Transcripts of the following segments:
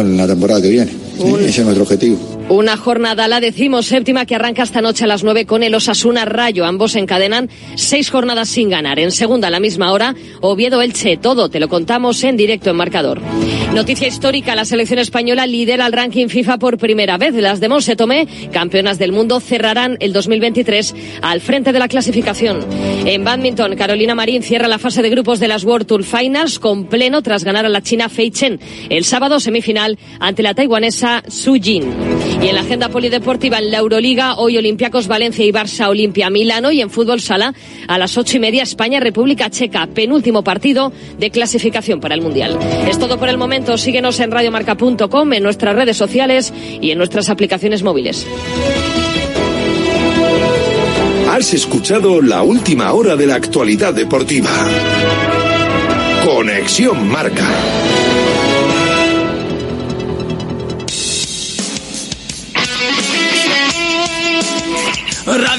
en la temporada que viene. Ese es nuestro objetivo. Una jornada, la séptima que arranca esta noche a las nueve con el Osasuna Rayo. Ambos encadenan seis jornadas sin ganar. En segunda, a la misma hora, Oviedo Elche. Todo te lo contamos en directo en marcador. Noticia histórica, la selección española lidera el ranking FIFA por primera vez. Las de Monse Tomé, campeonas del mundo, cerrarán el 2023 al frente de la clasificación. En badminton, Carolina Marín cierra la fase de grupos de las World Tour Finals con pleno tras ganar a la China Fei Chen. El sábado semifinal ante la taiwanesa Su Jin. Y en la agenda polideportiva en la Euroliga, hoy Olympiacos Valencia y Barça Olimpia Milano y en fútbol sala a las ocho y media España República Checa, penúltimo partido de clasificación para el Mundial. Es todo por el momento. Síguenos en radiomarca.com, en nuestras redes sociales y en nuestras aplicaciones móviles. Has escuchado la última hora de la actualidad deportiva. Conexión Marca.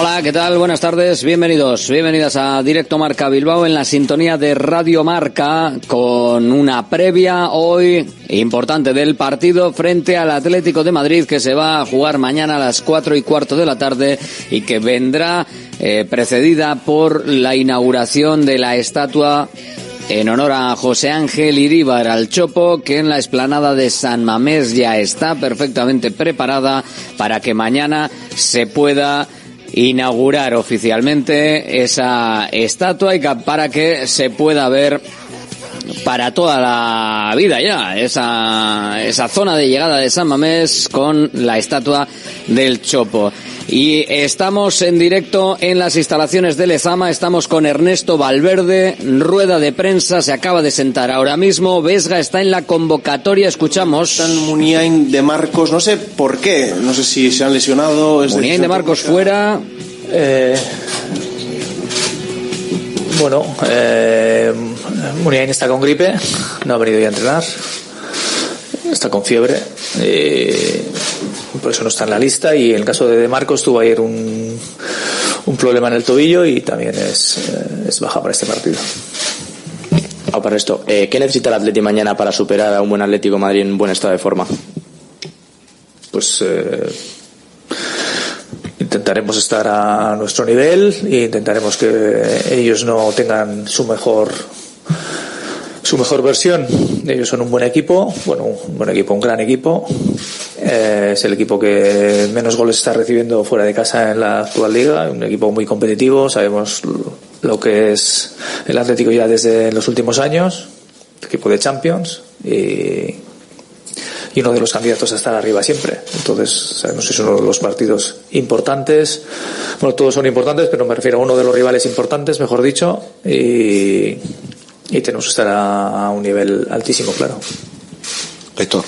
Hola, ¿qué tal? Buenas tardes, bienvenidos, bienvenidas a Directo Marca Bilbao en la sintonía de Radio Marca con una previa hoy importante del partido frente al Atlético de Madrid que se va a jugar mañana a las cuatro y cuarto de la tarde y que vendrá eh, precedida por la inauguración de la estatua en honor a José Ángel Iríbar al Chopo, que en la explanada de San Mamés ya está perfectamente preparada para que mañana se pueda inaugurar oficialmente esa estatua y para que se pueda ver para toda la vida ya esa, esa zona de llegada de San Mamés con la estatua del Chopo. Y estamos en directo en las instalaciones de Lezama, estamos con Ernesto Valverde, rueda de prensa, se acaba de sentar ahora mismo, Vesga está en la convocatoria, escuchamos. Están Muniain de Marcos, no sé por qué, no sé si se han lesionado. Es Muniain de, Marcos fuera. Eh, bueno, eh, Muniain está con gripe, no ha venido ya a entrenar, está con fiebre. Eh, por eso no está en la lista. Y en el caso de, de Marcos tuvo ayer un, un problema en el tobillo y también es, eh, es baja para este partido. Ah, para esto, eh, ¿qué necesita el Atleti mañana para superar a un buen Atlético Madrid en buen estado de forma? Pues eh, intentaremos estar a nuestro nivel e intentaremos que ellos no tengan su mejor su mejor versión. Ellos son un buen equipo, bueno, un buen equipo, un gran equipo. Eh, es el equipo que menos goles está recibiendo fuera de casa en la actual liga, un equipo muy competitivo, sabemos lo que es el Atlético ya desde los últimos años, equipo de Champions y, y uno de los candidatos a estar arriba siempre. Entonces, sabemos que es uno de los partidos importantes. Bueno, todos son importantes, pero me refiero a uno de los rivales importantes, mejor dicho, y, y tenemos que estar a, un nivel altísimo, claro. Héctor.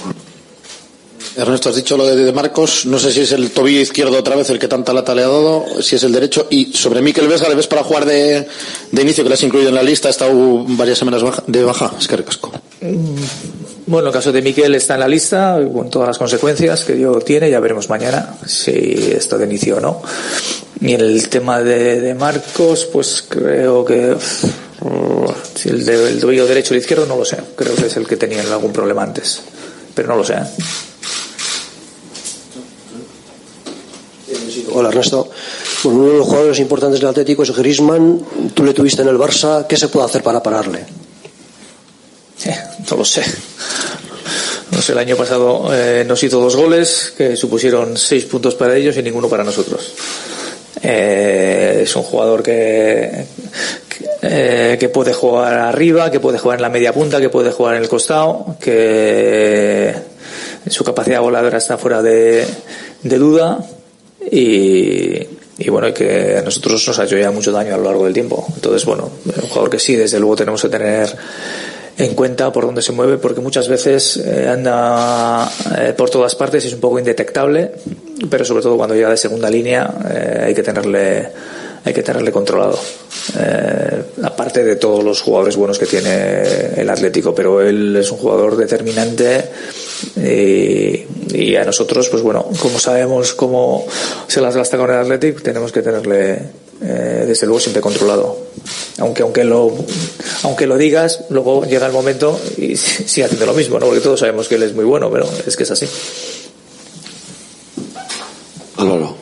Ernesto, has dicho lo de, de, Marcos, no sé si es el tobillo izquierdo otra vez el que tanta lata le ha dado, si es el derecho, y sobre Miquel Vesga, ¿le ves para jugar de, de inicio, que le has incluido en la lista, ha estado varias semanas baja, de baja? Es que recasco. Bueno, el caso de Miquel está en la lista, con todas las consecuencias que Dios tiene, ya veremos mañana si está de inicio o no. Y el tema de, de Marcos, pues creo que si el, de, el tobillo derecho o el izquierdo no lo sé. Creo que es el que tenía algún problema antes, pero no lo sé. ¿eh? Hola Ernesto. Bueno, uno de los jugadores importantes del Atlético es Griezmann. Tú le tuviste en el Barça. ¿Qué se puede hacer para pararle? No lo sé. El año pasado eh, nos hizo dos goles que supusieron seis puntos para ellos y ninguno para nosotros. Eh, es un jugador eh, que, puede jugar arriba, que puede jugar en la media punta, que puede jugar en el costado, que su capacidad voladora está fuera de duda y, y bueno, que a nosotros nos ha hecho ya mucho daño a lo largo del tiempo. Entonces, bueno, un jugador que sí, desde luego tenemos que tener en cuenta por dónde se mueve porque muchas veces eh, anda eh, por todas partes y es un poco indetectable pero sobre todo cuando llega de segunda línea eh, hay que tenerle hay que tenerle controlado eh, aparte de todos los jugadores buenos que tiene el Atlético pero él es un jugador determinante y, a nosotros pues bueno como sabemos cómo se las gasta con el Atlético tenemos que tenerle eh, desde luego siempre controlado aunque aunque lo aunque lo digas luego llega el momento y sigue haciendo lo mismo ¿no? porque todos sabemos que él es muy bueno pero es que es así Álvaro.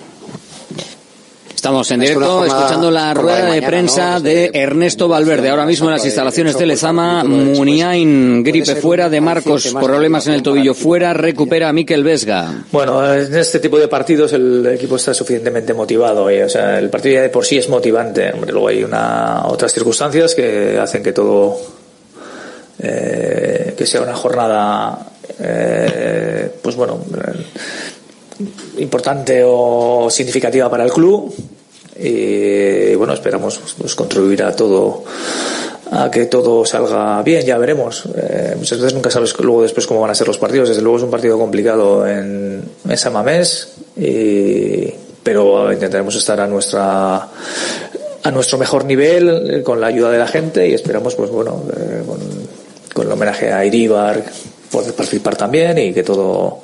Estamos en directo escuchando la rueda de prensa de Ernesto Valverde. Ahora mismo en las instalaciones de Lezama, Muniain, gripe fuera, de Marcos, problemas en el tobillo fuera, recupera a Miquel Vesga. Bueno, en este tipo de partidos el equipo está suficientemente motivado. ¿eh? O sea, el partido ya de por sí es motivante. Hombre, luego hay una, otras circunstancias que hacen que todo, eh, que sea una jornada, eh, pues bueno, importante o significativa para el club. Y bueno esperamos pues, contribuir a todo a que todo salga bien ya veremos. Eh, muchas veces nunca sabes luego después cómo van a ser los partidos. Desde luego es un partido complicado en, en Samamés y, pero intentaremos estar a nuestra a nuestro mejor nivel eh, con la ayuda de la gente y esperamos pues bueno eh, con, con el homenaje a Iribar poder participar también y que todo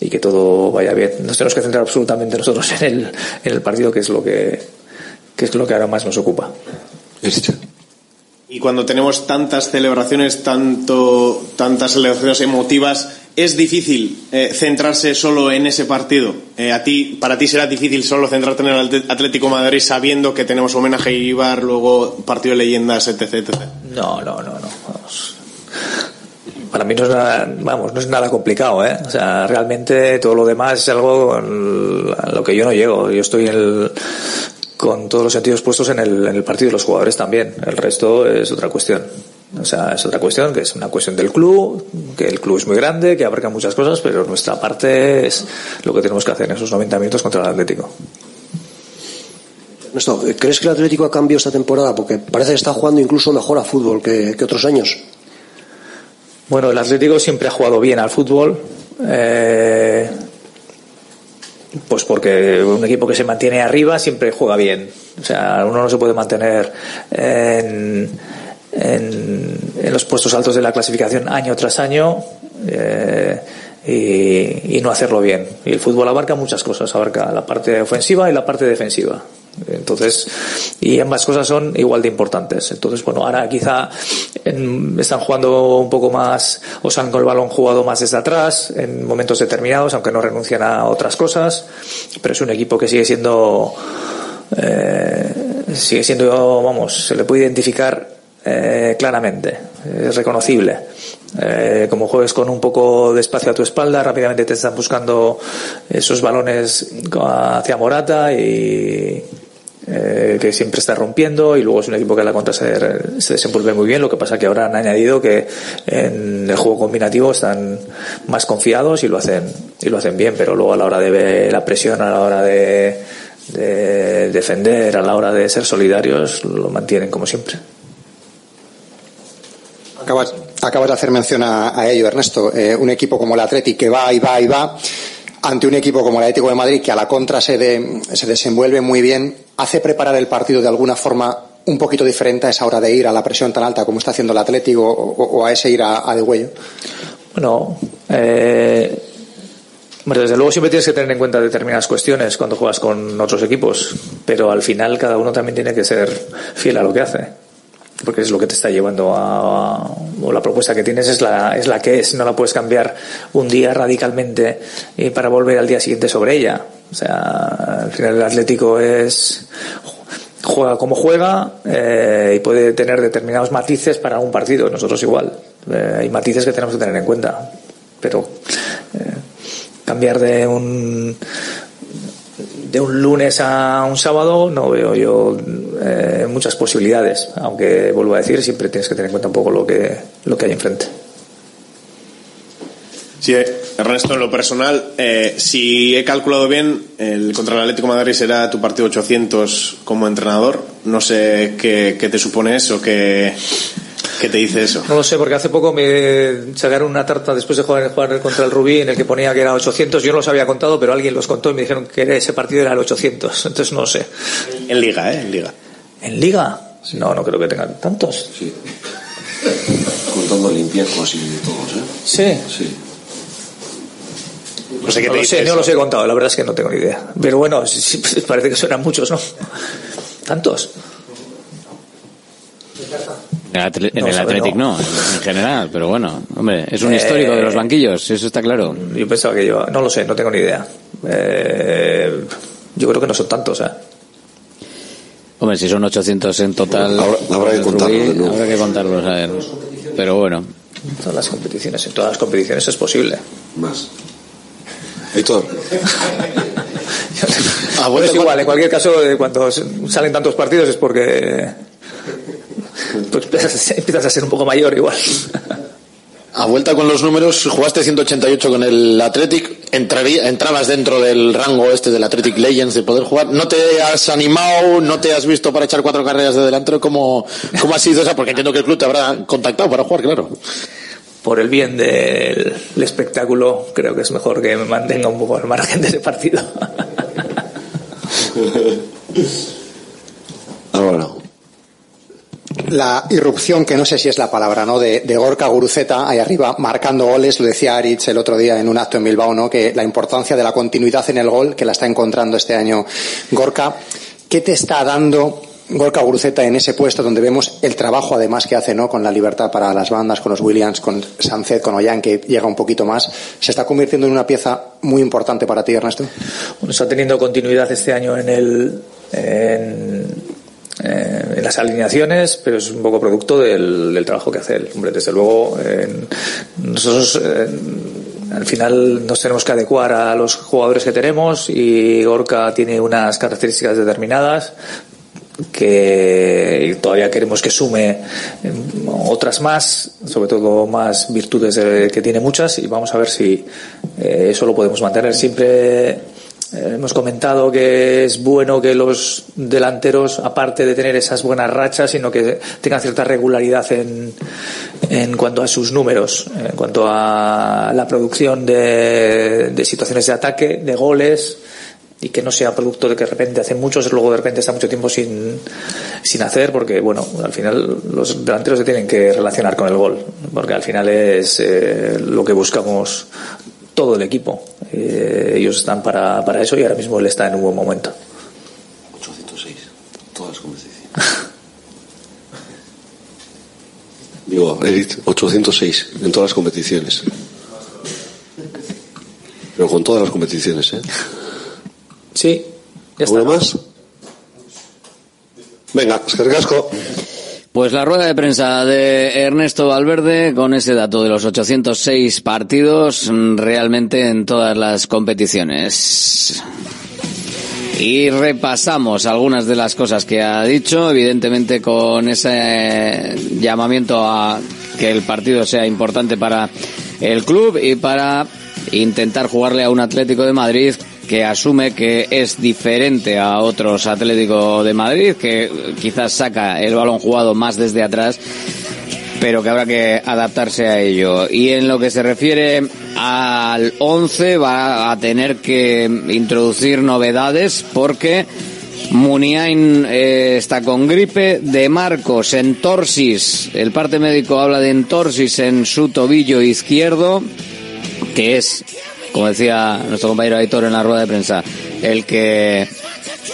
y que todo vaya bien. Nos tenemos que centrar absolutamente nosotros en el, en el partido que es lo que, que es lo que ahora más nos ocupa. Y cuando tenemos tantas celebraciones, tanto, tantas celebraciones emotivas, es difícil eh, centrarse solo en ese partido. Eh, a ti, para ti será difícil solo centrarte en el Atlético Madrid sabiendo que tenemos homenaje a Ibar, luego partido de leyendas, etc. etc. No, no, no, no. Vamos para mí no es nada, vamos, no es nada complicado, ¿eh? O sea, realmente todo lo demás es algo a lo que yo no llego. Yo estoy el, con todos los sentidos puestos en el, en el partido de los jugadores también. El resto es otra cuestión. O sea, es otra cuestión, que es una cuestión del club, que el club es muy grande, que abarca muchas cosas, pero nuestra parte es lo que tenemos que hacer en esos 90 minutos contra el Atlético. ¿crees que el Atlético ha cambiado esta temporada? Porque parece que está jugando incluso mejor a fútbol que otros años. Bueno, el Atlético siempre ha jugado bien al fútbol. Eh, pues porque un equipo que se mantiene arriba siempre juega bien. O sea, uno no se puede mantener en, en, los puestos altos de la clasificación año tras año eh, y, y, no hacerlo bien. Y el fútbol abarca muchas cosas, abarca la parte ofensiva y la parte defensiva. Entonces, y ambas cosas son igual de importantes. Entonces, bueno, ahora quizá están jugando un poco más, o se han con el balón jugado más desde atrás, en momentos determinados, aunque no renuncian a otras cosas, pero es un equipo que sigue siendo, eh, sigue siendo, vamos, se le puede identificar eh, claramente, es reconocible. Eh, como juegues con un poco de espacio a tu espalda, rápidamente te están buscando esos balones hacia Morata y, eh, que siempre está rompiendo y luego es un equipo que a la contra se, se, desenvuelve muy bien. Lo que pasa que ahora han añadido que en el juego combinativo están más confiados y lo hacen y lo hacen bien, pero luego a la hora de ver la presión, a la hora de, de defender, a la hora de ser solidarios, lo mantienen como siempre. Acabas, acabas de hacer mención a, a ello, Ernesto. Eh, un equipo como el Athletic que va y va y va ante un equipo como el Atlético de Madrid que a la contra se, de, se desenvuelve muy bien, hace preparar el partido de alguna forma un poquito diferente a esa hora de ir a la presión tan alta como está haciendo el Atlético o, a ese ir a, a de huello? No. Eh, bueno, desde luego siempre tienes que tener en cuenta determinadas cuestiones cuando juegas con otros equipos, pero al final cada uno también tiene que ser fiel a lo que hace, porque es lo que te está llevando a, o la propuesta que tienes es la, es la que es, no la puedes cambiar un día radicalmente eh, para volver al día siguiente sobre ella. O sea, al final el Atlético es juega como juega eh, y puede tener determinados matices para un partido. Nosotros igual. Eh, hay matices que tenemos que tener en cuenta. Pero eh, cambiar de un de un lunes a un sábado no veo yo muchas posibilidades. Aunque vuelvo a decir, siempre tienes que tener en cuenta un poco lo que, lo que hay enfrente. Sí, Ernesto, en lo personal, eh, si he calculado bien, el contra el Atlético de Madrid será tu partido 800 como entrenador. No sé qué, qué te supone eso, qué, qué te dice eso. No lo sé, porque hace poco me sacaron una tarta después de jugar, jugar contra el Rubí en el que ponía que era 800. Yo no los había contado, pero alguien los contó y me dijeron que ese partido era el 800. Entonces no lo sé. En Liga, ¿eh? En Liga. ¿En Liga? No, no creo que tengan tantos. Sí. Contando limpiejos y todos, ¿eh? Sí. Sí. No sé qué No te lo sé, no los he contado, la verdad es que no tengo ni idea. Pero bueno, sí, sí, parece que suenan muchos, ¿no? ¿Tantos? En el, Atle- en No, el sabe, Athletic no. no, en en general, pero bueno, hombre, es un Eh, histórico de los banquillos, eso está claro. Yo pensaba que yo... No lo sé, no tengo ni idea. Eh, yo creo que no son tantos, ¿eh? Hombre, si son 800 en total, Habrá- habrá que el contarlos nuevo. habrá que contarlos, a ver. Pero bueno, En todas las competiciones, en todas las competiciones es posible. Más. Héctor, A Bueno, es igual, en cualquier caso, eh, cuando salen tantos partidos es porque pues, empiezas a ser un poco mayor igual. A vuelta con los números, jugaste 188 con el Athletic, entraría, entrabas dentro del rango este del Athletic Legends de poder jugar. ¿No te has animado, no te has visto para echar cuatro carreras de delantero? ¿Cómo, cómo ha sido esa? Porque entiendo que el club te habrá contactado para jugar, claro. Por el bien del el espectáculo, creo que es mejor que me mantenga un poco al margen de ese partido. Álvaro. La irrupción, que no sé si es la palabra, ¿no? De, de Gorka Guruceta ahí arriba, marcando goles, lo decía Aritz el otro día en un acto en Bilbao, ¿no? Que la importancia de la continuidad en el gol, que la está encontrando este año Gorka. ¿Qué te está dando Gorka Guruceta en ese puesto donde vemos el trabajo además que hace, ¿no? Con la libertad para las bandas, con los Williams, con Sánchez, con Ollán, que llega un poquito más. ¿Se está convirtiendo en una pieza muy importante para ti, Ernesto? Bueno, está teniendo continuidad este año en el en, eh, las alineaciones, pero es un poco producto del, trabajo que hace él. Hombre, desde luego, nosotros al final nos tenemos que adecuar a los jugadores que tenemos y Gorka tiene unas características determinadas que todavía queremos que sume eh, otras más, sobre todo más virtudes de- que tiene muchas y vamos a ver si eh, eso lo podemos mantener. Siempre eh, hemos comentado que es bueno que los delanteros, aparte de tener esas buenas rachas, sino que tengan cierta regularidad en, en cuanto a sus números, en cuanto a la producción de, de situaciones de ataque, de goles y que no sea producto de que de repente hacen muchos luego de repente está mucho tiempo sin, sin hacer porque bueno al final los delanteros se tienen que relacionar con el gol porque al final es eh, lo que buscamos todo el equipo Eh, ellos están para, para eso y ahora mismo él está en un buen momento 806. Todas las competiciones. Digo, Edith, 806 en todas las competiciones. Pero con todas las competiciones, ¿eh? Sí ya está ¿Alguna más? Venga. Pues la rueda de prensa de Ernesto Valverde con ese dato de los 806 partidos realmente en todas las competiciones. Y repasamos algunas de las cosas que ha dicho, evidentemente con ese llamamiento a que el partido sea importante para el club y para intentar jugarle a un Atlético de Madrid que asume que es diferente a otros Atlético de Madrid, que quizás saca el balón jugado más desde atrás, pero que habrá que adaptarse a ello. Y en lo que se refiere al 11 va a tener que introducir novedades porque Muniain eh, está con gripe, de Marcos entorsis, el parte médico habla de entorsis en su tobillo izquierdo, que es, como decía nuestro compañero Aitor en la rueda de prensa, el que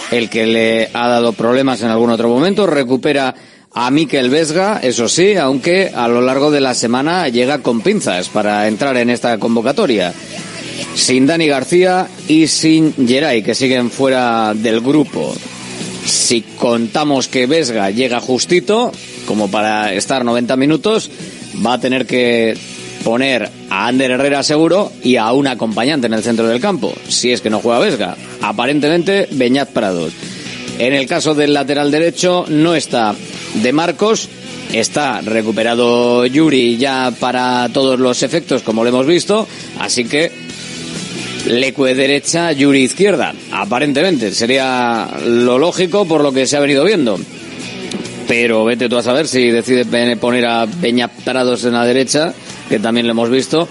el que le ha dado problemas en algún otro momento, recupera a Miquel Vesga, eso sí, aunque a lo largo de la semana llega con pinzas para entrar en esta convocatoria. Sin Dani García y sin Geray, que siguen fuera del grupo. Si contamos que Vesga llega justito, como para estar 90 minutos, va a tener que poner a Ander Herrera seguro y a un acompañante en el centro del campo, si es que no juega Vesga. Aparentemente, Beñat Prados. En el caso del lateral derecho no está de Marcos, está recuperado Yuri ya para todos los efectos, como lo hemos visto, así que Lecue derecha, Yuri izquierda, aparentemente. Sería lo lógico por lo que se ha venido viendo. Pero vete tú a saber si decide poner a Peña Prados en la derecha, que también lo hemos visto,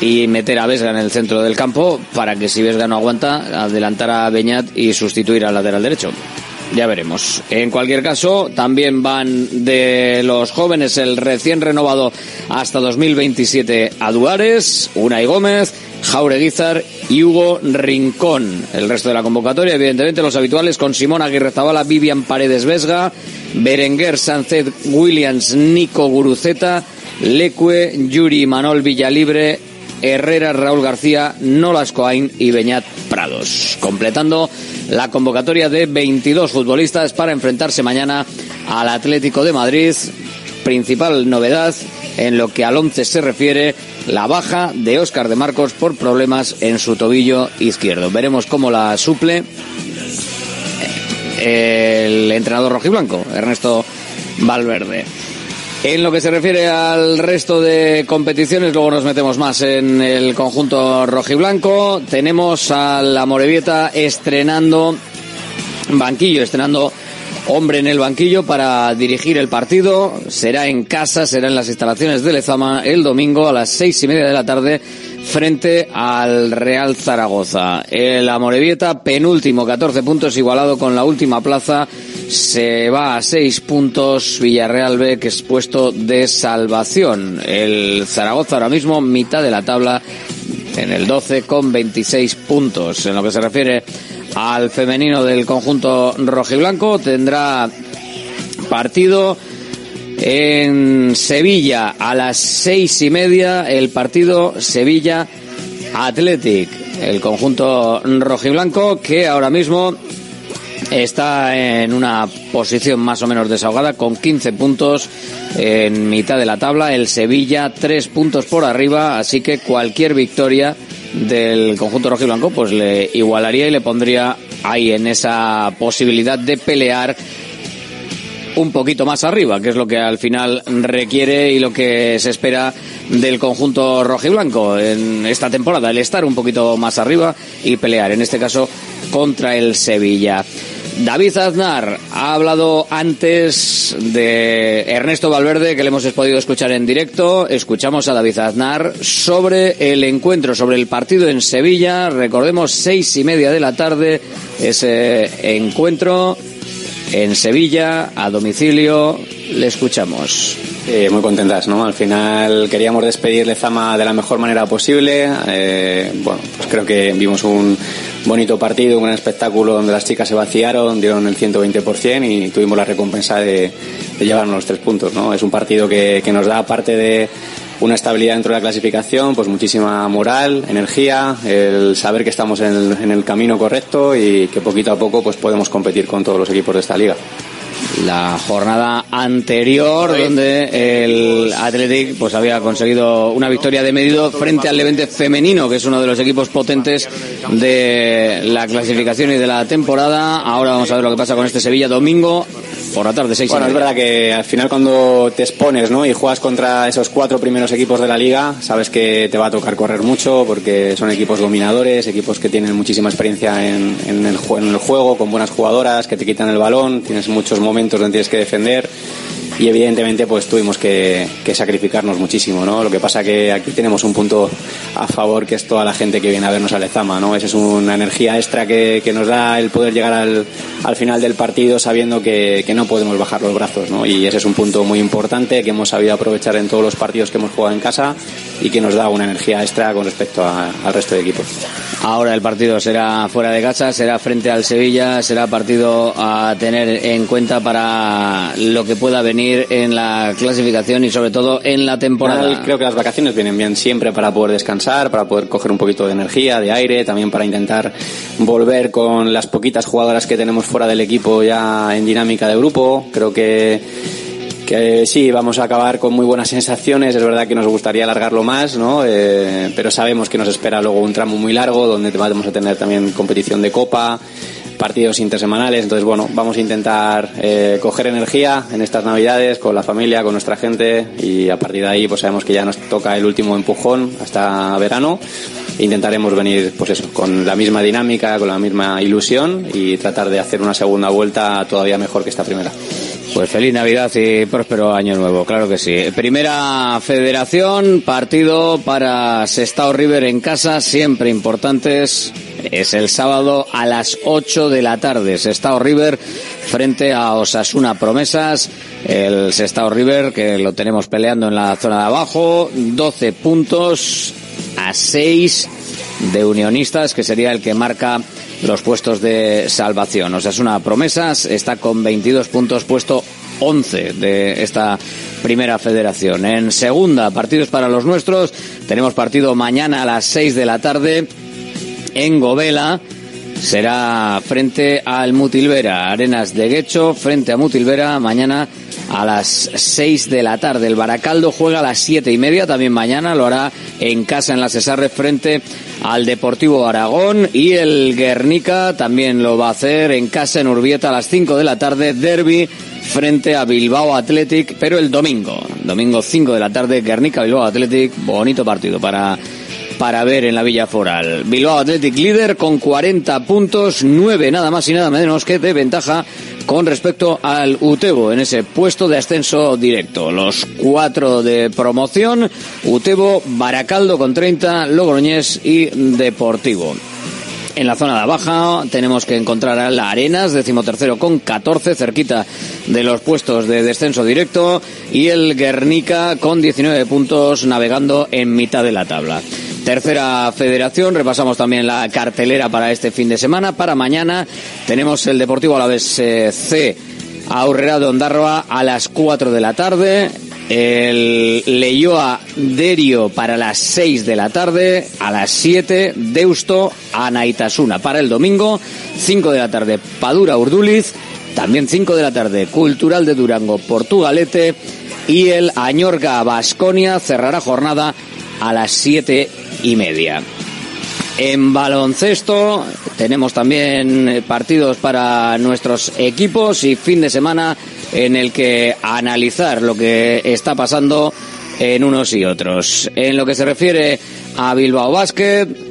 y meter a Vesga en el centro del campo para que si Vesga no aguanta, adelantar a Beñat y sustituir al lateral derecho. Ya veremos. En cualquier caso, también van de los jóvenes el recién renovado hasta 2027 a Duares, Unai Gómez, Jaureguizar y Hugo Rincón. El resto de la convocatoria, evidentemente, los habituales con Simón Aguirre Zabala, Vivian Paredes Vesga, Berenguer Sánchez Williams, Nico Guruceta, Lecue, Yuri Manol Villalibre, Herrera, Raúl García, Nolas Coain y Beñat Prados. Completando la convocatoria de 22 futbolistas para enfrentarse mañana al Atlético de Madrid. Principal novedad en lo que al once se refiere, la baja de Óscar de Marcos por problemas en su tobillo izquierdo. Veremos cómo la suple el entrenador rojiblanco, Ernesto Valverde. En lo que se refiere al resto de competiciones, luego nos metemos más en el conjunto rojiblanco. Tenemos a la Morevieta estrenando banquillo, estrenando hombre en el banquillo para dirigir el partido. Será en casa, será en las instalaciones de Lezama el domingo a las seis y media de la tarde frente al Real Zaragoza. El Amorebieta, penúltimo, 14 puntos, igualado con la última plaza, se va a 6 puntos. Villarreal B, que es puesto de salvación. El Zaragoza ahora mismo, mitad de la tabla, en el 12 con 26 puntos. En lo que se refiere al femenino del conjunto rojiblanco, tendrá partido en Sevilla a las seis y media el partido Sevilla Athletic, el conjunto rojiblanco que ahora mismo está en una posición más o menos desahogada con 15 puntos en mitad de la tabla, el Sevilla tres puntos por arriba, así que cualquier victoria del conjunto rojiblanco pues le igualaría y le pondría ahí en esa posibilidad de pelear un poquito más arriba, que es lo que al final requiere y lo que se espera del conjunto rojiblanco en esta temporada, el estar un poquito más arriba y pelear, en este caso contra el Sevilla. David Aznar ha hablado antes de Ernesto Valverde, que le hemos podido escuchar en directo. Escuchamos a David Aznar sobre el encuentro, sobre el partido en Sevilla. Recordemos, seis y media de la tarde, ese encuentro en Sevilla, a domicilio. Le escuchamos. Eh, muy contentas, ¿no? Al final queríamos despedirle Zama de la mejor manera posible. Eh, bueno, pues creo que vimos un bonito partido, un gran espectáculo donde las chicas se vaciaron, dieron el 120% y tuvimos la recompensa de, llevarnos los tres puntos, ¿no? Es un partido que, que nos da, aparte de una estabilidad dentro de la clasificación, pues muchísima moral, energía, el saber que estamos en el, camino correcto y que poquito a poco pues podemos competir con todos los equipos de esta liga. La jornada anterior, donde el Athletic pues había conseguido una victoria de medido frente al Levante femenino, que es uno de los equipos potentes de la clasificación y de la temporada. Ahora vamos a ver lo que pasa con este Sevilla domingo por la tarde, seis Bueno, es verdad que al final cuando te expones ¿no? y juegas contra esos cuatro primeros equipos de la liga, sabes que te va a tocar correr mucho porque son equipos dominadores, equipos que tienen muchísima experiencia en, en, el, en el juego, con buenas jugadoras, que te quitan el balón, tienes muchos momentos donde tienes que defender y evidentemente pues tuvimos que, sacrificarnos muchísimo, ¿no? Lo que pasa que aquí tenemos un punto a favor que es toda la gente que viene a vernos a Lezama, ¿no? Esa es una energía extra que, nos da el poder llegar al, al final del partido sabiendo que, que, no podemos bajar los brazos, ¿no? Y ese es un punto muy importante que hemos sabido aprovechar en todos los partidos que hemos jugado en casa y que nos da una energía extra con respecto a, al resto de equipos. Ahora el partido será fuera de casa, será frente al Sevilla, será partido a tener en cuenta para lo que pueda venir en la clasificación y sobre todo en la temporada. Creo que las vacaciones vienen bien siempre para poder descansar, para poder coger un poquito de energía, de aire, también para intentar volver con las poquitas jugadoras que tenemos fuera del equipo ya en dinámica de grupo. Creo que que sí, vamos a acabar con muy buenas sensaciones. Es verdad que nos gustaría alargarlo más, ¿no? Eh, pero sabemos que nos espera luego un tramo muy largo donde vamos a tener también competición de copa, partidos intersemanales. Entonces, bueno, vamos a intentar eh, coger energía en estas navidades con la familia, con nuestra gente y a partir de ahí, pues sabemos que ya nos toca el último empujón hasta verano. Intentaremos venir, pues eso, con la misma dinámica, con la misma ilusión y tratar de hacer una segunda vuelta todavía mejor que esta primera. Pues feliz Navidad y próspero año nuevo, claro que sí. Primera federación, partido para Sestao River en casa, siempre importantes. Es el sábado a las 8 de la tarde. Sestao River frente a Osasuna Promesas. El Sestao River que lo tenemos peleando en la zona de abajo. 12 puntos a 6 de Unionistas, que sería el que marca los puestos de salvación. O sea, es una promesa, está con 22 puntos, puesto 11 de esta primera federación. En segunda, partidos para los nuestros. Tenemos partido mañana a las 6 de la tarde en Govela. Será frente al Mutilvera, Arenas de Guecho, frente a Mutilvera, mañana a las 6 de la tarde. El Baracaldo juega a las siete y media, también mañana lo hará en casa en la Cesarre frente al Deportivo Aragón. Y el Guernica también lo va a hacer en casa en Urbieta a las 5 de la tarde, derby frente a Bilbao Athletic, pero el domingo, domingo 5 de la tarde, Guernica Bilbao Athletic, bonito partido para para ver en la Villa Foral. Bilbao Athletic líder con 40 puntos, 9 nada más y nada menos que de ventaja con respecto al Utebo en ese puesto de ascenso directo. Los cuatro de promoción, Utebo, Baracaldo con 30, Logroñés y Deportivo. En la zona de abajo tenemos que encontrar a la Arenas, decimotercero con 14, cerquita de los puestos de descenso directo, y el Guernica con 19 puntos navegando en mitad de la tabla. Tercera federación, repasamos también la cartelera para este fin de semana. Para mañana tenemos el Deportivo Alavés eh, C Aurrera de Ondarroa a las 4 de la tarde. El Leyoa Derio para las 6 de la tarde. A las 7 Deusto Anaitasuna. Para el domingo, 5 de la tarde Padura Urduliz. También 5 de la tarde Cultural de Durango Portugalete. Y el Añorga Basconia cerrará jornada a las siete y media. En baloncesto tenemos también partidos para nuestros equipos y fin de semana en el que analizar lo que está pasando en unos y otros. En lo que se refiere a Bilbao Basket,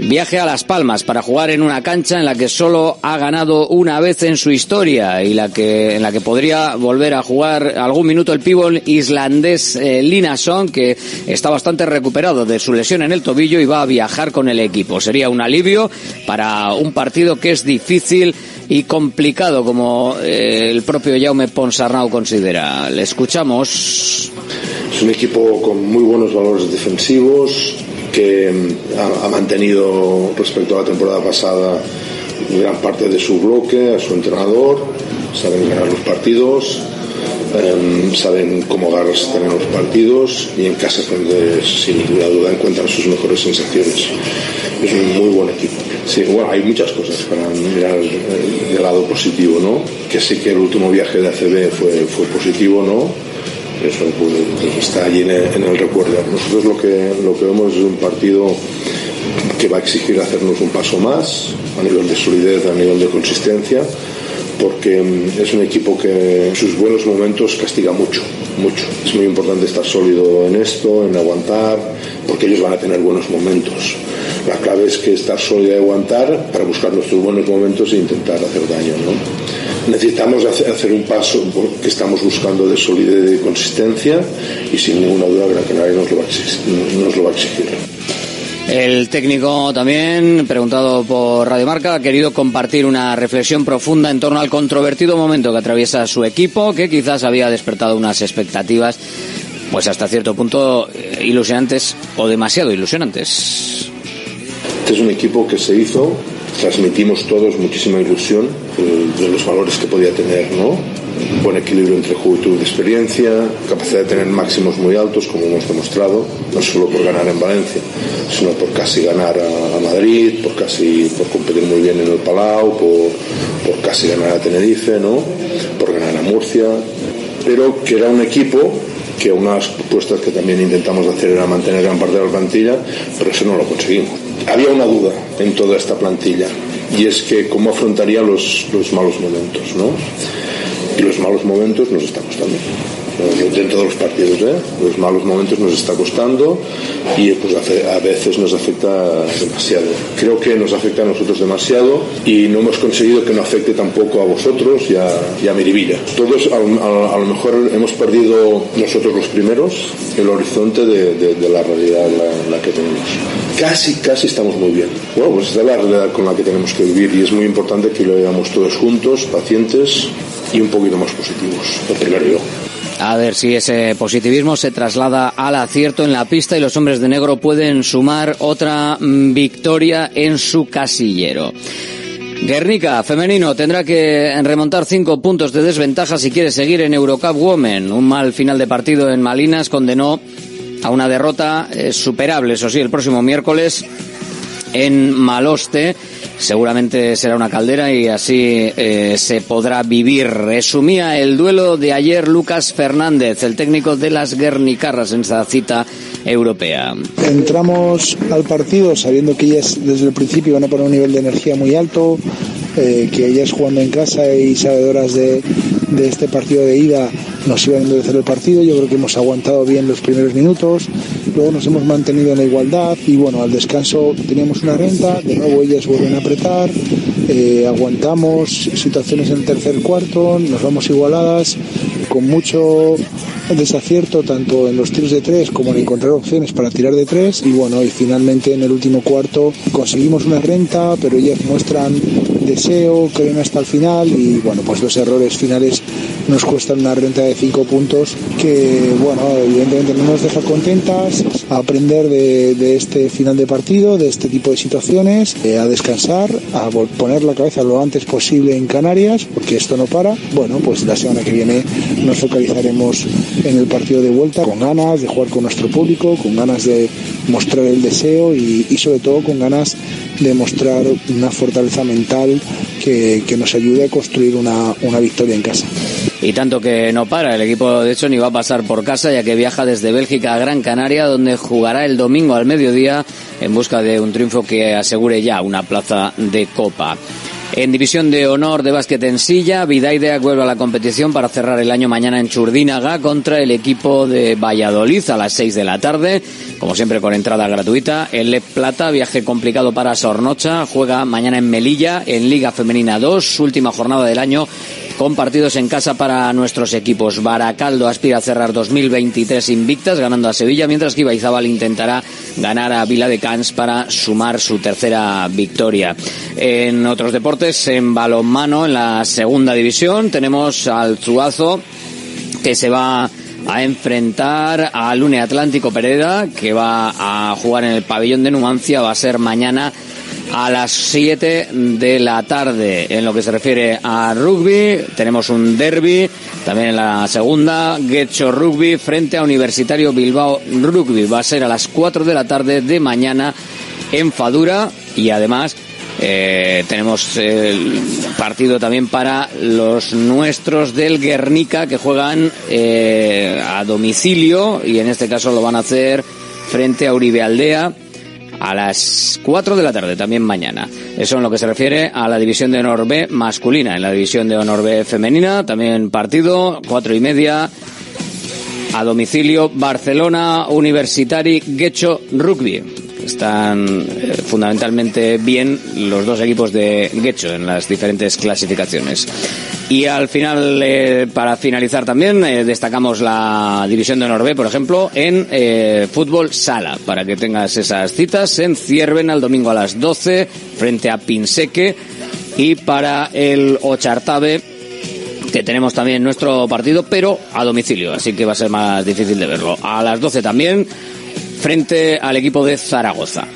Viaje a Las Palmas para jugar en una cancha en la que solo ha ganado una vez en su historia y la que, en la que podría volver a jugar algún minuto el pívot islandés eh, Linason, que está bastante recuperado de su lesión en el tobillo y va a viajar con el equipo. Sería un alivio para un partido que es difícil y complicado, como eh, el propio Jaume Ponsarnau considera. Le escuchamos. Es un equipo con muy buenos valores defensivos, que mm, ha, mantenido respecto a la temporada pasada gran parte de su bloque, a su entrenador, saben ganar los partidos, em, saben cómo ganarse tener los partidos y en casa donde sin ninguna duda encuentran sus mejores sensaciones. Es un muy buen equipo. Sí, bueno, hay muchas cosas para mirar el, lado positivo, ¿no? Que sí que el último viaje de ACB fue, fue positivo, ¿no? Eso está allí en el, recuerdo. Nosotros lo que, lo que vemos es un partido que va a exigir hacernos un paso más a nivel de solidez, a nivel de consistencia, porque mm, es un equipo que en sus buenos momentos castiga mucho, mucho. Es muy importante estar sólido en esto, en aguantar, porque ellos van a tener buenos momentos. La clave es que estar sólido y aguantar para buscar nuestros buenos momentos e intentar hacer daño. ¿no? Necesitamos hacer un paso que estamos buscando de solidez y consistencia y sin ninguna duda Gran Canaria nos lo va a exigir. Nos lo va a exigir. El técnico también, preguntado por Radio Marca, ha querido compartir una reflexión profunda en torno al controvertido momento que atraviesa su equipo, que quizás había despertado unas expectativas, pues hasta cierto punto eh, ilusionantes o demasiado ilusionantes. Este es un equipo que se hizo, transmitimos todos muchísima ilusión eh, de los valores que podía tener, ¿no? buen equilibrio entre juventud y experiencia, capacidad de tener máximos muy altos, como hemos demostrado, no solo por ganar en Valencia, sino por casi ganar a, Madrid, por casi por competir muy bien en el Palau, por, por casi ganar a Tenerife, ¿no? por ganar a Murcia, pero que era un equipo que unas propuestas que también intentamos hacer era mantener gran parte de la plantilla, pero eso no lo conseguimos. Había una duda en toda esta plantilla y es que cómo afrontaría los, los malos momentos, ¿no? y los malos momentos nos está costando. Dentro de los partidos, ¿eh? los malos momentos nos está costando y pues a veces nos afecta demasiado. Creo que nos afecta a nosotros demasiado y no hemos conseguido que no afecte tampoco a vosotros y a, y a Miribilla. Todos a, lo mejor hemos perdido nosotros los primeros el horizonte de, de, la realidad la, la, que tenemos. Casi, casi estamos muy bien. Bueno, pues esta es la realidad con la que tenemos que vivir y es muy importante que lo veamos todos juntos, pacientes y un poquito más positivos. Lo primero yo. A ver si ese positivismo se traslada al acierto en la pista y los hombres de negro pueden sumar otra mm, victoria en su casillero. Guernica, femenino, tendrá que remontar cinco puntos de desventaja si quiere seguir en Eurocup Women. Un mal final de partido en Malinas condenó a una derrota eh, superable, eso sí, el próximo miércoles en Maloste seguramente será una caldera y así eh, se podrá vivir. Resumía el duelo de ayer Lucas Fernández, el técnico de las Guernicarras en esta cita europea. Entramos al partido sabiendo que ellas desde el principio van a poner un nivel de energía muy alto, eh, que ellas jugando en casa y sabedoras de, de este partido de ida nos iban a endurecer el partido. Yo creo que hemos aguantado bien los primeros minutos. Luego nos hemos mantenido en la igualdad y bueno, al descanso teníamos una renta. De nuevo ellas vuelven a apretar. Eh, aguantamos situaciones en el tercer cuarto. Nos vamos igualadas con mucho desacierto tanto en los tiros de tres como en encontrar opciones para tirar de tres. Y bueno y finalmente en el último cuarto conseguimos una renta pero ellas muestran deseo creen hasta el final. Y bueno pues los errores finales nos cuestan una renta de cinco puntos que bueno evidentemente no nos deja contentas. A aprender de, este final de partido de este tipo de situaciones eh, a descansar a poner la cabeza lo antes posible en Canarias porque esto no para. Bueno pues la semana que viene nos focalizaremos en el partido de vuelta con ganas de jugar con nuestro público, con ganas de mostrar el deseo y, sobre todo con ganas de mostrar una fortaleza mental que, nos ayude a construir una, una victoria en casa. Y tanto que no para, el equipo de hecho ni va a pasar por casa ya que viaja desde Bélgica a Gran Canaria donde jugará el domingo al mediodía en busca de un triunfo que asegure ya una plaza de copa. En división de honor de básquet en silla, Vidaidea vuelve a la competición para cerrar el año mañana en Churdínaga contra el equipo de Valladolid a las 6 de la tarde, como siempre con entrada gratuita. El Le Plata, viaje complicado para Sornocha, juega mañana en Melilla en Liga Femenina 2, última jornada del año con partidos en casa para nuestros equipos. Baracaldo aspira a cerrar 2023 invictas, ganando a Sevilla, mientras que Ibaizábal intentará ganar a Vila de Cans para sumar su tercera victoria. En otros deportes, en balonmano, en la segunda división, tenemos al Zuazo, que se va a enfrentar al Lune Atlántico Pereda, que va a jugar en el pabellón de Numancia, va a ser mañana a las 7 de la tarde. En lo que se refiere a rugby, tenemos un derby, también en la segunda, Getxo Rugby frente a Universitario Bilbao Rugby. Va a ser a las 4 de la tarde de mañana en Fadura y además eh, tenemos el partido también para los nuestros del Guernica que juegan eh, a domicilio y en este caso lo van a hacer frente a Uribe Aldea a las 4 de la tarde, también mañana. Eso en lo que se refiere a la división de honor B masculina. En la división de honor B femenina, también partido, cuatro y media, a domicilio, Barcelona Universitari Guecho Rugby. Están eh, fundamentalmente bien los dos equipos de Guecho en las diferentes clasificaciones. Y al final, eh, para finalizar también, eh, destacamos la división de Norbe, por ejemplo, en fútbol sala, para que tengas esas citas en Cierven al domingo a las 12 frente a Pinseque y para el Ochartabe que tenemos también nuestro partido, pero a domicilio, así que va a ser más difícil de verlo. A las 12 también, frente al equipo de Zaragoza.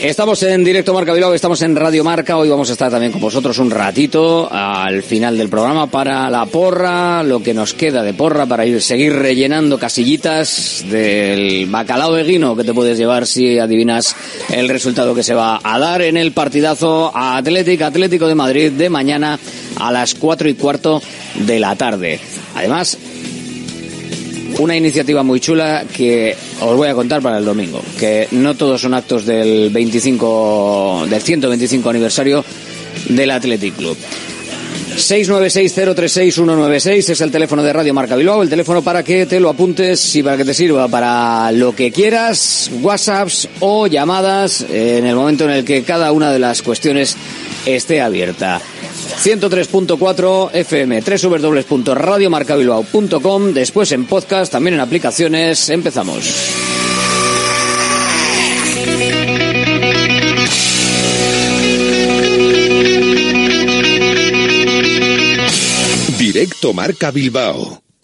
Estamos en directo Marca Bilbao, estamos en Radio Marca. Hoy vamos a estar también con vosotros un ratito al final del programa para la porra, lo que nos queda de porra para ir seguir rellenando casillitas del bacalao de guino que te puedes llevar si adivinas el resultado que se va a dar en el partidazo Atlético Atlético de Madrid de mañana a las cuatro y cuarto de la tarde. Además, una iniciativa muy chula que os voy a contar para el domingo, que no todos son actos del 25 del 125 aniversario del Athletic Club. 696-036-196 es el teléfono de Radio Marca Bilbao, el teléfono para que te lo apuntes y para que te sirva para lo que quieras, WhatsApps o llamadas en el momento en el que cada una de las cuestiones esté abierta. 103.4 FM, www.radiomarcabilbao.com, después en podcast, también en aplicaciones. Empezamos. Directo Marca Bilbao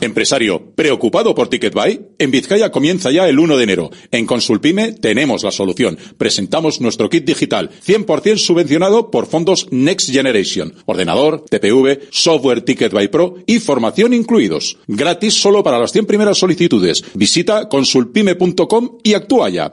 Empresario, ¿preocupado por TicketBuy? En Vizcaya comienza ya el 1 de enero. En Consulpime tenemos la solución. Presentamos nuestro kit digital, 100% subvencionado por fondos Next Generation. Ordenador, TPV, software TicketBuy Pro y formación incluidos. Gratis solo para las 100 primeras solicitudes. Visita consulpime.com y actúa ya.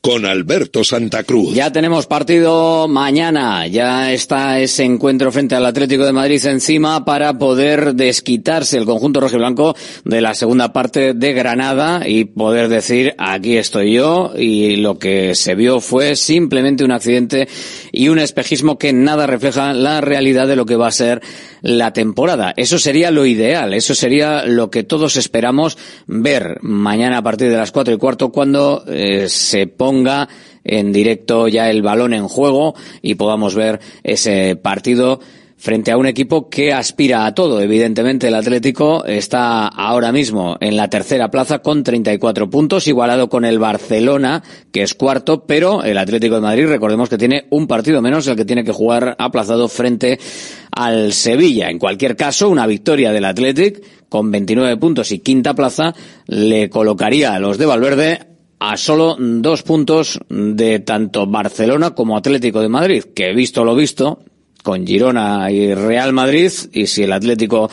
con Alberto Santa Cruz. Ya tenemos partido mañana, ya está ese encuentro frente al Atlético de Madrid encima para poder desquitarse el conjunto rojiblanco de la segunda parte de Granada y poder decir aquí estoy yo y lo que se vio fue simplemente un accidente y un espejismo que nada refleja la realidad de lo que va a ser la temporada. Eso sería lo ideal, eso sería lo que todos esperamos ver mañana a partir de las cuatro y cuarto cuando eh, se ponga en directo ya el balón en juego y podamos ver ese partido frente a un equipo que aspira a todo. Evidentemente, el Atlético está ahora mismo en la tercera plaza con 34 puntos, igualado con el Barcelona, que es cuarto, pero el Atlético de Madrid, recordemos que tiene un partido menos, el que tiene que jugar aplazado frente al Sevilla. En cualquier caso, una victoria del Atlético con 29 puntos y quinta plaza le colocaría a los de Valverde a solo dos puntos de tanto Barcelona como Atlético de Madrid, que visto lo visto, con Girona y Real Madrid, y si el Atlético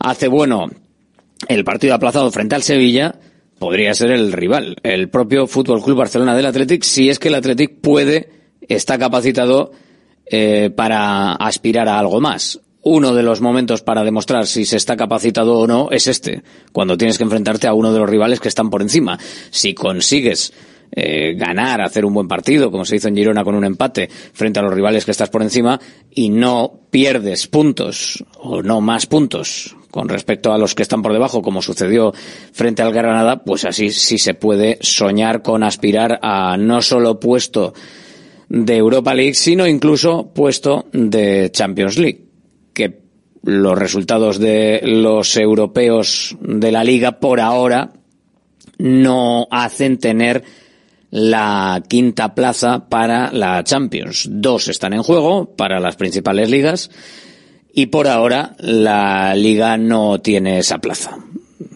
hace bueno el partido aplazado frente al Sevilla, podría ser el rival, el propio Fútbol Club Barcelona del Atlético, si es que el Atlético puede, está capacitado eh, para aspirar a algo más. Uno de los momentos para demostrar si se está capacitado o no es este, cuando tienes que enfrentarte a uno de los rivales que están por encima. Si consigues eh, ganar, hacer un buen partido, como se hizo en Girona con un empate frente a los rivales que estás por encima, y no pierdes puntos o no más puntos con respecto a los que están por debajo, como sucedió frente al Granada, pues así sí se puede soñar con aspirar a no solo puesto de Europa League, sino incluso puesto de Champions League, que los resultados de los europeos de la liga por ahora no hacen tener la quinta plaza para la Champions. Dos están en juego para las principales ligas y por ahora la liga no tiene esa plaza.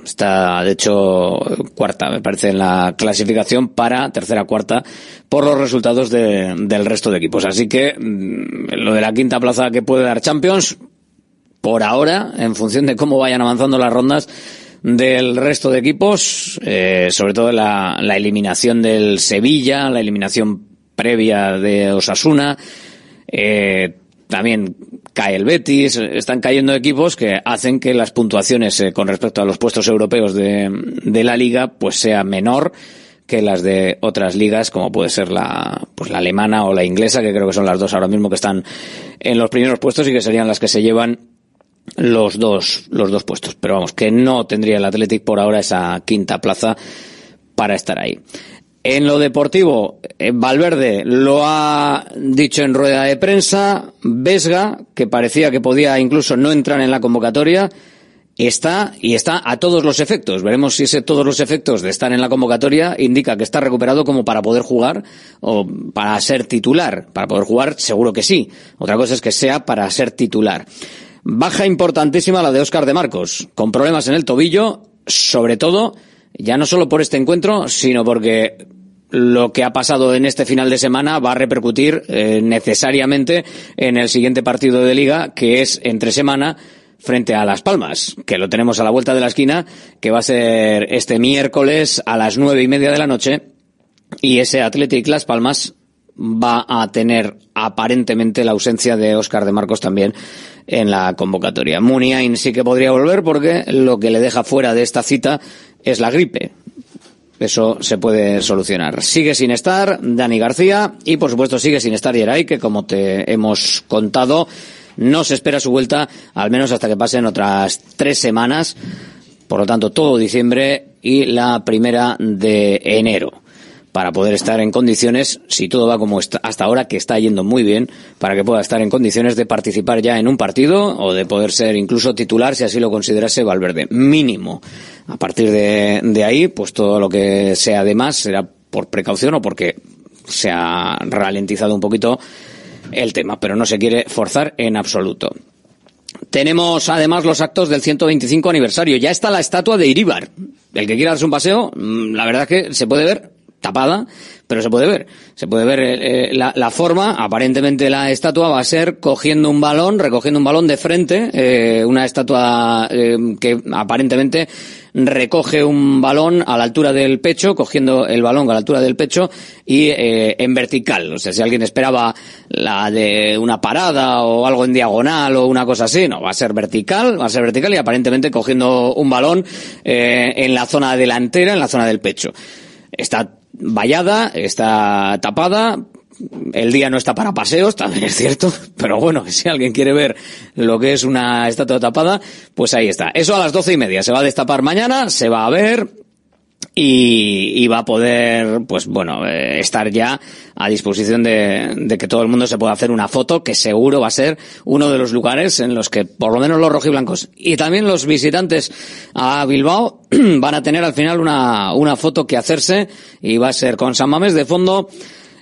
Está, de hecho, cuarta, me parece, en la clasificación para tercera, cuarta, por los resultados de, del resto de equipos. Así que mm, lo de la quinta plaza que puede dar Champions, por ahora, en función de cómo vayan avanzando las rondas del resto de equipos, eh, sobre todo la, la eliminación del Sevilla, la eliminación previa de Osasuna, eh, también cae el Betis, están cayendo equipos que hacen que las puntuaciones eh, con respecto a los puestos europeos de, la liga pues sea menor que las de otras ligas como puede ser la pues la alemana o la inglesa que creo que son las dos ahora mismo que están en los primeros puestos y que serían las que se llevan los dos los dos puestos pero vamos que no tendría el Athletic por ahora esa quinta plaza para estar ahí en lo deportivo, eh, Valverde lo ha dicho en rueda de prensa, Vesga, que parecía que podía incluso no entrar en la convocatoria, está y está a todos los efectos. Veremos si ese todos los efectos de estar en la convocatoria indica que está recuperado como para poder jugar o para ser titular. Para poder jugar, seguro que sí. Otra cosa es que sea para ser titular. Baja importantísima la de Óscar de Marcos, con problemas en el tobillo, sobre todo ya no solo por este encuentro, sino porque lo que ha pasado en este final de semana va a repercutir eh, necesariamente en el siguiente partido de liga, que es entre semana frente a Las Palmas, que lo tenemos a la vuelta de la esquina, que va a ser este miércoles a las nueve y media de la noche, y ese Athletic Las Palmas va a tener aparentemente la ausencia de Óscar de Marcos también en la convocatoria. Muniain sí que podría volver porque lo que le deja fuera de esta cita es la gripe. Eso se puede solucionar. Sigue sin estar Dani García y por supuesto sigue sin estar Yeray, que como te hemos contado, no se espera su vuelta al menos hasta que pasen otras tres semanas. Por lo tanto, todo diciembre y la primera de enero para poder estar en condiciones, si todo va como está, hasta ahora, que está yendo muy bien, para que pueda estar en condiciones de participar ya en un partido o de poder ser incluso titular si así lo considerase Valverde. Mínimo. A partir de, de ahí, pues todo lo que sea de más será por precaución o porque se ha ralentizado un poquito el tema, pero no se quiere forzar en absoluto. Tenemos además los actos del 125 aniversario. Ya está la estatua de Iríbar. El que quiera darse un paseo, mm, la verdad es que se puede ver tapada, pero se puede ver. Se puede ver eh, eh, la, la, forma. Aparentemente la estatua va a ser cogiendo un balón, recogiendo un balón de frente, eh, una estatua eh, que aparentemente recoge un balón a la altura del pecho, cogiendo el balón a la altura del pecho y en vertical. O sea, si alguien esperaba la de una parada o algo en diagonal o una cosa así, no, va a ser vertical, va a ser vertical y aparentemente cogiendo un balón en la zona delantera, en la zona del pecho. Está vallada, está tapada, el día no está para paseos, también es cierto, pero bueno, si alguien quiere ver lo que es una estatua tapada, pues ahí está. Eso a las doce y media, se va a destapar mañana, se va a ver, y, y, va a poder, pues bueno, eh, estar ya a disposición de, de, que todo el mundo se pueda hacer una foto, que seguro va a ser uno de los lugares en los que por lo menos los rojiblancos y también los visitantes a Bilbao van a tener al final una, una foto que hacerse y va a ser con San Mamés de fondo.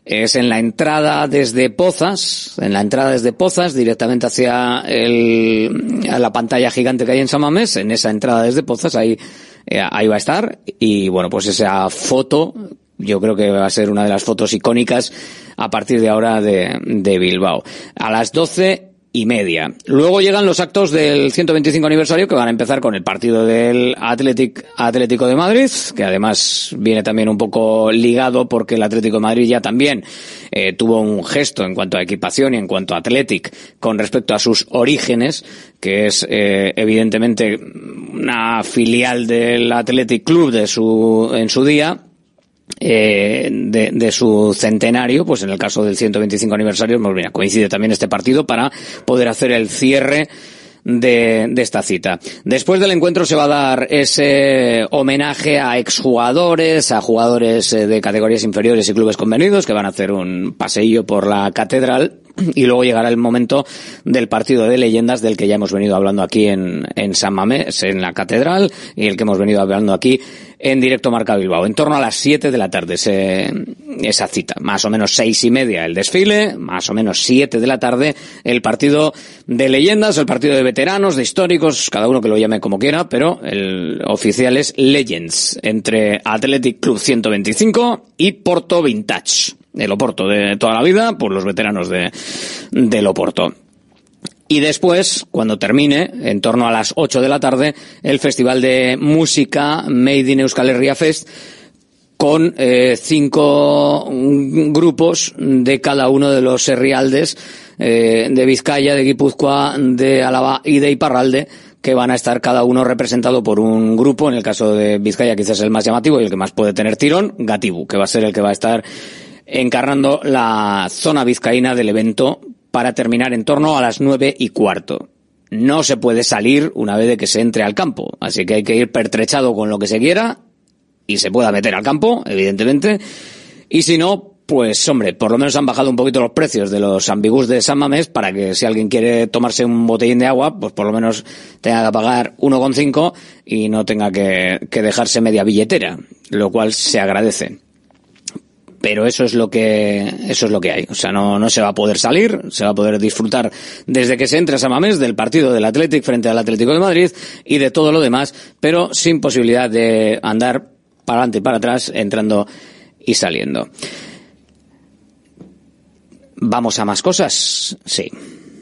Es en la entrada desde Pozas, en la entrada desde Pozas, directamente hacia el, a la pantalla gigante que hay en San Mamés, en esa entrada desde Pozas, ahí eh, ahí va a estar y bueno, pues esa foto yo creo que va a ser una de las fotos icónicas a partir de ahora de, de Bilbao. A las 12 y media. Luego llegan los actos del 125 aniversario que van a empezar con el partido del Atlético de Madrid, que además viene también un poco ligado porque el Atlético de Madrid ya también eh, tuvo un gesto en cuanto a equipación y en cuanto a Athletic con respecto a sus orígenes, que es eh, evidentemente una filial del Athletic Club de su, en su día, eh, de, de, su centenario, pues en el caso del 125 aniversario, pues coincide también este partido para poder hacer el cierre de, de, esta cita. Después del encuentro se va a dar ese homenaje a exjugadores, a jugadores eh, de categorías inferiores y clubes convenidos que van a hacer un paseillo por la catedral y luego llegará el momento del partido de leyendas del que ya hemos venido hablando aquí en, en San Mamés, en la catedral, y el que hemos venido hablando aquí en directo Marca Bilbao. En torno a las 7 de la tarde esa cita. Más o menos seis y media el desfile, más o menos 7 de la tarde el partido de leyendas, el partido de veteranos, de históricos, cada uno que lo llame como quiera, pero el oficial es Legends, entre Athletic Club 125 y Porto Vintage. El Oporto de toda la vida, por los veteranos de, del Oporto. Y después, cuando termine, en torno a las 8 de la tarde, el Festival de Música Made in Euskal Herria Fest, con eh, cinco grupos de cada uno de los herrialdes eh, de Vizcaya, de Guipúzcoa, de Álava y de Iparralde, que van a estar cada uno representado por un grupo, en el caso de Vizcaya quizás el más llamativo y el que más puede tener tirón, Gatibu, que va a ser el que va a estar encarnando la zona vizcaína del evento para terminar en torno a las nueve y cuarto. No se puede salir una vez de que se entre al campo, así que hay que ir pertrechado con lo que se quiera y se pueda meter al campo, evidentemente, y si no, pues hombre, por lo menos han bajado un poquito los precios de los ambigus de San Mamés para que si alguien quiere tomarse un botellín de agua, pues por lo menos tenga que pagar 1,5 y no tenga que, que dejarse media billetera, lo cual se agradece pero eso es lo que eso es lo que hay. O sea, no, no se va a poder salir, se va a poder disfrutar desde que se entre a Samamés del partido del Athletic frente al Atlético de Madrid y de todo lo demás, pero sin posibilidad de andar para adelante y para atrás, entrando y saliendo. ¿Vamos a más cosas? Sí.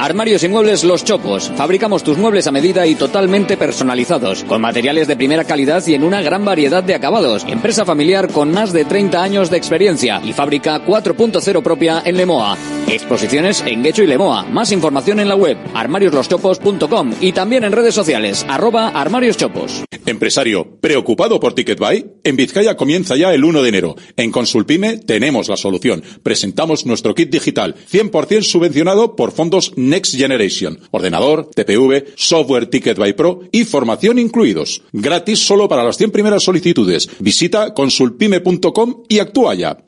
Armarios y muebles Los Chopos. Fabricamos tus muebles a medida y totalmente personalizados, con materiales de primera calidad y en una gran variedad de acabados. Empresa familiar con más de 30 años de experiencia y fábrica 4.0 propia en Lemoa. Exposiciones en Guecho y Lemoa. Más información en la web armariosloschopos.com y también en redes sociales arroba armarioschopos. Empresario, ¿preocupado por TicketBuy? En Vizcaya comienza ya el 1 de enero. En Consulpime tenemos la solución. Presentamos nuestro kit digital, 100% subvencionado por fondos Next Generation. Ordenador, TPV, software Ticket by Pro y formación incluidos. Gratis solo para las 100 primeras solicitudes. Visita consulpime.com y actúa ya.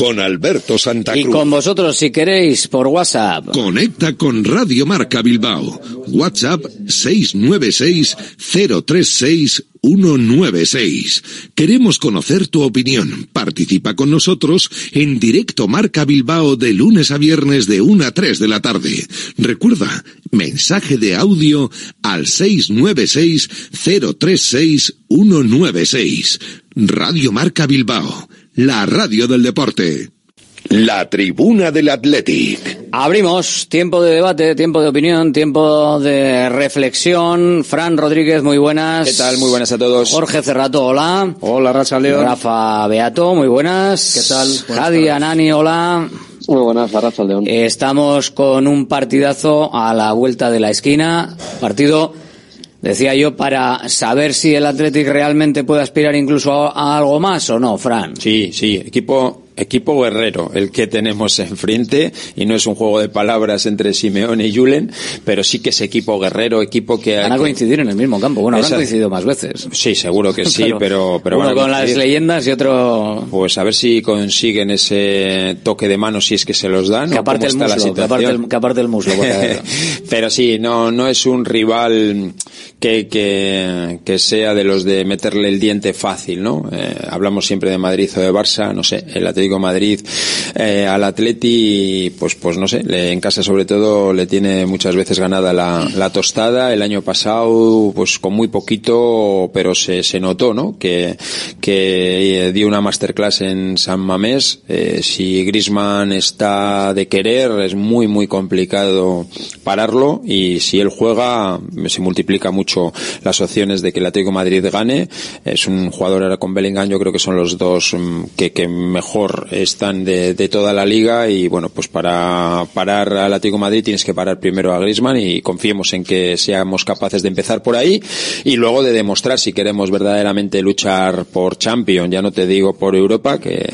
con Alberto Santa Cruz. Y con vosotros, si queréis, por WhatsApp. Conecta con Radio Marca Bilbao. WhatsApp 696-036-196. Queremos conocer tu opinión. Participa con nosotros en directo Marca Bilbao de lunes a viernes de 1 a 3 de la tarde. Recuerda, mensaje de audio al 696-036-196. Radio Marca Bilbao la radio del deporte. La tribuna del Athletic. Abrimos tiempo de debate, tiempo de opinión, tiempo de reflexión. Fran Rodríguez, muy buenas. ¿Qué tal? Muy buenas a todos. Jorge Cerrato, hola. Hola, Racha León. Rafa Beato, muy buenas. ¿Qué tal? Jadi Anani, hola. Muy buenas, Racha León. Estamos con un partidazo a la vuelta de la esquina. Partido Decía yo para saber si el Athletic realmente puede aspirar incluso a, a, algo más o no, Fran. Sí, sí, equipo equipo guerrero el que tenemos enfrente y no es un juego de palabras entre Simeone y Julen, pero sí que es equipo guerrero, equipo que van a coincidir en el mismo campo. Bueno, habrán coincidido más veces. Sí, seguro que sí, pero pero, uno con las leyendas y otro pues a ver si consiguen ese toque de mano si es que se los dan. Que aparte el muslo, que aparte el, que aparte el muslo. pero sí, no no es un rival que, que, que sea de los de meterle el diente fácil, ¿no? Eh, hablamos siempre de Madrid o de Barça, no sé, el Atlético Madrid eh, al Atleti, pues, pues no sé, le, en casa sobre todo le tiene muchas veces ganada la, la, tostada. El año pasado, pues con muy poquito, pero se, se notó, ¿no? Que, que eh, dio una masterclass en San Mamés. Eh, si Grisman está de querer, es muy, muy complicado pararlo y si él juega, se multiplica mucho las opciones de que el Atlético Madrid gane. Es un jugador ahora con Bellingham, yo creo que son los dos mm, que, que mejor están de, de, toda la liga y bueno, pues para parar al Atlético de Madrid tienes que parar primero a Griezmann y confiemos en que seamos capaces de empezar por ahí y luego de demostrar si queremos verdaderamente luchar por Champions, ya no te digo por Europa, que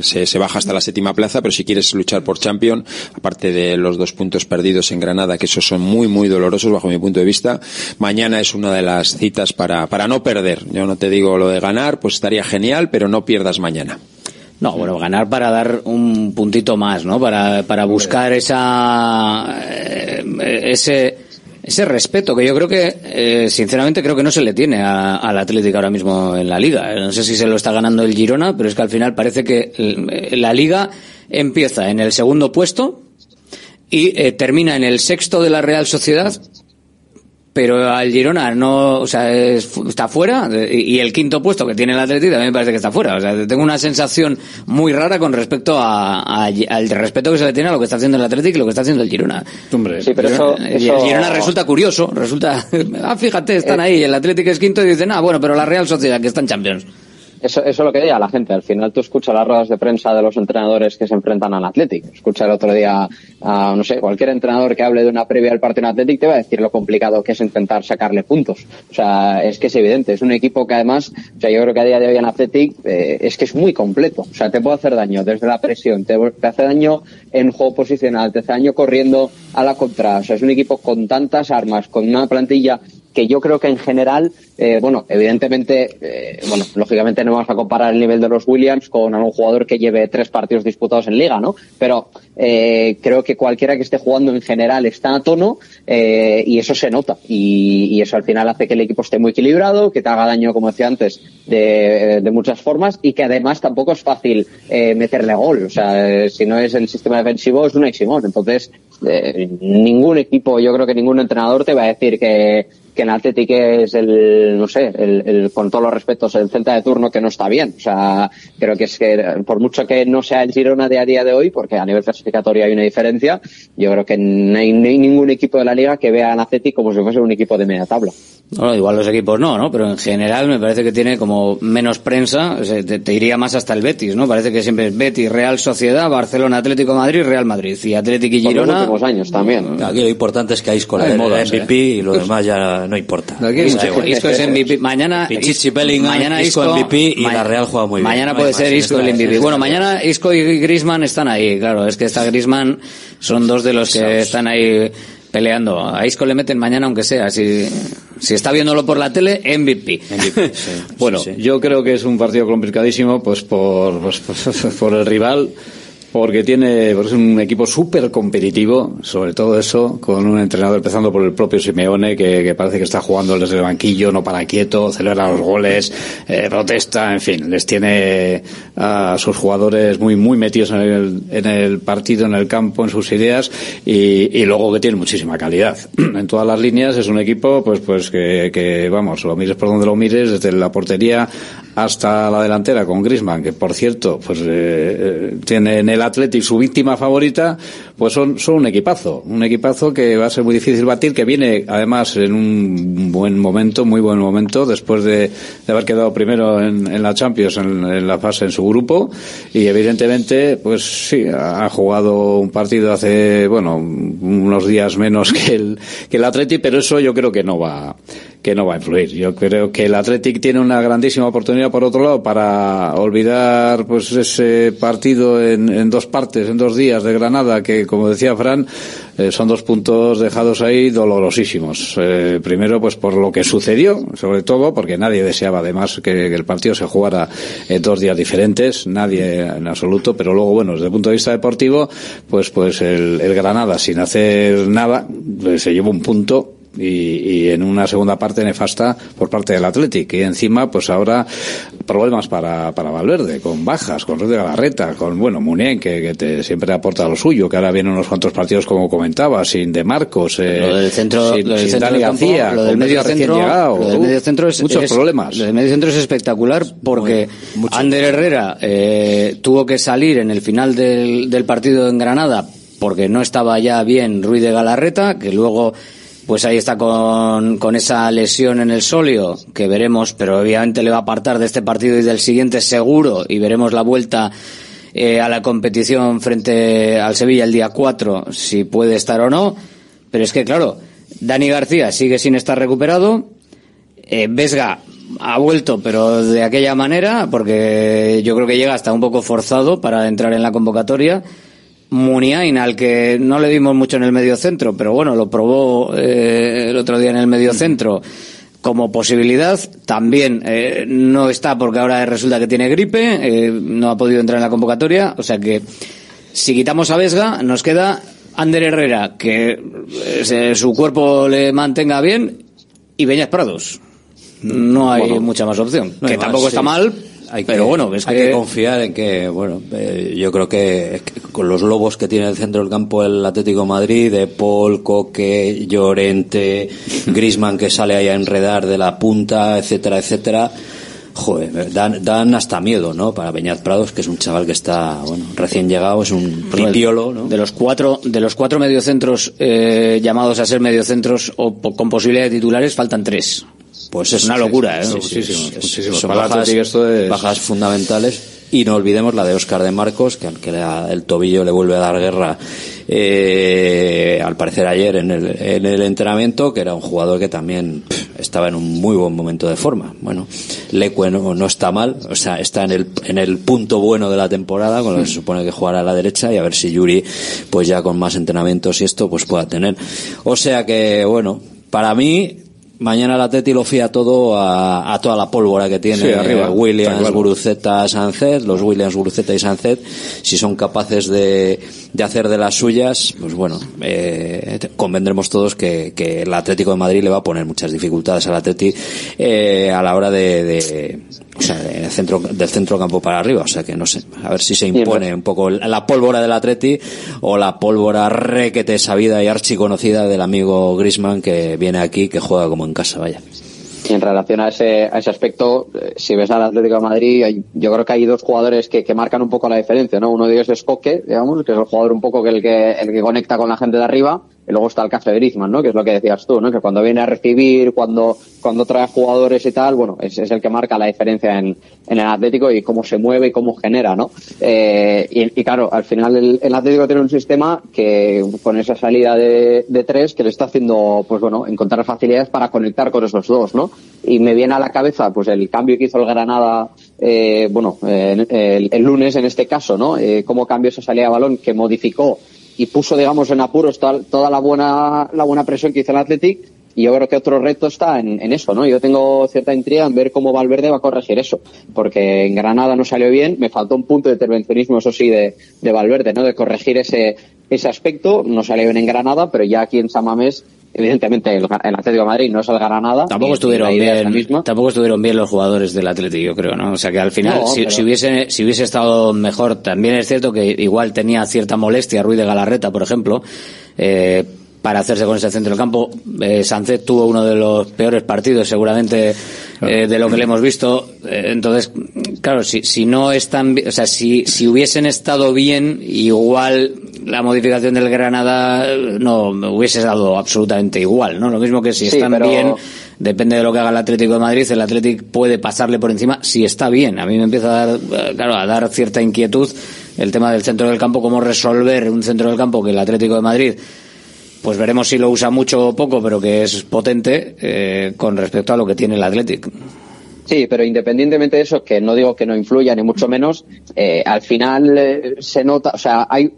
se, se baja hasta la séptima plaza, pero si quieres luchar por Champions, aparte de los dos puntos perdidos en Granada, que esos son muy, muy dolorosos bajo mi punto de vista, mañana es una de las citas para, para no perder. Yo no te digo lo de ganar, pues estaría genial, pero no pierdas mañana. No, bueno, ganar para dar un puntito más, ¿no? Para, para buscar esa, eh, ese, ese respeto que yo creo que, eh, sinceramente, creo que no se le tiene al Atlético ahora mismo en la Liga. No sé si se lo está ganando el Girona, pero es que al final parece que la Liga empieza en el segundo puesto y eh, termina en el sexto de la Real Sociedad pero al Girona no, o sea, es, está fuera y, el quinto puesto que tiene el Atlético también me parece que está fuera. O sea, tengo una sensación muy rara con respecto a, a, al respeto que se le tiene a lo que está haciendo el Atlético y lo que está haciendo el Girona. Hombre, sí, pero eso, el Girona resulta curioso, resulta, ah, fíjate, están ahí, el Atlético es quinto y dicen, ah, bueno, pero la Real Sociedad que está en Champions. Eso, es lo que diga la gente. Al final tú escuchas las ruedas de prensa de los entrenadores que se enfrentan al Athletic. Escucha el otro día a, no sé, cualquier entrenador que hable de una previa del partido en Athletic te va a decir lo complicado que es intentar sacarle puntos. O sea, es que es evidente. Es un equipo que además, o sea, yo creo que a día de hoy en Athletic eh, es que es muy completo. O sea, te puede hacer daño desde la presión, te, te hace daño en juego posicional, te hace daño corriendo a la contra. O sea, es un equipo con tantas armas, con una plantilla que yo creo que en general, eh, bueno, evidentemente, eh, bueno, lógicamente no vamos a comparar el nivel de los Williams con algún jugador que lleve tres partidos disputados en liga, ¿no? Pero eh, creo que cualquiera que esté jugando en general está a tono eh, y eso se nota y, y, eso al final hace que el equipo esté muy equilibrado, que te haga daño, como decía antes, de, muchas formas y que además tampoco es fácil eh, meterle gol. O sea, si no es el sistema defensivo es un Simón. Entonces, ningún equipo, yo creo que ningún entrenador te va a decir que que en Atlético es el, no sé, el, el, con todos los respetos, el Celta de turno que no está bien. O sea, creo que es que, por mucho que no sea el Girona de a día de hoy, porque a nivel clasificatorio hay una diferencia, yo creo que no hay, no hay ningún equipo de la liga que vea al Atlético como si fuese un equipo de media tabla. Bueno, igual los equipos no, ¿no? Pero en general me parece que tiene como menos prensa, o sea, te, te, iría más hasta el Betis, ¿no? Parece que siempre es Betis, Real Sociedad, Barcelona, Atlético Madrid, Real Madrid. Y Atlético y Girona. Por los últimos años también. Aquí lo importante es que hay con el moda, MVP y lo demás ya no importa. Aquí, Isco, Isco es MVP. Mañana, Pichichi Bellingham, mañana Isco, Isco MVP y la Real juega muy bien. Mañana no puede ser Isco el MVP. Bueno, mañana Isco y Griezmann están ahí, claro. Es que está Griezmann, son dos de los que están ahí peleando. A Isco le meten mañana aunque sea, si Si está viéndolo por la tele, MVP. bueno, yo creo que es un partido complicadísimo, pues por, pues, por el rival porque tiene es un equipo súper competitivo, sobre todo eso, con un entrenador empezando por el propio Simeone, que, parece que está jugando desde el banquillo, no para quieto, celebra los goles, eh, protesta, en fin, les tiene a sus jugadores muy muy metidos en el, partido, en el campo, en sus ideas, y, luego que tiene muchísima calidad. en todas las líneas es un equipo, pues, pues que, que, vamos, lo mires por donde lo mires, desde la portería hasta la delantera con Grisman, que por cierto, pues eh, eh, tiene en el Athletic su víctima favorita, pues son, un equipazo, un equipazo que va a ser muy difícil batir, que viene además en un buen momento, muy buen momento, después de, haber quedado primero en, la Champions, en, la fase en su grupo, y evidentemente, pues sí, ha, jugado un partido hace, bueno, unos días menos que el, que el Athletic, pero eso yo creo que no va, que no va a influir. Yo creo que el Athletic tiene una grandísima oportunidad, por otro lado, para olvidar pues ese partido en, en dos partes, en dos días de Granada, que, como decía Fran, eh, son dos puntos dejados ahí dolorosísimos. Eh, primero, pues por lo que sucedió, sobre todo, porque nadie deseaba además que, el partido se jugara en dos días diferentes, nadie en absoluto, pero luego, bueno, desde el punto de vista deportivo, pues, pues el, el Granada, sin hacer nada, pues, se llevó un punto y, en una segunda parte nefasta por parte del Athletic y encima pues ahora problemas para, para Valverde con bajas con Red de Galarreta con bueno Munien que, que te, siempre aporta lo suyo que ahora vienen unos cuantos partidos como comentaba sin De Marcos eh, lo del centro sin, lo del centro Dani García lo del medio centro llegado, lo del medio centro es muchos problemas. lo del medio centro es espectacular porque Ander Herrera eh, tuvo que salir en el final del, del partido en Granada porque no estaba ya bien Ruiz de Galarreta que luego pues ahí está con, con esa lesión en el solio, que veremos, pero obviamente le va a apartar de este partido y del siguiente seguro, y veremos la vuelta eh, a la competición frente al Sevilla el día 4, si puede estar o no. Pero es que, claro, Dani García sigue sin estar recuperado, eh, Vesga ha vuelto, pero de aquella manera, porque yo creo que llega hasta un poco forzado para entrar en la convocatoria. Muniain, al que no le dimos mucho en el medio centro, pero bueno, lo probó eh, el otro día en el medio centro como posibilidad. También eh, no está porque ahora resulta que tiene gripe, eh, no ha podido entrar en la convocatoria. O sea que si quitamos a Vesga, nos queda Ander Herrera, que su cuerpo le mantenga bien, y Beñas Prados. No hay mucha más opción. que tampoco está mal, hay pero que, bueno, es hay que... confiar en que, bueno, eh, yo creo que, con los lobos que tiene el centro del campo el Atlético Madrid, de Paul, Coque, Llorente, Grisman que sale ahí a enredar de la punta, etcétera, etcétera, joder, dan, dan hasta miedo, ¿no? Para Beñat Prados, que es un chaval que está, bueno, recién llegado, es un ripiolo, ¿no? De los cuatro, de los cuatro mediocentros eh, llamados a ser mediocentros o con posibilidad de titulares, faltan tres. Pues es una locura, ¿eh? Son bajas, fundamentales. Y no olvidemos la de Oscar de Marcos, que, que el tobillo le vuelve a dar guerra, eh, al parecer ayer en el, en el entrenamiento, que era un jugador que también estaba en un muy buen momento de forma. Bueno, Leque no, no, está mal, o sea, está en el, en el punto bueno de la temporada, con lo que se supone que jugará a la derecha, y a ver si Yuri, pues ya con más entrenamientos y esto, pues pueda tener. O sea que, bueno, para mí, Mañana el Atleti lo fía todo a, toda la pólvora que tiene arriba, Williams, claro. Guruceta, Sancet, los Williams, Guruceta y Sancet, si son capaces de, de hacer de las suyas, pues bueno, eh, convendremos todos que, que, el Atlético de Madrid le va a poner muchas dificultades al Atleti eh, a la hora de, de o sea, del centro, del centro campo para arriba, o sea que no sé, a ver si se impone un poco la pólvora del Atleti o la pólvora requete sabida y archiconocida del amigo Grisman que viene aquí, que juega como en casa, vaya. Y en relación a ese, a ese aspecto, eh, si ves al Atlético de Madrid, yo creo que hay dos jugadores que, que, marcan un poco la diferencia, ¿no? Uno de ellos es Coque, digamos, que es el jugador un poco que el que, el que conecta con la gente de arriba, y luego está el caso de Griezmann, ¿no? Que es lo que decías tú, ¿no? Que cuando viene a recibir, cuando, cuando trae jugadores y tal, bueno, es, el que marca la diferencia en, en, el Atlético y cómo se mueve y cómo genera, ¿no? Eh, y, claro, al final el, el, Atlético tiene un sistema que con esa salida de, de, tres que le está haciendo, pues bueno, encontrar facilidades para conectar con esos dos, ¿no? Y me viene a la cabeza, pues el cambio que hizo el Granada, eh, bueno, eh, el, el, lunes en este caso, ¿no? Eh, cómo cambió esa salida de balón que modificó y puso, digamos, en apuros toda, toda, la buena la buena presión que hizo el Athletic Y yo creo que otro reto está en, eso, ¿no? Yo tengo cierta intriga en ver cómo Valverde va a corregir eso, porque en Granada no salió bien, me faltó un punto de intervencionismo, eso sí, de, de Valverde, ¿no? De corregir ese, ese aspecto, no salió bien en Granada, pero ya aquí en Samamés evidentemente el, el Atlético de Madrid no es el Granada. Tampoco estuvieron bien, tampoco estuvieron bien los jugadores del Atlético, yo creo, ¿no? O sea que al final, no, si, pero... si, hubiese, si hubiese estado mejor, también es cierto que igual tenía cierta molestia Ruiz de Galarreta, por ejemplo, eh, para hacerse con ese centro del campo. Eh, Sánchez tuvo uno de los peores partidos seguramente eh, de lo que le hemos visto. Eh, entonces, claro, si, si no están, o sea, si, si hubiesen estado bien, igual la modificación del Granada no me hubiese dado absolutamente igual, ¿no? Lo mismo que si están sí, pero... bien, depende de lo que haga el Atlético de Madrid, el Atlético puede pasarle por encima si está bien. A mí me empieza a dar, claro, a dar cierta inquietud el tema del centro del campo, cómo resolver un centro del campo que el Atlético de Madrid pues veremos si lo usa mucho o poco, pero que es potente eh, con respecto a lo que tiene el Athletic. Sí, pero independientemente de eso, que no digo que no influya ni mucho menos, eh, al final eh, se nota, o sea, hay,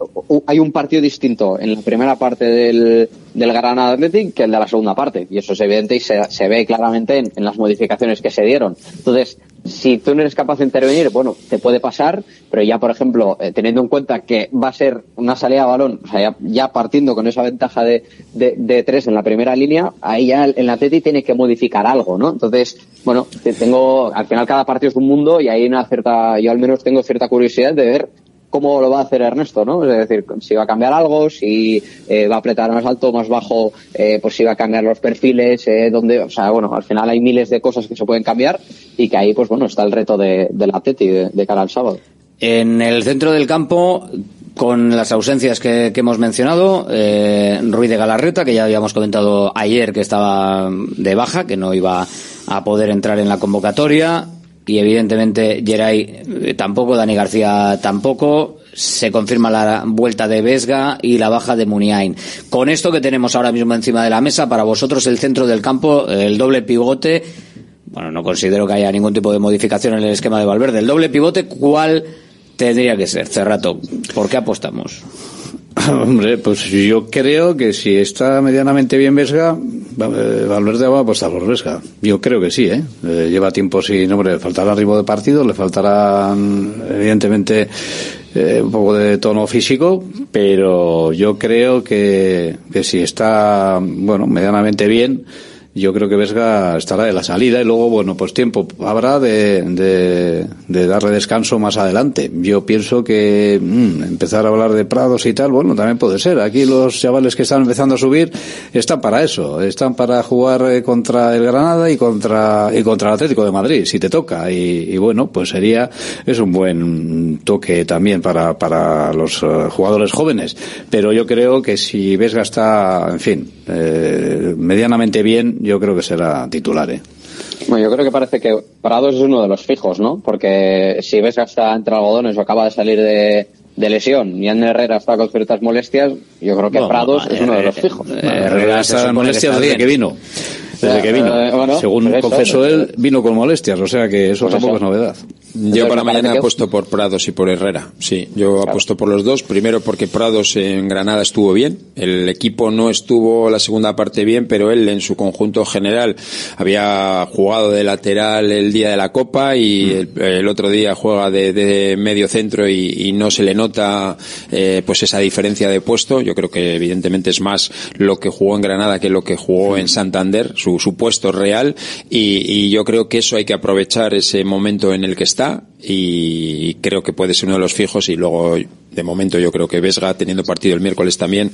hay un partido distinto en la primera parte del, del Granada Athletic que el de la segunda parte, y eso es evidente y se, se ve claramente en, en las modificaciones que se dieron. Entonces, si tú no eres capaz de intervenir, bueno, te puede pasar, pero ya, por ejemplo, eh, teniendo en cuenta que va a ser una salida de balón, o sea, ya, partiendo con esa ventaja de, de, de, tres en la primera línea, ahí ya el, el Atleti tiene que modificar algo, ¿no? Entonces, bueno, tengo, al final cada partido es un mundo y hay una cierta, yo al menos tengo cierta curiosidad de ver cómo lo va a hacer Ernesto, ¿no? Es decir, si va a cambiar algo, si eh, va a apretar más alto, más bajo, eh, pues si va a cambiar los perfiles, eh, donde, o sea, bueno, al final hay miles de cosas que se pueden cambiar y que ahí, pues bueno, está el reto de, la de, de cara al sábado. En el centro del campo, con las ausencias que, que hemos mencionado, eh, Ruiz de Galarreta, que ya habíamos comentado ayer que estaba de baja, que no iba a poder entrar en la convocatoria, y evidentemente Geray eh, tampoco, Dani García tampoco, se confirma la vuelta de Vesga y la baja de Muniain. Con esto que tenemos ahora mismo encima de la mesa, para vosotros el centro del campo, el doble pivote, bueno, no considero que haya ningún tipo de modificación en el esquema de Valverde. El doble pivote, ¿cuál tendría que ser? Cerrato, ¿por qué apostamos? Hombre, pues yo creo que si está medianamente bien Vesga, Valverde va a apostar por Vesga. Yo creo que sí, ¿eh? eh lleva tiempo sin, hombre, le faltará ritmo de partido, le faltará, evidentemente, eh, un poco de tono físico, pero yo creo que, que si está, bueno, medianamente bien, yo creo que Vesga estará de la salida y luego, bueno, pues tiempo habrá de, de, de darle descanso más adelante. Yo pienso que mmm, empezar a hablar de Prados y tal, bueno, también puede ser. Aquí los chavales que están empezando a subir están para eso, están para jugar eh, contra el Granada y contra, y contra el Atlético de Madrid, si te toca. Y, y bueno, pues sería, es un buen toque también para, para los uh, jugadores jóvenes. Pero yo creo que si Vesga está, en fin, eh, medianamente bien, yo creo que será titular. ¿eh? Bueno, yo creo que parece que Prados es uno de los fijos, ¿no? Porque si ves que está entre algodones o acaba de salir de, de lesión y Ander Herrera está con ciertas molestias, yo creo que no, Prados no, es uno de los fijos. Eh, Herrera está molestias desde que vino. Desde que vino. Eh, bueno, Según eso, confesó él, vino con molestias, o sea que eso pues tampoco eso. es novedad. Yo para mañana apuesto por Prados y por Herrera. Sí, yo claro. apuesto por los dos. Primero porque Prados en Granada estuvo bien. El equipo no estuvo la segunda parte bien, pero él en su conjunto general había jugado de lateral el día de la Copa y mm. el, el, otro día juega de, de medio centro y, y, no se le nota eh, pues esa diferencia de puesto. Yo creo que evidentemente es más lo que jugó en Granada que lo que jugó en Santander, su, su puesto real y yo creo que eso hay que aprovechar ese momento en el que está y creo que puede ser uno de los fijos y luego de momento yo creo que Vesga teniendo partido el miércoles también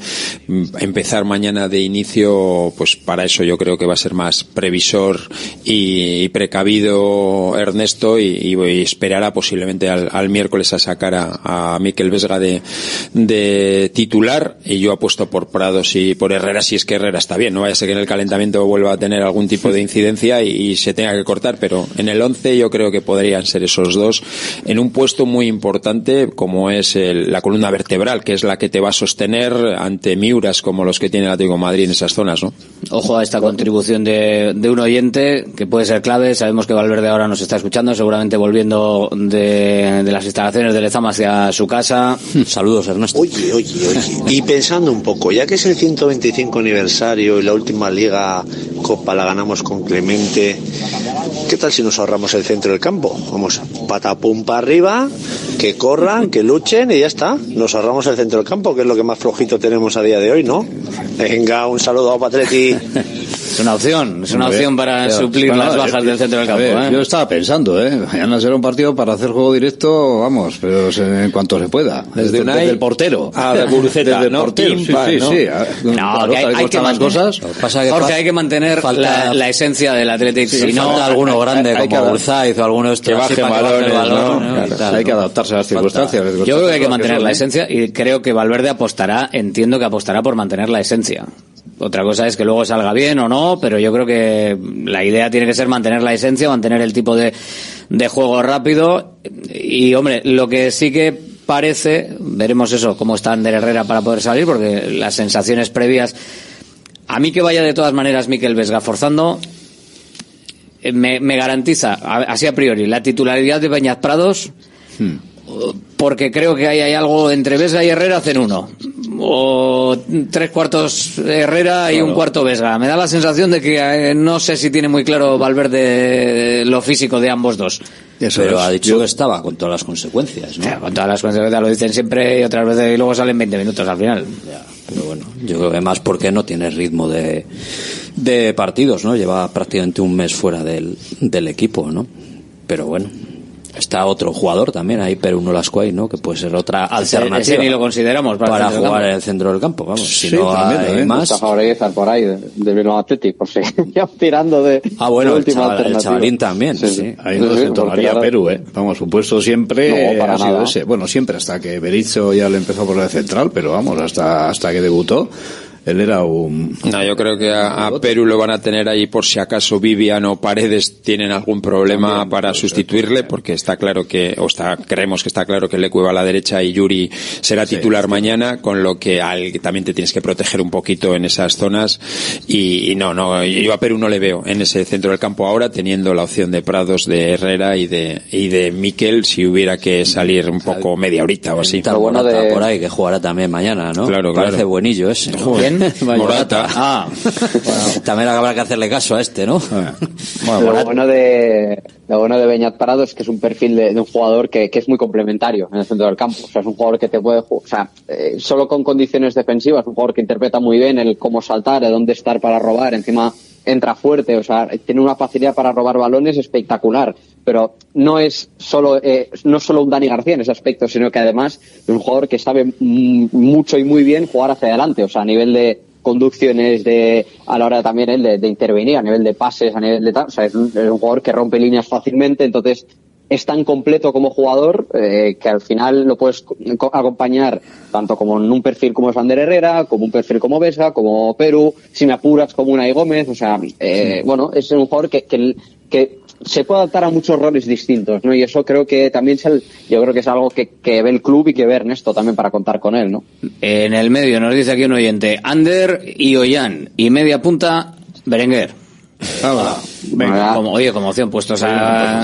mm, empezar mañana de inicio pues para eso yo creo que va a ser más previsor y, precavido Ernesto y, y esperará posiblemente al, al, miércoles a sacar a, a Miquel Vesga de, titular y yo apuesto por Prados y por Herrera si es que Herrera está bien. No vaya a ser que en el calentamiento vuelva a tener algún tipo de incidencia y, y se tenga que cortar pero en el 11 yo creo que podrían ser esos dos en un puesto muy importante como es el la columna vertebral, que es la que te va a sostener ante miuras como los que tiene el Atlético de Madrid en esas zonas, ¿no? Ojo a esta contribución de, de un oyente que puede ser clave. Sabemos que Valverde ahora nos está escuchando, seguramente volviendo de, de las instalaciones de Lezama hacia su casa. Saludos, Ernesto. Oye, oye, oye. Y pensando un poco, ya que es el 125 aniversario y la última Liga Copa la ganamos con Clemente, ¿qué tal si nos ahorramos el centro del campo? Vamos, patapum para arriba, que corran, que luchen y ya está. Nos ahorramos el centro del campo, que es lo que más flojito tenemos a día de hoy, ¿no? Venga, un saludo a Patreti. Es una opción, es una opción para suplir Bueno, las bajas del centro del campo. ver, ¿eh? Yo estaba pensando, ¿eh? Mañana será un partido para hacer juego directo, vamos, pero se- en cuanto se pueda. Desde, Unai desde el portero. a la Guruceta, Desde el ¿no? portero, sí, sí, ¿no? sí. No, Claro, que hay, que mantener, cosas. pasa que Jorge, hay que mantener falta- la, la esencia del Athletic. Sí, si no, falta alguno grande hay- hay que como Burzaiz o alguno de estos Que baje balones, el balón, hay que adaptarse a las circunstancias. yo creo que hay que mantener la esencia y creo que Valverde apostará, entiendo que apostará por mantener la esencia. Otra cosa es que luego salga bien o no, pero yo creo que la idea tiene que ser mantener la esencia, mantener el tipo de, de juego rápido. Y, hombre, lo que sí que parece, veremos eso, cómo está Ander Herrera para poder salir, porque las sensaciones previas. A mí que vaya de todas maneras Miquel Vesga forzando, eh, me, me garantiza, así a priori, la titularidad de Peñas Prados, porque creo que ahí hay algo entre Vesga y Herrera hacen uno. O tres cuartos Herrera y un cuarto Vesga. Me da la sensación de que eh, no sé si tiene muy claro Valverde lo físico de ambos dos. Pero ha dicho que estaba con todas las consecuencias, ¿no? Con todas las consecuencias lo dicen siempre y otras veces y luego salen 20 minutos al final. Pero bueno, yo creo que más porque no tiene ritmo de, de partidos, ¿no? Lleva prácticamente un mes fuera del, del equipo, ¿no? Pero bueno, está otro jugador también ahí, Perú Nolascuay, ¿no? Que puede ser otra alternativa. ese ni lo consideramos para jugar en el centro del campo, vamos. Si Sí, no también, hay también. más. Está por ahí, de, de Bilbao Athletic, por si ya tirando de. Ah, bueno, de el, chaval- el chavalín también, sí. Ahí no Sí, se porque Perú, ¿eh? Vamos, su puesto siempre No, para ha sido nada. ese. Bueno, siempre hasta que Berizzo ya le empezó por la central, pero vamos, hasta, hasta que debutó, él era un... No, yo creo que a, a Perú lo van a tener ahí por si acaso Vivian o Paredes tienen algún problema para sustituirle, porque está claro que, o está, creemos que está claro que le cueva a la derecha y Yuri será titular mañana, con lo que al, que también te tienes que proteger un poquito en esas zonas. Y, y no, no, yo a Perú no le veo en ese centro del campo ahora, teniendo la opción de Prados, de Herrera y de, y de Miquel, si hubiera que salir un poco media horita o así. Está Morata por ahí, que jugará también mañana, ¿no? Claro, Parece claro. buenillo ese. ¿Quién? Morata. Ah, bueno, también habrá que hacerle caso a este, ¿no? lo bueno de lo bueno de Beñat Parado es que es un perfil de, de un jugador que, que es muy complementario en el centro del campo. O sea, es un jugador que te puede jugar, o sea, eh, solo con condiciones defensivas, un jugador que interpreta muy bien el cómo saltar, de dónde estar para robar, encima entra fuerte, o sea, tiene una facilidad para robar balones espectacular, pero no es solo eh, no solo un Dani García en ese aspecto, sino que además es un jugador que sabe mucho y muy bien jugar hacia adelante, o sea, a nivel de conducciones de a la hora también él de, de intervenir a nivel de pases a nivel de tal o sea es un, es un jugador que rompe líneas fácilmente entonces es tan completo como jugador eh, que al final lo puedes co- co- acompañar tanto como en un perfil como es Ander Herrera como un perfil como Vesga como Perú si me apuras como Unai Gómez o sea eh, bueno es un jugador que, que, que se puede adaptar a muchos roles distintos, ¿no? Y eso creo que también es el, yo creo que es algo que, que ve el club y que ve Ernesto también para contar con él, ¿no? En el medio nos dice aquí un oyente, Ander y Ollán. Y media punta, Berenguer. Venga. Como, oye, como opción puestos a...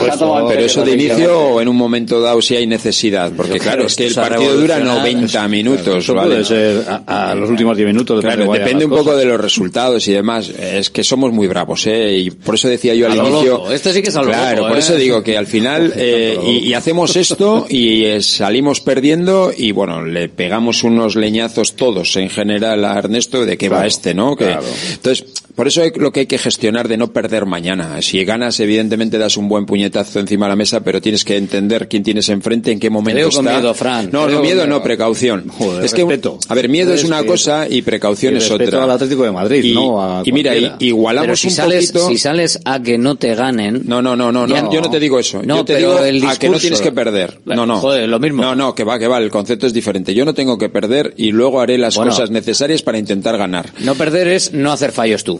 Pero eso de inicio o en un momento dado si hay necesidad, porque claro, es que el partido dura revolucionar- 90 minutos, Eso ¿vale? puede ser a, a los últimos 10 minutos. depende un poco de los resultados y demás. Es que somos muy bravos, ¿eh? Y por eso decía yo al inicio. Este sí que es Claro, por ¿eh? eso digo que al final eh, y, hacemos esto y eh, salimos perdiendo y bueno, le pegamos unos leñazos todos en general a Ernesto de que va este, ¿no? Entonces, por eso hay- lo que hay que gestionar de no perder mañana. Si ganas, evidentemente das un buen puñetazo encima de la mesa, pero tienes que entender quién tienes enfrente, en qué momento con está. miedo, Fran. No, Te no, miedo no, precaución. Joder, es que, respeto. a ver, miedo es una Es cosa y precaución y es otra. al Atlético de Madrid, y, no a y mira, igualamos Pero si un sales, poquito. si sales a que no te ganen... No, no, no, no, Ya no, yo no te digo eso. No, yo te digo el a que no discurso- tienes que perder. No, no. Joder, lo mismo. No, no, que va, que va, el concepto es diferente. Yo no tengo que perder y luego haré las Bueno. cosas necesarias para intentar ganar. No perder es no hacer fallos tú,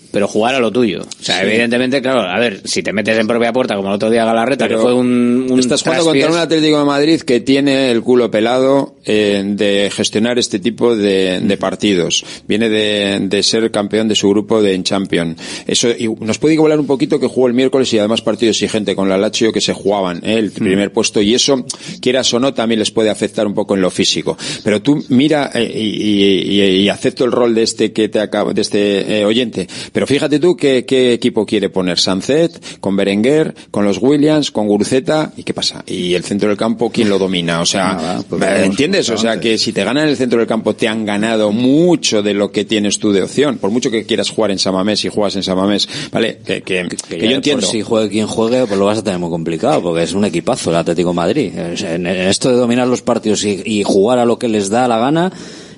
pero jugar a lo tuyo. O sea, Sí. evidentemente, claro, a ver, si te metes en propia puerta, como el otro día Galarreta, Pero que fue un, un Estás jugando contra un Atlético de Madrid que tiene el culo pelado eh, de gestionar este tipo de, de partidos. Viene de, de, ser campeón de su grupo de en Champions. Eso y nos puede igualar un poquito que jugó el miércoles y además partido exigente con la Lazio que se jugaban ¿eh? el mm. primer puesto y eso, quieras o no, también les puede afectar un poco en lo físico. Pero tú mira eh, y, y, y, acepto el rol de este que te acabo, de este eh, oyente. Pero fíjate tú qué, qué equipo quiere poner Sancet con Berenguer, con los Williams, con Guruceta y qué pasa. Y el centro del campo, ¿quién lo domina? O sea, pues ¿entiendes? O sea que si te ganan el centro del campo te han ganado mucho de lo que tienes tú de opción. Por mucho que quieras jugar en Samamés y juegas en Samamés, ¿vale? Que, que, que, yo entiendo. si juegue quien juegue, pues lo vas a tener muy complicado porque es un equipazo el Atlético Madrid. En esto de dominar los partidos y, y jugar a lo que les da la gana,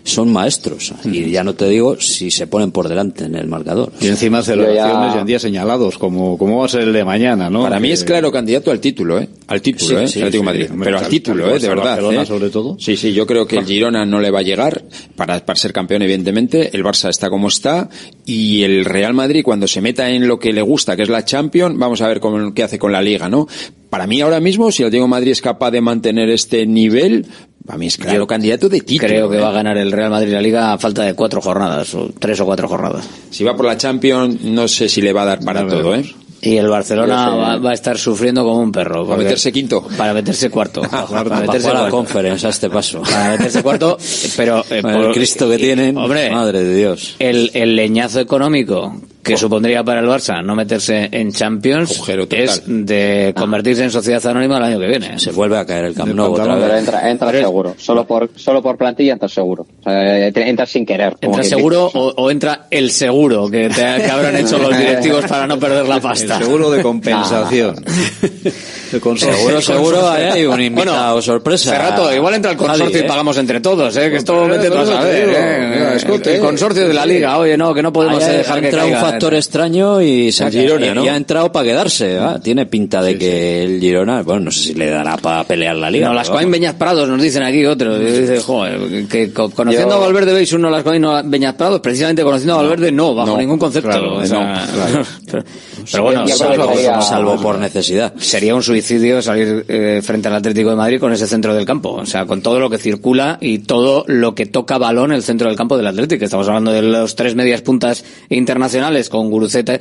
son maestros. Y ya no te digo si se ponen por delante en el marcador. Y encima celebraciones ya... en días señalados, como, como va a ser el de mañana, ¿no? Para mí es claro candidato al título, ¿eh? Al título, ¿eh? Sí, Atlético Madrid. Pero al título, ¿eh? De verdad. ¿eh? sobre todo. Sí, sí, yo creo que el Girona no le va a llegar para, para ser campeón, evidentemente. El Barça está como está. Y el Real Madrid, cuando se meta en lo que le gusta, que es la Champions, vamos a ver cómo, qué hace con la Liga, ¿no? Para mí ahora mismo, si el Atlético Madrid es capaz de mantener este nivel, a mí es claro Yo candidato de título. Creo que ¿eh? va a ganar el Real Madrid la Liga a falta de cuatro jornadas, o tres o cuatro jornadas. Si va por la Champions, no sé si le va a dar para no, todo, ¿eh? Y el Barcelona va, va, a estar sufriendo como un perro. Para meterse quinto. Para meterse cuarto. para, para meterse a la conferencia a este paso. Para meterse cuarto, pero... Eh, por, el Cristo que tienen, hombre, madre de Dios. El, el leñazo económico que supondría para el Barça no meterse en Champions es de convertirse en sociedad anónima el año que viene. Se vuelve a caer el Camp Nou otra vez. Entra, entra Pero seguro. Solo por, solo por plantilla entra seguro. O sea, entra sin querer. ¿Entra seguro o, o, entra el seguro que, te, que habrán hecho los directivos para no perder la pasta? El seguro de compensación. seguro, seguro hay un invitado bueno, sorpresa. Hace rato, igual entra el consorcio Nadie, ¿eh? y pagamos entre todos, ¿eh? que esto vete a saber. ¿eh? el consorcio de la liga, oye, no, que no podemos dejar que caiga. Factor extraño y se ha, Girona, ¿no? y ha entrado para quedarse. ¿eh? Tiene pinta de sí, que sí. el Girona, bueno, no sé si le dará para pelear la liga. No, las Coain Beñas Prados nos dicen aquí otros. Dice, joder, que conociendo Yo... a Valverde veis uno las Coain Beñas Prados, precisamente conociendo a Valverde no, bajo no, ningún concepto. Claro, o sea, no, claro. pero, pero, bueno, salvo, salvo, por necesidad. Sería un suicidio salir eh, frente al Atlético de Madrid con ese centro del campo. O sea, con todo lo que circula y todo lo que toca balón el centro del campo del Atlético. Estamos hablando de los tres medias puntas internacionales con Guruceta,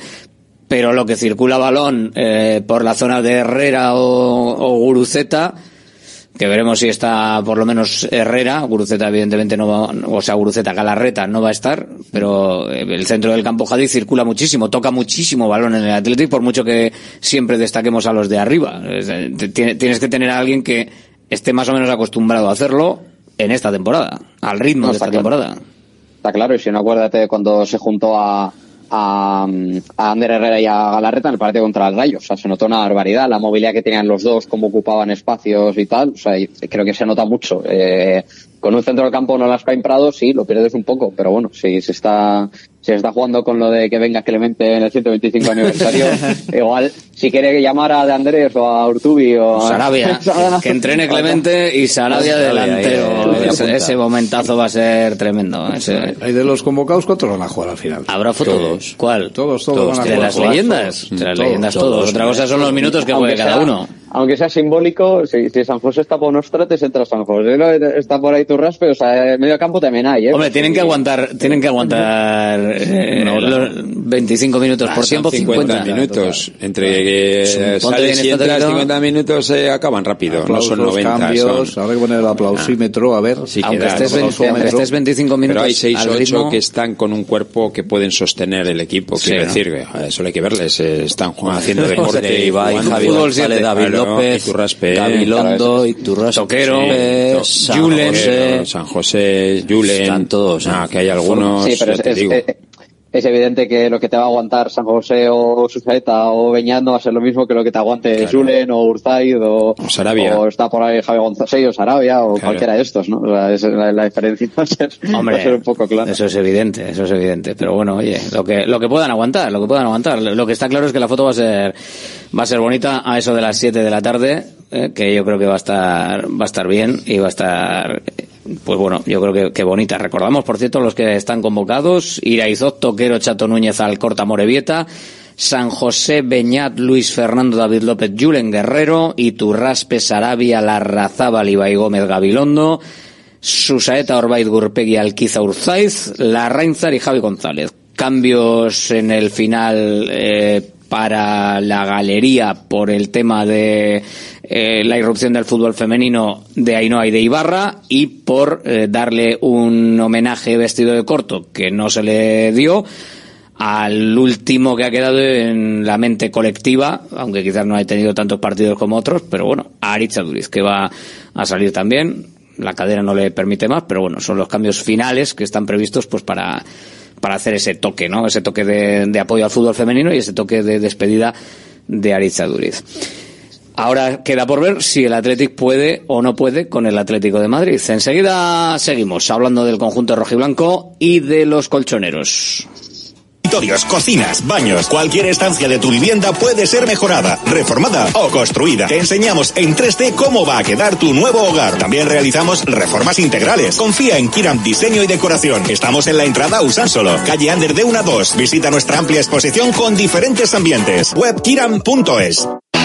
pero lo que circula balón eh, por la zona de Herrera o, o Guruceta, que veremos si está por lo menos Herrera, Guruceta evidentemente no va, o sea, Guruceta Galarreta no va a estar, pero el centro del campo Jádiz circula muchísimo, toca muchísimo balón en el Atlético, por mucho que siempre destaquemos a los de arriba. Tienes que tener a alguien que esté más o menos acostumbrado a hacerlo en esta temporada, al ritmo no, de esta claro. temporada. Está claro, y si no acuérdate cuando se juntó a, a, a Ander Herrera y a Galarreta en el partido contra el Rayo. O sea, se notó una barbaridad, la movilidad que tenían los dos, cómo ocupaban espacios y tal. O sea, creo que se nota mucho. Eh, con un centro del campo no las caen Prado, sí, lo pierdes un poco, pero bueno, si se está, si está jugando con lo de que venga Clemente en el 125 aniversario, igual, si quiere llamar a De Andrés o a Urtubi o a Sarabia, que entrene Clemente y Sarabia delantero. Ese, ese, momentazo va a ser tremendo. Ese... Hay de los convocados, ¿cuántos van a jugar al final? Habrá fotos. Todos. ¿Cuál? Todos, todos. todos van a de jugar, las leyendas. De las leyendas todos. todos. Otra cosa son los minutos que juegue cada uno aunque sea simbólico, si, si, San José está por Nostrates, entra San José, está por ahí Turraspe, o sea, en medio campo también hay, ¿eh? Hombre, tienen que aguantar, tienen que aguantar eh, los 25 minutos por ah, tiempo, 50, 50 minutos. Entre que eh, sales y entras 50 minutos se eh, acaban rápido, Aplausos, no son 90. Cambios, son... Habrá que poner el aplausímetro, a ver. Si aunque, estés, 20, aunque estés 25 minutos Pero hay 6 o 8 ritmo... que están con un cuerpo que pueden sostener el equipo, sí, quiero ¿no? decir, eso hay que verles, están haciendo deporte. Ibai, Javi González, David López, Gabilondo, Iturraspe, Toquero, San Julen, José, San José, Julen, están todos. Ah, que hay algunos. Sí, pero es, es, es, es, evidente que lo que te va a aguantar San José o Susaeta o Beñat no va a ser lo mismo que lo que te aguante claro. Julen o Urzaid o, o Sarabia. O está por ahí Javi González o Sarabia o claro. cualquiera de estos, ¿no? O sea, es, la, la, diferencia va a, ser, Hombre, va a ser un poco clara. Eso es evidente, eso es evidente. Pero bueno, oye, lo que, lo que puedan aguantar, lo que puedan aguantar. Lo que está claro es que la foto va a ser, va a ser bonita a eso de las 7 de la tarde eh, que yo creo que va a estar va a estar bien y va a estar pues bueno yo creo que, que bonita recordamos por cierto los que están convocados Iraizot Toquero Chato Núñez Alcorta Morevieta San José Beñat Luis Fernando David López Julen Guerrero Iturraspe Sarabia Larrazábal Ibai Gómez Gabilondo Susaeta Orbaiz Gurpegui Alquiza Urzaiz, Larrainzar y Javi González. Cambios en el final eh, para la galería por el tema de eh, la irrupción del fútbol femenino de Ainhoa y de Ibarra y por eh, darle un homenaje vestido de corto que no se le dio al último que ha quedado en la mente colectiva, aunque quizás no haya tenido tantos partidos como otros, pero bueno, a Aritz Duriz, que va a salir también. La cadera no le permite más, pero bueno, son los cambios finales que están previstos pues para para hacer ese toque, ¿no? Ese toque de, apoyo al fútbol femenino y ese toque de despedida de Aritza Duriz. Ahora queda por ver si el Athletic puede o no puede con el Atlético de Madrid. Enseguida seguimos hablando del conjunto rojiblanco y de los colchoneros cocinas, baños, cualquier estancia de tu vivienda puede ser mejorada, reformada o construida. Te enseñamos en 3D cómo va a quedar tu nuevo hogar. También realizamos reformas integrales. Confía en Kiram Diseño y Decoración. Estamos en la entrada Usánsolo, calle Ander de 1 a 2. Visita nuestra amplia exposición con diferentes ambientes. Webkiram.es.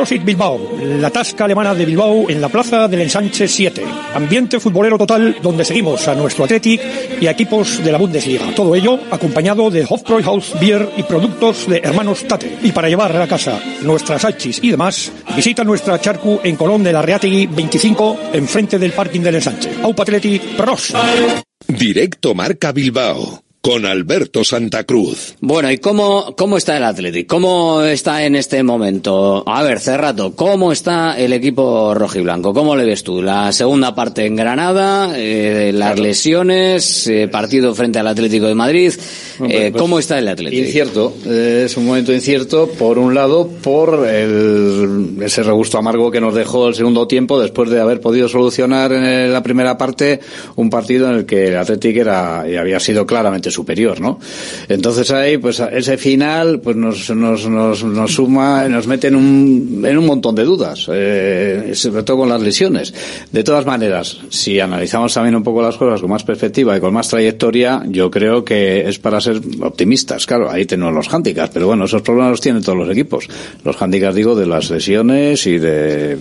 Profit Bilbao, la tasca alemana de Bilbao en la plaza del Ensanche 7. Ambiente futbolero total donde seguimos a nuestro Athletic y a equipos de la Bundesliga. Todo ello acompañado de Hofbräuhaus Beer y productos de hermanos Tate. Y para llevar a casa nuestras hachis y demás, visita nuestra charcu en Colón de la Reategui 25, enfrente del parking del Ensanche. Aupa Athletic, pros. Directo Marca Bilbao con Alberto Santa Cruz. Bueno, ¿y cómo, cómo está el Athletic? ¿Cómo está en este momento? A ver, Cerrato, ¿cómo está el equipo rojiblanco? ¿Cómo le ves tú? La segunda parte en Granada, eh, las lesiones, eh, partido frente al Atlético de Madrid. Eh, ¿Cómo está el Atlético? Incierto, es un momento incierto, por un lado, por el, ese regusto amargo que nos dejó el segundo tiempo después de haber podido solucionar en la primera parte un partido en el que el Atlético era, y había sido claramente superior, ¿no? Entonces ahí, pues ese final, pues nos, nos, nos, nos suma, nos mete en un, en un montón de dudas, eh, sobre todo con las lesiones. De todas maneras, si analizamos también un poco las cosas con más perspectiva y con más trayectoria, yo creo que es para ser optimistas. Claro, ahí tenemos los handicaps, pero bueno, esos problemas los tienen todos los equipos. Los handicaps, digo, de las lesiones y de,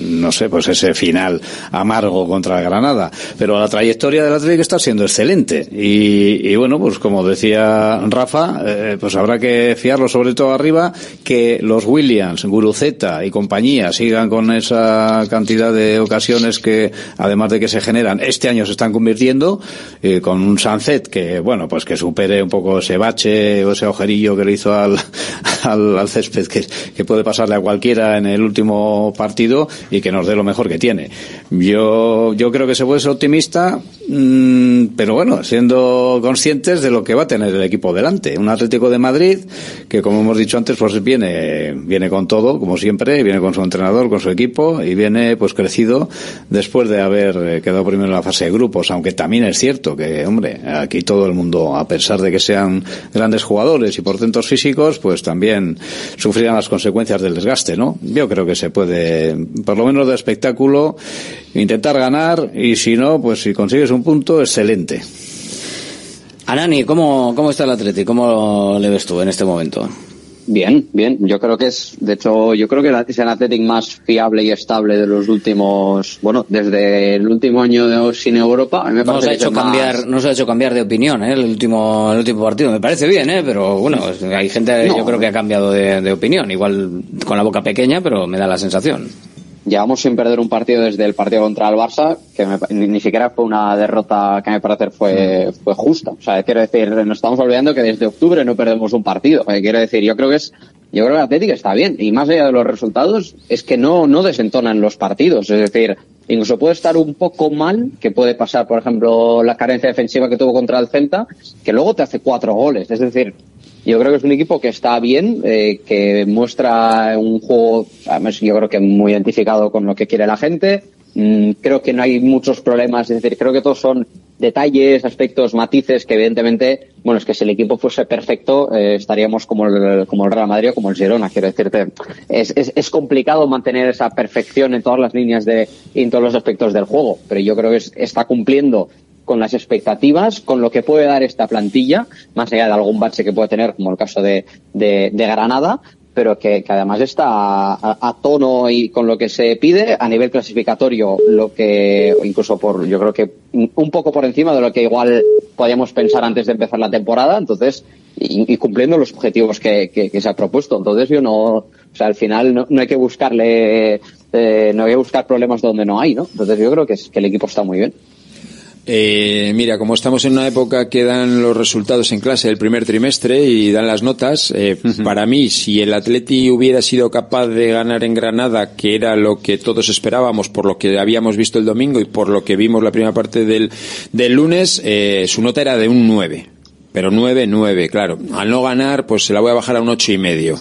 no sé, pues ese final amargo contra Granada. Pero la trayectoria del Atlético está siendo excelente. Y, y bueno, bueno, pues como decía Rafa, eh, pues habrá que fiarlo sobre todo arriba, que los Williams, Guruceta y compañía sigan con esa cantidad de ocasiones que, además de que se generan, este año se están convirtiendo, eh, con un Sunset que, bueno, pues que supere un poco ese bache o ese agujerillo que le hizo al, al, césped que, que puede pasarle a cualquiera en el último partido y que nos dé lo mejor que tiene. Yo, yo creo que se puede ser optimista, pero bueno, siendo consciente de lo que va a tener el equipo delante. Un Atlético de Madrid que, como hemos dicho antes, pues viene, viene con todo, como siempre, viene con su entrenador, con su equipo y viene pues crecido después de haber eh, quedado primero en la fase de grupos, aunque también es cierto que, hombre, aquí todo el mundo, a pesar de que sean grandes jugadores y portentos físicos, pues también sufrirán las consecuencias del desgaste, ¿no? Yo creo que se puede, por lo menos de espectáculo, intentar ganar y si no, pues si consigues un punto, excelente. Anani, ¿cómo, cómo está el Atleti? ¿Cómo le ves tú en este momento? Bien, bien. Yo creo que es, de hecho, yo creo que es el Athletic más fiable y estable de los últimos, bueno, desde el último año de, sin Europa. A mí me nos ha hecho cambiar, nos ha hecho cambiar de opinión, ¿eh? El último, el último partido. Me parece bien, ¿eh? Pero bueno, hay gente, yo creo que ha cambiado de, de opinión. Igual con la boca pequeña, pero me da la sensación llevamos sin perder un partido desde el partido contra el Barça, que ni, siquiera fue una derrota que a mi parecer fue, fue justa. O sea, quiero decir, nos estamos olvidando que desde octubre no perdemos un partido. Eh, quiero decir, yo creo que es, yo creo que el Atlético está bien. Y más allá de los resultados, es que no, no desentonan los partidos. Es decir, incluso puede estar un poco mal, que puede pasar, por ejemplo, la carencia defensiva que tuvo contra el Celta, que luego te hace cuatro goles. Es decir, yo creo que es un equipo que está bien, eh, que muestra un juego, además yo creo que muy identificado con lo que quiere la gente. Mm, creo que no hay muchos problemas, es decir, creo que todos son detalles, aspectos, matices que evidentemente, bueno, es que si el equipo fuese perfecto, eh, estaríamos como el, como el Real Madrid o como el Girona, quiero decirte. Es, es, es, complicado mantener esa perfección en todas las líneas de, en todos los aspectos del juego, pero yo creo que está cumpliendo con las expectativas, con lo que puede dar esta plantilla, más allá de algún bache que puede tener, como el caso de, de, Granada, pero que, además está a, tono y con lo que se pide a nivel clasificatorio, lo que incluso por, yo creo que un poco por encima de lo que igual podíamos pensar antes de empezar la temporada, entonces, y, cumpliendo los objetivos que, que, se ha propuesto. Entonces yo no, o sea, al final no, no hay que buscarle, eh, no hay que buscar problemas donde no hay, ¿no? Entonces yo creo que, es, que el equipo está muy bien. Eh, mira, como estamos en una época que dan los resultados en clase del primer trimestre y dan las notas, eh, para mí, si el Atleti hubiera sido capaz de ganar en Granada, que era lo que todos esperábamos por lo que habíamos visto el domingo y por lo que vimos la primera parte del, del lunes, eh, su nota era de un 9 pero nueve, nueve, claro. Al no ganar, pues se la voy a bajar a un ocho y medio.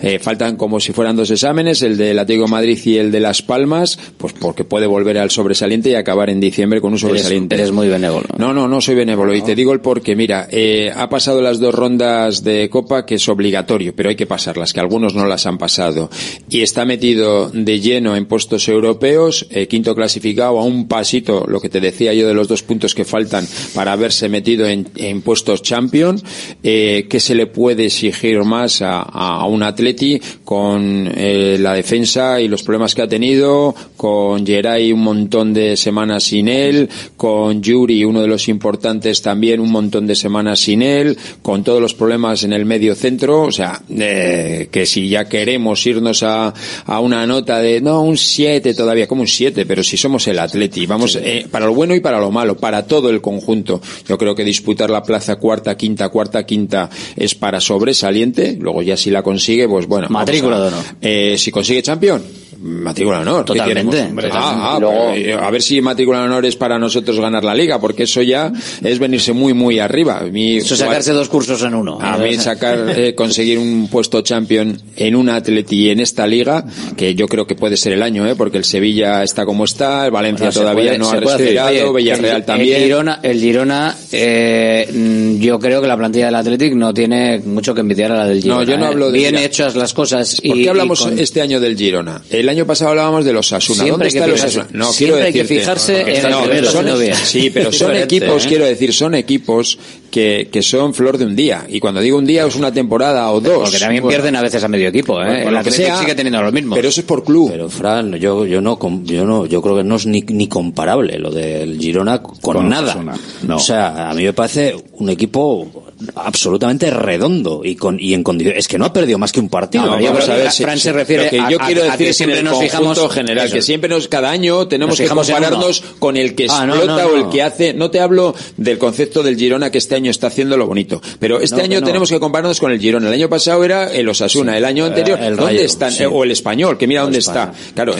Eh, faltan como si fueran dos exámenes, el del Atlético Madrid y el de Las Palmas, pues porque puede volver al sobresaliente y acabar en diciembre con un sobresaliente. Eres, muy benévolo. No, no, no soy benévolo. Y te digo el porque, mira, eh, ha pasado las dos rondas de Copa que es obligatorio, pero hay que pasarlas, que algunos no las han pasado. Y está metido de lleno en puestos europeos, eh, quinto clasificado a un pasito, lo que te decía yo de los dos puntos que faltan para haberse metido en, en puestos Champion, eh, ¿qué se le puede exigir más a, a un Atleti con eh, la defensa y los problemas que ha tenido, con Geray un montón de semanas sin él, con Yuri, uno de los importantes también, un montón de semanas sin él, con todos los problemas en el medio centro, o sea, eh, que si ya queremos irnos a, a una nota de, no, un 7 todavía, como un 7, pero si somos el Atleti, vamos, eh, para lo bueno y para lo malo, para todo el conjunto. Yo creo que disputar la plaza cuarta, quinta, cuarta, quinta es para sobresaliente, luego ya si la consigue, pues bueno. Matrícula de honor. Eh, si consigue campeón, matrícula de honor. Totalmente. Ah, ah, eh, a ver si matrícula de honor es para nosotros ganar la liga, porque eso ya es venirse muy, muy arriba. eso sacarse dos cursos en uno. A mí sacar, eh, conseguir un puesto champion en un atleti y en esta liga, que yo creo que puede ser el año, ¿eh? porque el Sevilla está como está, el Valencia todavía no ha respirado, Villarreal también. El Girona, el Girona eh, yo creo que la plantilla del Athletic no tiene mucho que envidiar a la del Girona. No, yo no hablo de Bien hechas las cosas. ¿Por qué hablamos este año del Girona? El año pasado hablábamos de los Asuna. ¿Dónde están los Asuna? No, quiero decir. Hay que fijarse en el son, Sí, pero son equipos, ¿eh? quiero decir, son equipos que, que son flor de un día. Y cuando digo un día es una temporada o dos. Porque también pierden a veces a medio equipo, ¿eh? Bueno, que sea, sigue teniendo lo mismo. Pero eso es por club. Pero Fran, yo, yo no, yo no, yo creo que no es ni, ni comparable lo del Girona con, nada. No. O sea, a mí me parece un equipo absolutamente redondo y con y en condiciones es que no ha perdido más que un partido no, vamos a ver Fran se refiere que yo quiero decir que siempre nos fijamos general que siempre nos cada año tenemos que compararnos con el que ah, explota o el que hace. No te hablo del concepto del Girona que este año está haciendo lo bonito pero este año tenemos que compararnos con el Girona. El año pasado era el Osasuna el año anterior. dónde están o el español que mira dónde está. Claro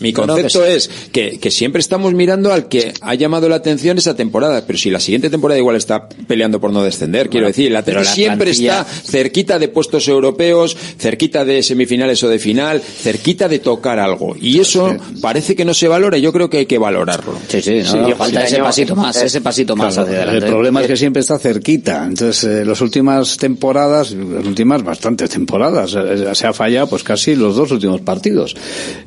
mi concepto es que, que siempre estamos mirando al que ha llamado la atención esa temporada pero si la siguiente temporada igual está peleando por no descender quiero decir. El Atleti siempre está cerquita de puestos europeos, cerquita de semifinales o de final, cerquita de tocar algo. Y eso parece que no se valora y yo creo que hay que valorarlo. Sí, sí, falta ese pasito más, ese pasito más hacia adelante. El problema es que siempre está cerquita. Entonces, eh, las últimas temporadas, las últimas bastantes temporadas, eh, se ha fallado pues casi los dos últimos partidos.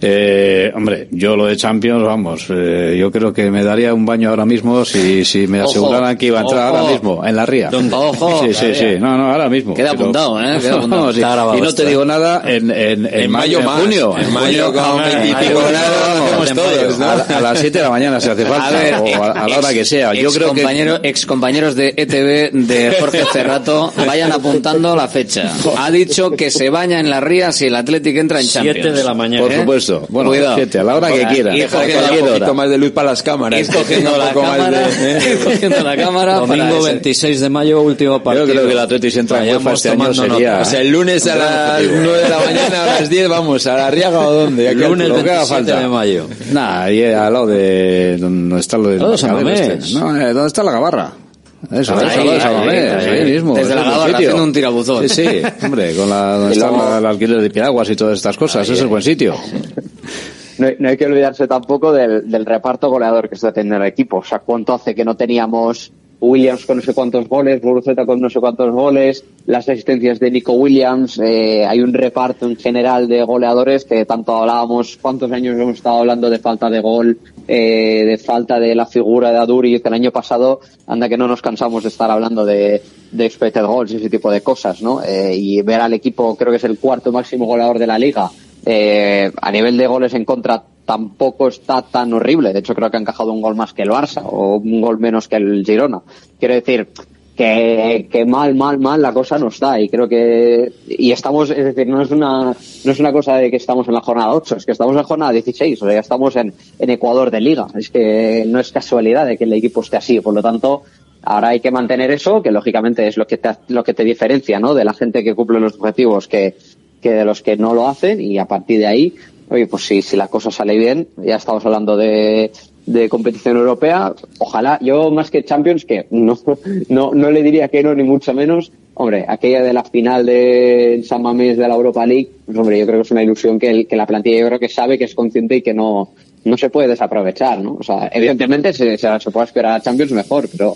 Eh, hombre, yo lo de Champions, vamos, eh, yo creo que me daría un baño ahora mismo si, si me aseguraran que iba a entrar ahora mismo, en la ría. Ojo, sí, sí, sí, no, no, ahora mismo. Queda apuntado, ¿eh? Queda apuntado. Sí. Y no te digo nada en, en, en, mayo, en más. junio. En mayo, con 25 grados, todos, ¿no? a, a las 7 de la mañana se hace falta, A ver, o a, a la hora que sea. Yo creo que compañero, ex compañeros de ETV de Jorge Cerrato vayan apuntando la fecha. Ha dicho que se baña en la ría si el Atlético entra en Champions. Siete de la mañana. Por ¿Eh? supuesto. Bueno, Cuidado. siete, a la hora que Ahora, quiera. ir cogiendo un poquito más de luz para las cámaras. Ir cogiendo Un la cámara, de- ir cogiendo la cámara Domingo ese- 26 de mayo, último Yo partido. creo que el Atlético si entra en UEFA este año sería... O sea, el lunes a las 9 de la mañana, a las 10, vamos, a la Riaga o dónde. Aquí Lunes lo que haga 27 falta. de mayo. Nah, ahí al lado de... ¿Dónde está lo de San mercadero Mamés. este? No, eh, ¿dónde está la gabarra? Eso, Ahí, eso, lo de San ahí, Mamés, ahí. ahí mismo. Desde la Gabarra sitio. haciendo un tirabuzón. Sí, sí, hombre, con la, donde está el alquiler de piraguas y todas estas cosas, ese es el buen sitio. No, no hay que olvidarse tampoco del, del reparto goleador que está teniendo el equipo. O sea, cuánto hace que no teníamos Williams con no sé cuántos goles, Guruceta con no sé cuántos goles, las asistencias de Nico Williams, eh, hay un reparto en general de goleadores que tanto hablábamos, cuántos años hemos estado hablando de falta de gol, eh, de falta de la figura de Aduri, que el año pasado, anda que no nos cansamos de estar hablando de, de expected goals y ese tipo de cosas, ¿no? Eh, y ver al equipo, creo que es el cuarto máximo goleador de la liga, eh, a nivel de goles en contra tampoco está tan horrible. De hecho, creo que ha encajado un gol más que el Barça o un gol menos que el Girona. Quiero decir que, que mal, mal, mal la cosa no está. Y creo que, y estamos, es decir, no es una, no es una cosa de que estamos en la jornada 8, es que estamos en la jornada 16, o sea, ya estamos en, en Ecuador de liga. Es que no es casualidad de que el equipo esté así. Por lo tanto, Ahora hay que mantener eso, que lógicamente es lo que te, lo que te diferencia, ¿no? De la gente que cumple los objetivos que, que de los que no lo hacen y a partir de ahí, oye, pues si, si la cosa sale bien, ya estamos hablando de, de competición europea, ojalá, yo más que Champions, que no, no, no le diría que no, ni mucho menos, hombre, aquella de la final de San Mamés de la Europa League, pues hombre, yo creo que es una ilusión que, el, que la plantilla yo creo que sabe, que es consciente y que no, no se puede desaprovechar, ¿no? O sea, evidentemente se, se, se puede esperar a Champions mejor, pero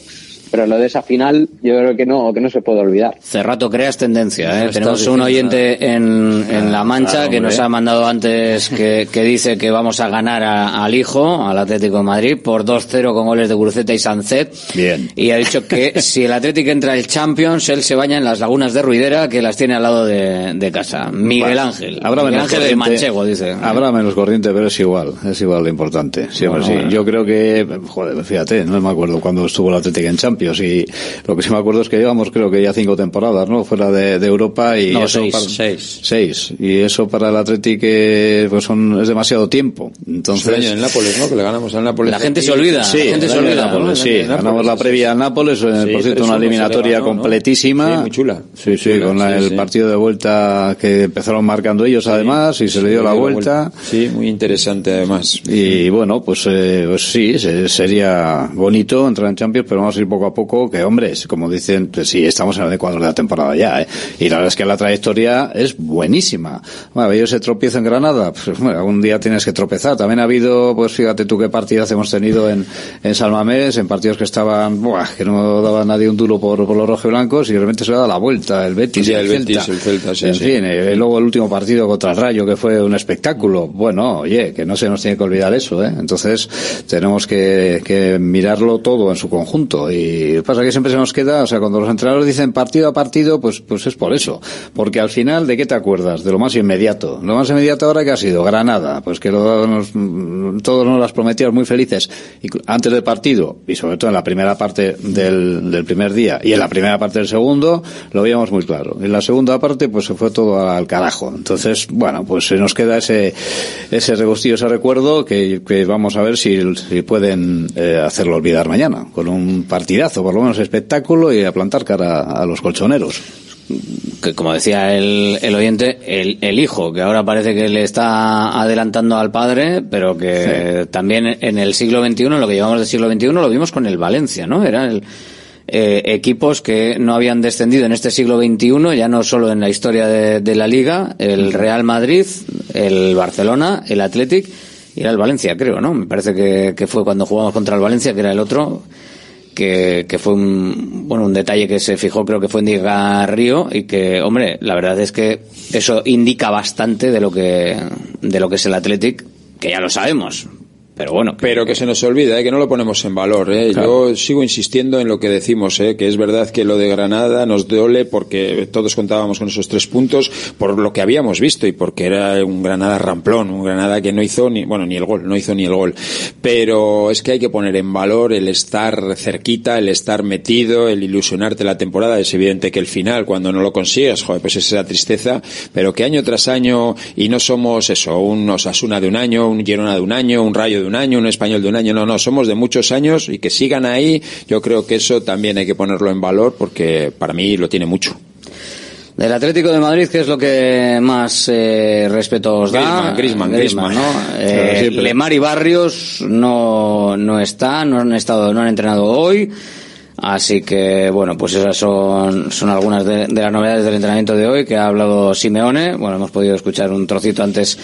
pero lo de esa final yo creo que no que no se puede olvidar. Cerrato creas tendencia, ¿eh? Tenemos un oyente en, en La Mancha claro, que nos ha mandado antes que, que dice que vamos a ganar a- al hijo, al Atlético de Madrid, por 2-0 con goles de Guruceta y Sancet. Bien. Y ha dicho que si el Atlético entra el Champions, él se baña en las lagunas de Ruidera, que las tiene al lado de, de casa. Miguel Bueno, Ángel. Habrá Miguel menos Ángel de corriente, Manchego, dice. Habrá menos corriente, pero es igual, es igual lo importante. Sí, Bueno, sí. bueno. Yo creo que, joder, fíjate, no me acuerdo cuando estuvo el Atlético en Champions y lo que sí me acuerdo es que llevamos creo que ya cinco temporadas, ¿no? Fuera de, de Europa y No, eso seis, para, seis. seis. Y eso para el Atlético eh, pues son, es demasiado tiempo. Entonces, año en Nápoles, ¿no? Que le ganamos al Nápoles. La gente se olvida. Sí, la gente se olvida. Nápoles, ¿no? sí, ganamos la previa al Nápoles, eh, Sí, por cierto, 3-1 una eliminatoria ganó, ¿no? completísima. Sí, muy chula. Sí, sí, Chula, con la- sí, el partido de vuelta que empezaron marcando ellos además y se le dio la vuelta. Sí, muy interesante además. Y bueno, pues, eh, pues sí, se- sería bonito entrar en Champions, pero vamos a ir poco a poco, que hombre, es como dicen, pues sí, estamos en el Ecuador de la temporada ya, ¿eh? Y la verdad es que la trayectoria es buenísima. Bueno, ellos se tropiezo en Granada, pues bueno, algún día tienes que tropezar. También ha habido, pues fíjate tú qué partidas hemos tenido en, en Salmamés, en partidos que estaban, buah, que no daba nadie un duro por, por los rojiblancos y de repente se le da la vuelta, el Betis, Sí, el, el Celta. El Celta, sí, en sí. fin, eh, luego el último partido contra el Rayo, que fue un espectáculo. Bueno, oye, que no se nos tiene que olvidar eso, ¿eh? Entonces, tenemos que, que mirarlo todo en su conjunto. Y pasa que siempre se nos queda, o sea, cuando los entrenadores dicen partido a partido, pues, pues es por eso. Porque al final, ¿de qué te acuerdas? De lo más inmediato. Lo más inmediato ahora que ha sido Granada, pues que lo- nos- todos nos las prometíamos muy felices. Y antes del partido, y sobre todo en la primera parte del, del primer día, y en la primera parte del segundo, lo veíamos muy claro. En la segunda parte, pues se fue todo al carajo. Entonces, bueno, pues se nos queda ese, ese regustillo, ese recuerdo que, que vamos a ver si, si pueden eh, hacerlo olvidar mañana, con un partidazo, por lo menos espectáculo, y a plantar cara a los colchoneros. que como decía el, el oyente, el, el hijo, que ahora parece que le está adelantando al padre, pero que también en el siglo XXI, en lo que llevamos del siglo XXI, lo vimos con el Valencia, ¿no? Era el, eh, equipos que no habían descendido en este siglo XXI, ya no solo en la historia de, la Liga, el Real Madrid, el Barcelona, el Athletic y era el Valencia, creo, ¿no? Me parece que, que fue cuando jugamos contra el Valencia, que era el otro, que, que, fue un, bueno, un detalle que se fijó, creo que fue en Diga Río, y que, hombre, la verdad es que eso indica bastante de lo que, de lo que es el Athletic, que ya lo sabemos, pero bueno. Pero que se nos olvida, ¿eh? que no lo ponemos en valor. ¿eh? Yo sigo insistiendo en lo que decimos, ¿eh? que es verdad que lo de Granada nos duele porque todos contábamos con esos tres puntos por lo que habíamos visto y porque era un Granada ramplón, un Granada que no hizo ni, bueno, ni el gol, no hizo ni el gol. Pero es que hay que poner en valor el estar cerquita, el estar metido, el ilusionarte la temporada. Es evidente que el final, cuando no lo consigues, joder, pues es esa tristeza, pero que año tras año, y no somos eso, un Osasuna de un año, un Girona de un año, un Rayo de un año, un español de un año, no, no, somos de muchos años y que sigan ahí, yo creo que eso también hay que ponerlo en valor porque para mí lo tiene mucho. Del Atlético de Madrid, ¿qué es lo que más eh, respeto os da? Grisman, Grisman, ¿no? Eh, Lemar y Barrios no, no están, no han estado, no han entrenado hoy. Así que, bueno, pues esas son, son algunas de, de, las novedades del entrenamiento de hoy que ha hablado Simeone. Bueno, hemos podido escuchar un trocito antes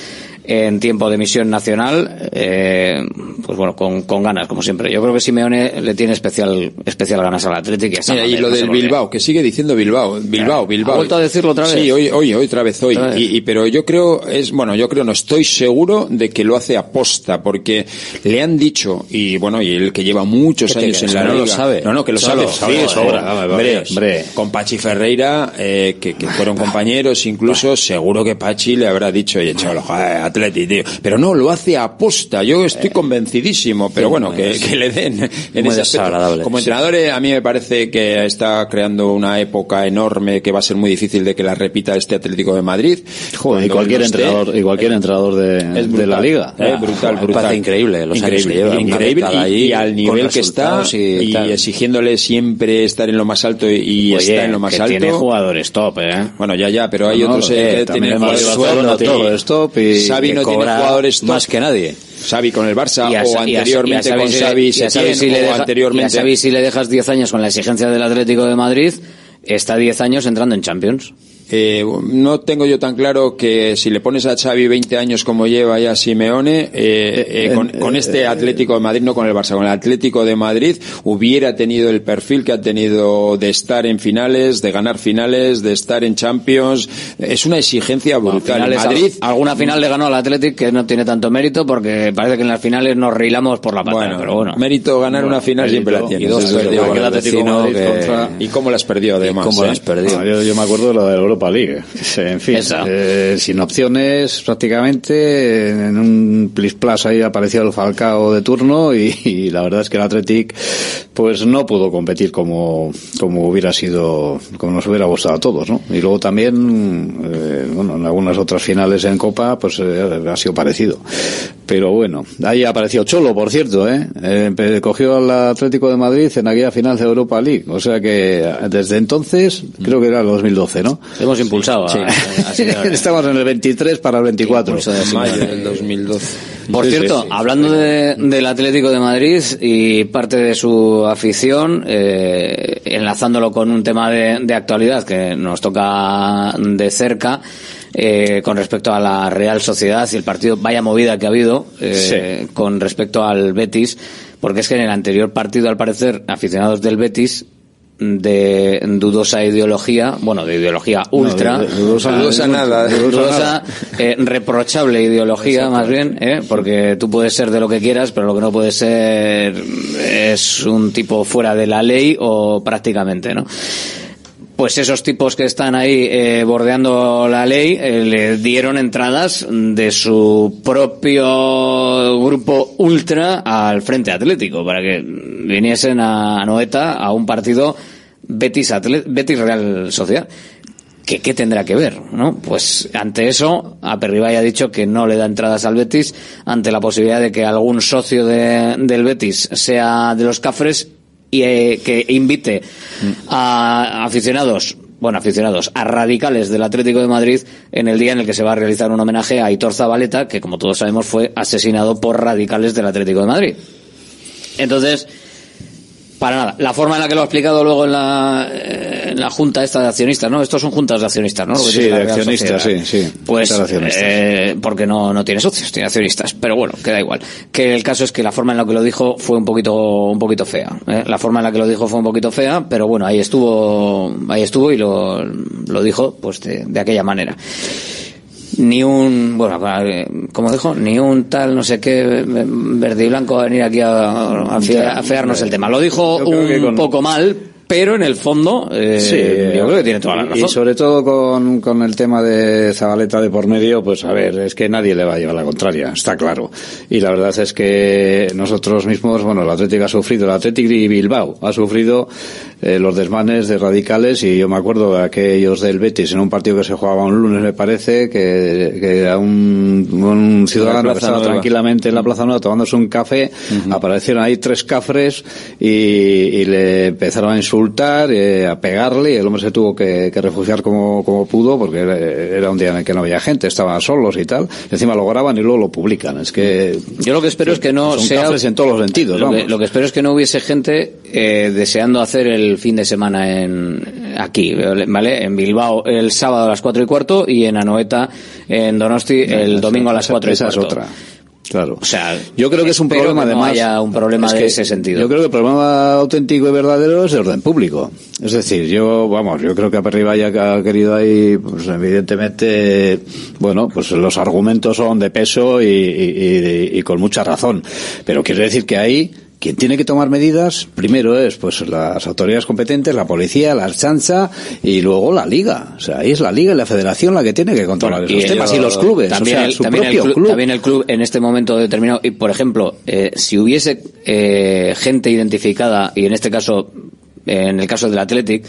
en tiempo de emisión nacional, eh, pues bueno, con, con, ganas, como siempre. Yo creo que Simeone le tiene especial especial ganas al Atlético. Y, y lo del Bilbao, que sigue diciendo Bilbao, Bilbao, Bilbao. ¿Ha vuelto a decirlo otra vez? Sí, hoy, hoy, hoy otra vez, hoy. Y, pero yo creo, es bueno, yo creo, no estoy seguro de que lo hace aposta, porque le han dicho, y bueno, y el que lleva muchos años en la no liga. Lo sabe. No, no, que lo sabe. sí, sobra. Hombre, hombre, con Pachi Ferreira, eh, que, que, fueron compañeros incluso, seguro que Pachi le habrá dicho, chaval, joder, Atleti, tío. Pero no, lo hace a posta. Yo estoy convencidísimo, pero bueno, que, le den en ese aspecto. Como entrenador, eh, a mí me parece que está creando una época enorme que va a ser muy difícil de que la repita este Atlético de Madrid. Joder, y cualquier entrenador, y cualquier entrenador de, de la liga. Eh, brutal, brutal. Parece increíble los increíble, años Increíble y, al nivel que está y, exigiéndole siempre estar en lo más alto y, está en lo más alto. Tiene jugadores top, eh. Bueno, ya, ya, pero hay otros eh, que tienen jugadores top. Y Xavi no tiene jugadores más que nadie. Xavi con el Barça o anteriormente con Xavi, si, le anteriormente. a si le dejas 10 años con la exigencia del Atlético de Madrid, está 10 años entrando en Champions. Eh, no tengo yo tan claro que si le pones a Xavi 20 años como lleva ya Simeone, eh, eh, con, con, este Atlético de Madrid, no con el Barça, con el Atlético de Madrid, hubiera tenido el perfil que ha tenido de estar en finales, de ganar finales, de estar en Champions. Es una exigencia brutal. Madrid, alguna final le ganó al Atlético que no tiene tanto mérito porque parece que en las finales nos rilamos por la pata. Bueno, pero bueno. Mérito ganar una final siempre la tiene. Y, cómo las perdió además. ¿Cómo las perdió? yo, yo, me acuerdo de la de Europa League. En fin, eh, sin opciones prácticamente. En un plis plus ahí apareció el Falcao de turno y, la verdad es que el Athletic pues no pudo competir como, como hubiera sido, como nos hubiera gustado a todos, ¿no? Y luego también, eh, bueno, en algunas otras finales en Copa pues eh, ha sido parecido. Pero bueno, ahí apareció Cholo, por cierto, ¿eh? cogió al Atlético de Madrid en aquella final de Europa League. O sea que desde entonces, creo que era el 2012, ¿no? Hemos impulsado. Sí. Estamos en el 23 para el 24. De mayo del 2012. Por cierto, hablando de, del Atlético de Madrid y parte de su afición, eh, enlazándolo con un tema de, de actualidad que nos toca de cerca, eh, con respecto a la Real Sociedad y el partido, vaya movida que ha habido eh, con respecto al Betis, porque es que en el anterior partido, al parecer, aficionados del Betis de dudosa ideología, bueno, de ideología ultra, dudosa, nada, dudosa, eh, reprochable ideología más bien, ¿eh? porque tú puedes ser de lo que quieras, pero lo que no puedes ser es un tipo fuera de la ley o prácticamente, ¿no? Pues esos tipos que están ahí eh, bordeando la ley eh, le dieron entradas de su propio grupo ultra al Frente Atlético para que viniesen a Noeta a un partido Betis, Betis Real Sociedad. ¿Qué, ¿Qué tendrá que ver? ¿no? Pues ante eso, Aperribay ha dicho que no le da entradas al Betis ante la posibilidad de que algún socio de, del Betis sea de los Cafres y eh, que invite a aficionados bueno, aficionados, a radicales del Atlético de Madrid en el día en el que se va a realizar un homenaje a Aitor Zabaleta, que como todos sabemos fue asesinado por radicales del Atlético de Madrid. Entonces, para nada. La forma en la que lo ha explicado luego en la, eh, en la junta esta de accionistas, ¿no? Estos son juntas de accionistas, ¿no? Lo que Sí, de accionistas, sí, sí. Pues, accionistas. eh, porque no, no tiene socios, tiene accionistas. Pero bueno, queda igual. Que el caso es que la forma en la que lo dijo fue un poquito, un poquito fea. ¿eh? La forma en la que lo dijo fue un poquito fea, pero bueno, ahí estuvo, ahí estuvo y lo, lo dijo, pues de, de aquella manera. Ni un, bueno, eh, como dijo, ni un tal no sé qué verde y blanco va a venir aquí a, a, fea- a fearnos el tema. Lo dijo un con- poco mal, pero en el fondo, eh, Sí, yo creo que tiene toda la y- razón. Y sobre todo con, con el tema de Zabaleta de por medio, pues a ver, es que nadie le va a llevar la contraria, está claro. Y la verdad es que nosotros mismos, bueno, el Atlético ha sufrido, el Atlético de Bilbao ha sufrido eh, los desmanes de radicales y yo me acuerdo de aquellos del Betis en un partido que se jugaba un lunes, me parece, que, que era un, un ciudadano que estaba tranquilamente en la Plaza Nueva tomándose un café, aparecieron ahí tres cafres y, y le empezaron a insultar, eh, a pegarle y el hombre se tuvo que, que refugiar como, como pudo porque era, era un día en el que no había gente, estaban solos y tal. Y encima lo graban y luego lo publican. Es que Yo lo que espero es que no son sea cafres en todos los sentidos. Lo que, lo que espero es que no hubiese gente eh, deseando hacer el fin de semana en aquí, ¿vale? En Bilbao el sábado a las cuatro y cuarto y en Anoeta en Donosti el domingo a las esa- cuatro y esa es cuarto. otra. Claro. O sea, Yo creo que es un problema que no además. haya un problema es de ese sentido. Yo creo que el problema auténtico y verdadero es de orden público. Es decir, yo, vamos, yo creo que Aperribaya que ha querido ahí, pues evidentemente, bueno, pues los argumentos son de peso y, y- y- y con mucha razón. Pero quiero decir que ahí, quien tiene que tomar medidas, primero es pues las autoridades competentes, la policía, la chancha y luego la liga. O sea, ahí es la liga y la federación la que tiene que controlar esos el- temas y los clubes. También, o sea, el, su también el club, club. también el club en este momento determinado. Y por ejemplo, eh, si hubiese eh, gente identificada, y en este caso, eh, en el caso del Athletic,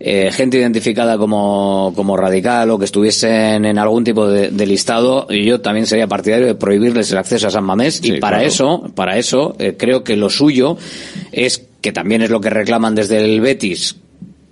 eh, gente identificada como, como radical o que estuviesen en algún tipo de, de listado, yo también sería partidario de prohibirles el acceso a San Mamés y para claro. eso, para eso, eh, creo que lo suyo es que también es lo que reclaman desde el Betis,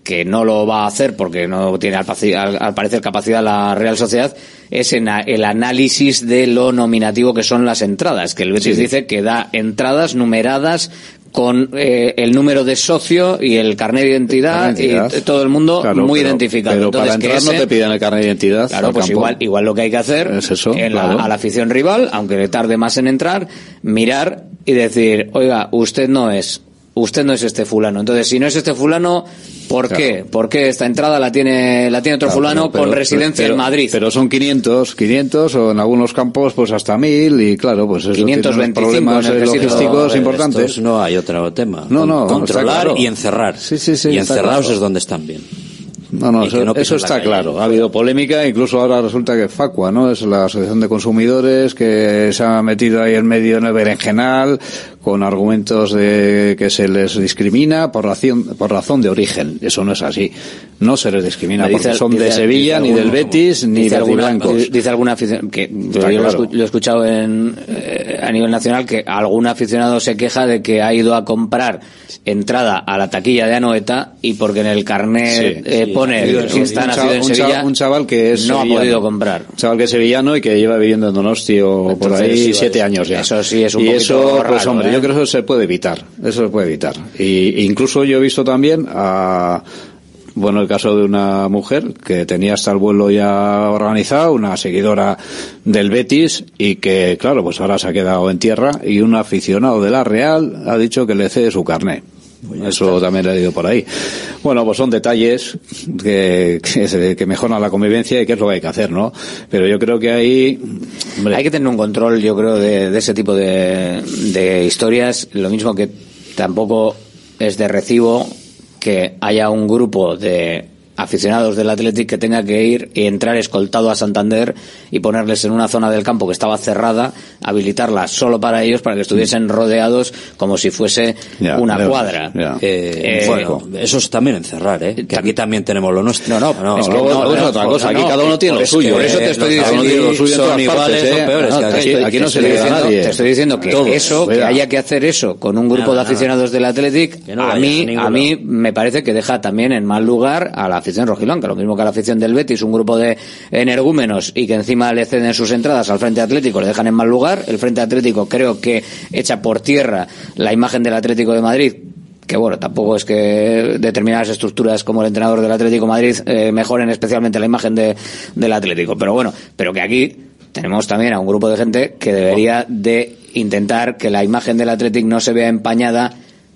que no lo va a hacer porque no tiene al, parecer capacidad la Real Sociedad, es en el análisis de lo nominativo que son las entradas, que el Betis Sí. dice que da entradas numeradas con eh, el número de socio y el carnet de identidad, Carnet de identidad. y todo el mundo Claro, muy pero- identificado. Pero Entonces, para no te piden el carnet de identidad. Claro, pues campo. igual, igual lo que hay que hacer Es eso, en la- a la afición rival, aunque le tarde más en entrar, mirar y decir, oiga, usted no es, usted no es este fulano. Entonces, si no es este fulano, ¿por Claro. qué? ¿Por qué esta entrada la tiene, la tiene otro Claro, fulano pero- con pero- residencia pero- en Madrid? Pero son 500, 500 o en algunos campos pues hasta 1000 y claro, pues eso tiene unos 525 problemas en el sí, logísticos ver, importantes. no hay otro tema. No, no, Con- Controlar claro. y encerrar. Sí, sí, sí, y encerrados claro. es donde están bien. No, no, eso, no eso está calle. claro. Ha habido polémica, incluso ahora resulta que Facua, ¿no? Es la Asociación de Consumidores que se ha metido ahí en medio de berenjenal con argumentos de que se les discrimina por razón, por razón de origen. Eso no es así. No se les discrimina porque dice- son de Sevilla, ni del Betis, ni de alguna, blancos. dice alguna afición que yo lo, claro. escu- lo he escuchado en, eh, a nivel nacional que algún aficionado se queja de que ha ido a comprar entrada a la taquilla de Anoeta y porque en el carnet Sí, eh, sí, pone sí, que está un nacido en Sevilla chaval- un chaval que es no ha podido comprar Un chaval que es sevillano y que lleva viviendo en Donosti o por Entonces, ahí sí, siete años ya. Eso sí es un y poquito eso, pues hombre, ¿eh? Yo creo que eso se puede evitar. Eso se puede evitar. Y incluso yo he visto también a bueno, el caso de una mujer que tenía hasta el vuelo ya organizado, una seguidora del Betis y que, claro, pues ahora se ha quedado en tierra y un aficionado de la Real ha dicho que le cede su carnet. Eso también lo he leído por ahí. Bueno, pues son detalles que, que, mejoran la convivencia y que es lo que hay que hacer, ¿no? Pero yo creo que ahí... hombre, Hay que tener un control, yo creo, de, de ese tipo de, de historias. Lo mismo que tampoco es de recibo que haya un grupo de aficionados del Athletic que tenga que ir y entrar escoltado a Santander y ponerles en una zona del campo que estaba cerrada, habilitarla solo para ellos para que estuviesen rodeados como si fuese una cuadra. Eh, bueno, eso es también encerrar, ¿eh? Que aquí también tenemos lo nuestro. No, no, es que no, es no, otra no, cosa. Aquí no, cada uno tiene lo suyo. Por eso te ¿eh? estoy Cada uno diciendo tiene lo suyo en son todas iguales partes, o ¿eh? peores No, que aquí, aquí. aquí no te se estoy le da a diciendo- nadie. Te estoy diciendo que Todos, eso, que haya que hacer eso con un grupo de aficionados del Athletic, no a mí, a mí me parece que deja también en mal lugar a la afición rojiblanca, lo mismo que a la afición del Betis, un grupo de energúmenos y que encima le ceden sus entradas al Frente Atlético, le dejan en mal lugar. El Frente Atlético creo que echa por tierra la imagen del Atlético de Madrid que bueno, tampoco es que determinadas estructuras como el entrenador del Atlético Madrid eh, mejoren especialmente la imagen de, del Atlético. Pero bueno, pero que aquí tenemos también a un grupo de gente que debería de intentar que la imagen del Atlético no se vea empañada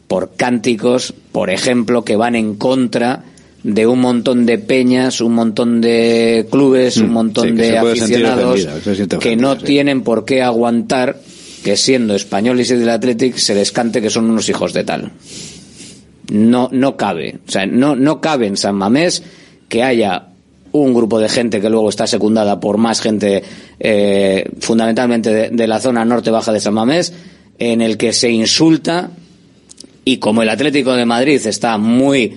por cánticos, por ejemplo, que van en contra de un montón de peñas, un montón de clubes, un Mm, montón sí, de aficionados ofendida, que no sí. tienen por qué aguantar que siendo españoles y del Athletic se les cante que son unos hijos de tal. No, no cabe. O sea, no, no cabe en San Mamés que haya un grupo de gente que luego está secundada por más gente, eh, fundamentalmente de, de la zona norte baja de San Mamés, en el que se insulta y como el Atlético de Madrid está muy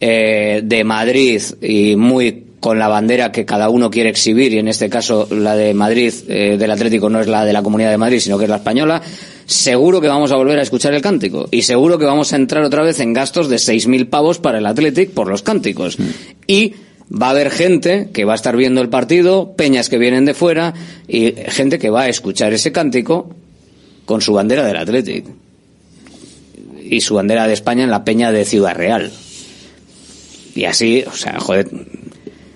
eh, de Madrid y muy con la bandera que cada uno quiere exhibir y en este caso la de Madrid eh, del Atlético no es la de la Comunidad de Madrid sino que es la española seguro que vamos a volver a escuchar el cántico y seguro que vamos a entrar otra vez en gastos de 6.000 pavos para el Athletic por los cánticos y va a haber gente que va a estar viendo el partido peñas que vienen de fuera y gente que va a escuchar ese cántico con su bandera del Athletic y su bandera de España en la peña de Ciudad Real. Y así, o sea, joder,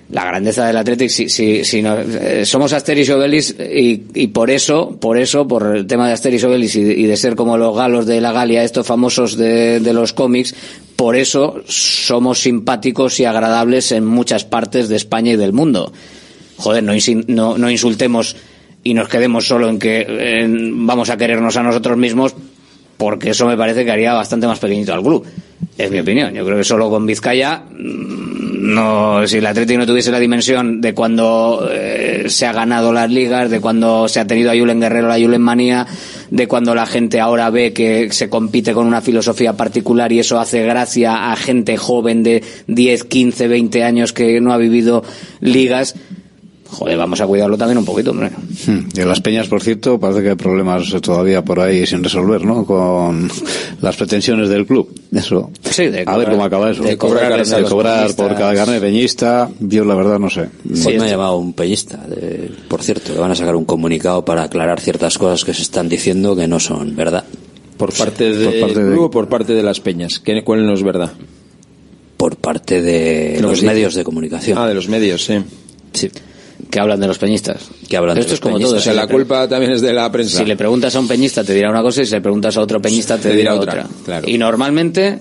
la grandeza del Athletic, si, si, si no, eh, somos Asteris y Obelix y, por eso, por eso, por el tema de Asteris y Obelix y, de- ser como los galos de la Galia, estos famosos de, los cómics, por eso somos simpáticos y agradables en muchas partes de España y del mundo. Joder, no, no, insultemos y nos quedemos solo en que vamos a querernos a nosotros mismos porque eso me parece que haría bastante más pequeñito al club. Es mi opinión. Yo creo que solo con Vizcaya, mm, no, si el Atlético no tuviese la dimensión de cuando eh, se ha ganado las ligas, de cuando se ha tenido a Julen Guerrero la Julen Manía, de cuando la gente ahora ve que se compite con una filosofía particular y eso hace gracia a gente joven de 10, 15, 20 años que no ha vivido ligas. Joder, vamos a cuidarlo también un poquito, hombre. Hmm. Y en las peñas, por cierto, parece que hay problemas todavía por ahí sin resolver, ¿no? Con las pretensiones del club. Eso. Sí, de a ver cómo acaba eso. de cobrar de a los cobrar por cada carne de peñista. Yo la verdad no sé. Hoy me ha llamado un peñista, de- por cierto, que van a sacar un comunicado para aclarar ciertas cosas que se están diciendo que no son verdad. Por parte del Por parte de- club o por parte de las peñas. ¿Qué- ¿Cuál no es verdad? Por parte de los se medios de comunicación. Ah, de los medios, sí. Sí. Que hablan de los peñistas. Que hablan Esto de es los como peñistas. todo. O sea, si la culpa también es de la prensa. Si le preguntas a un peñista te dirá una cosa y si le preguntas a otro peñista te, Te dirá dirá otra. otra, claro. Y normalmente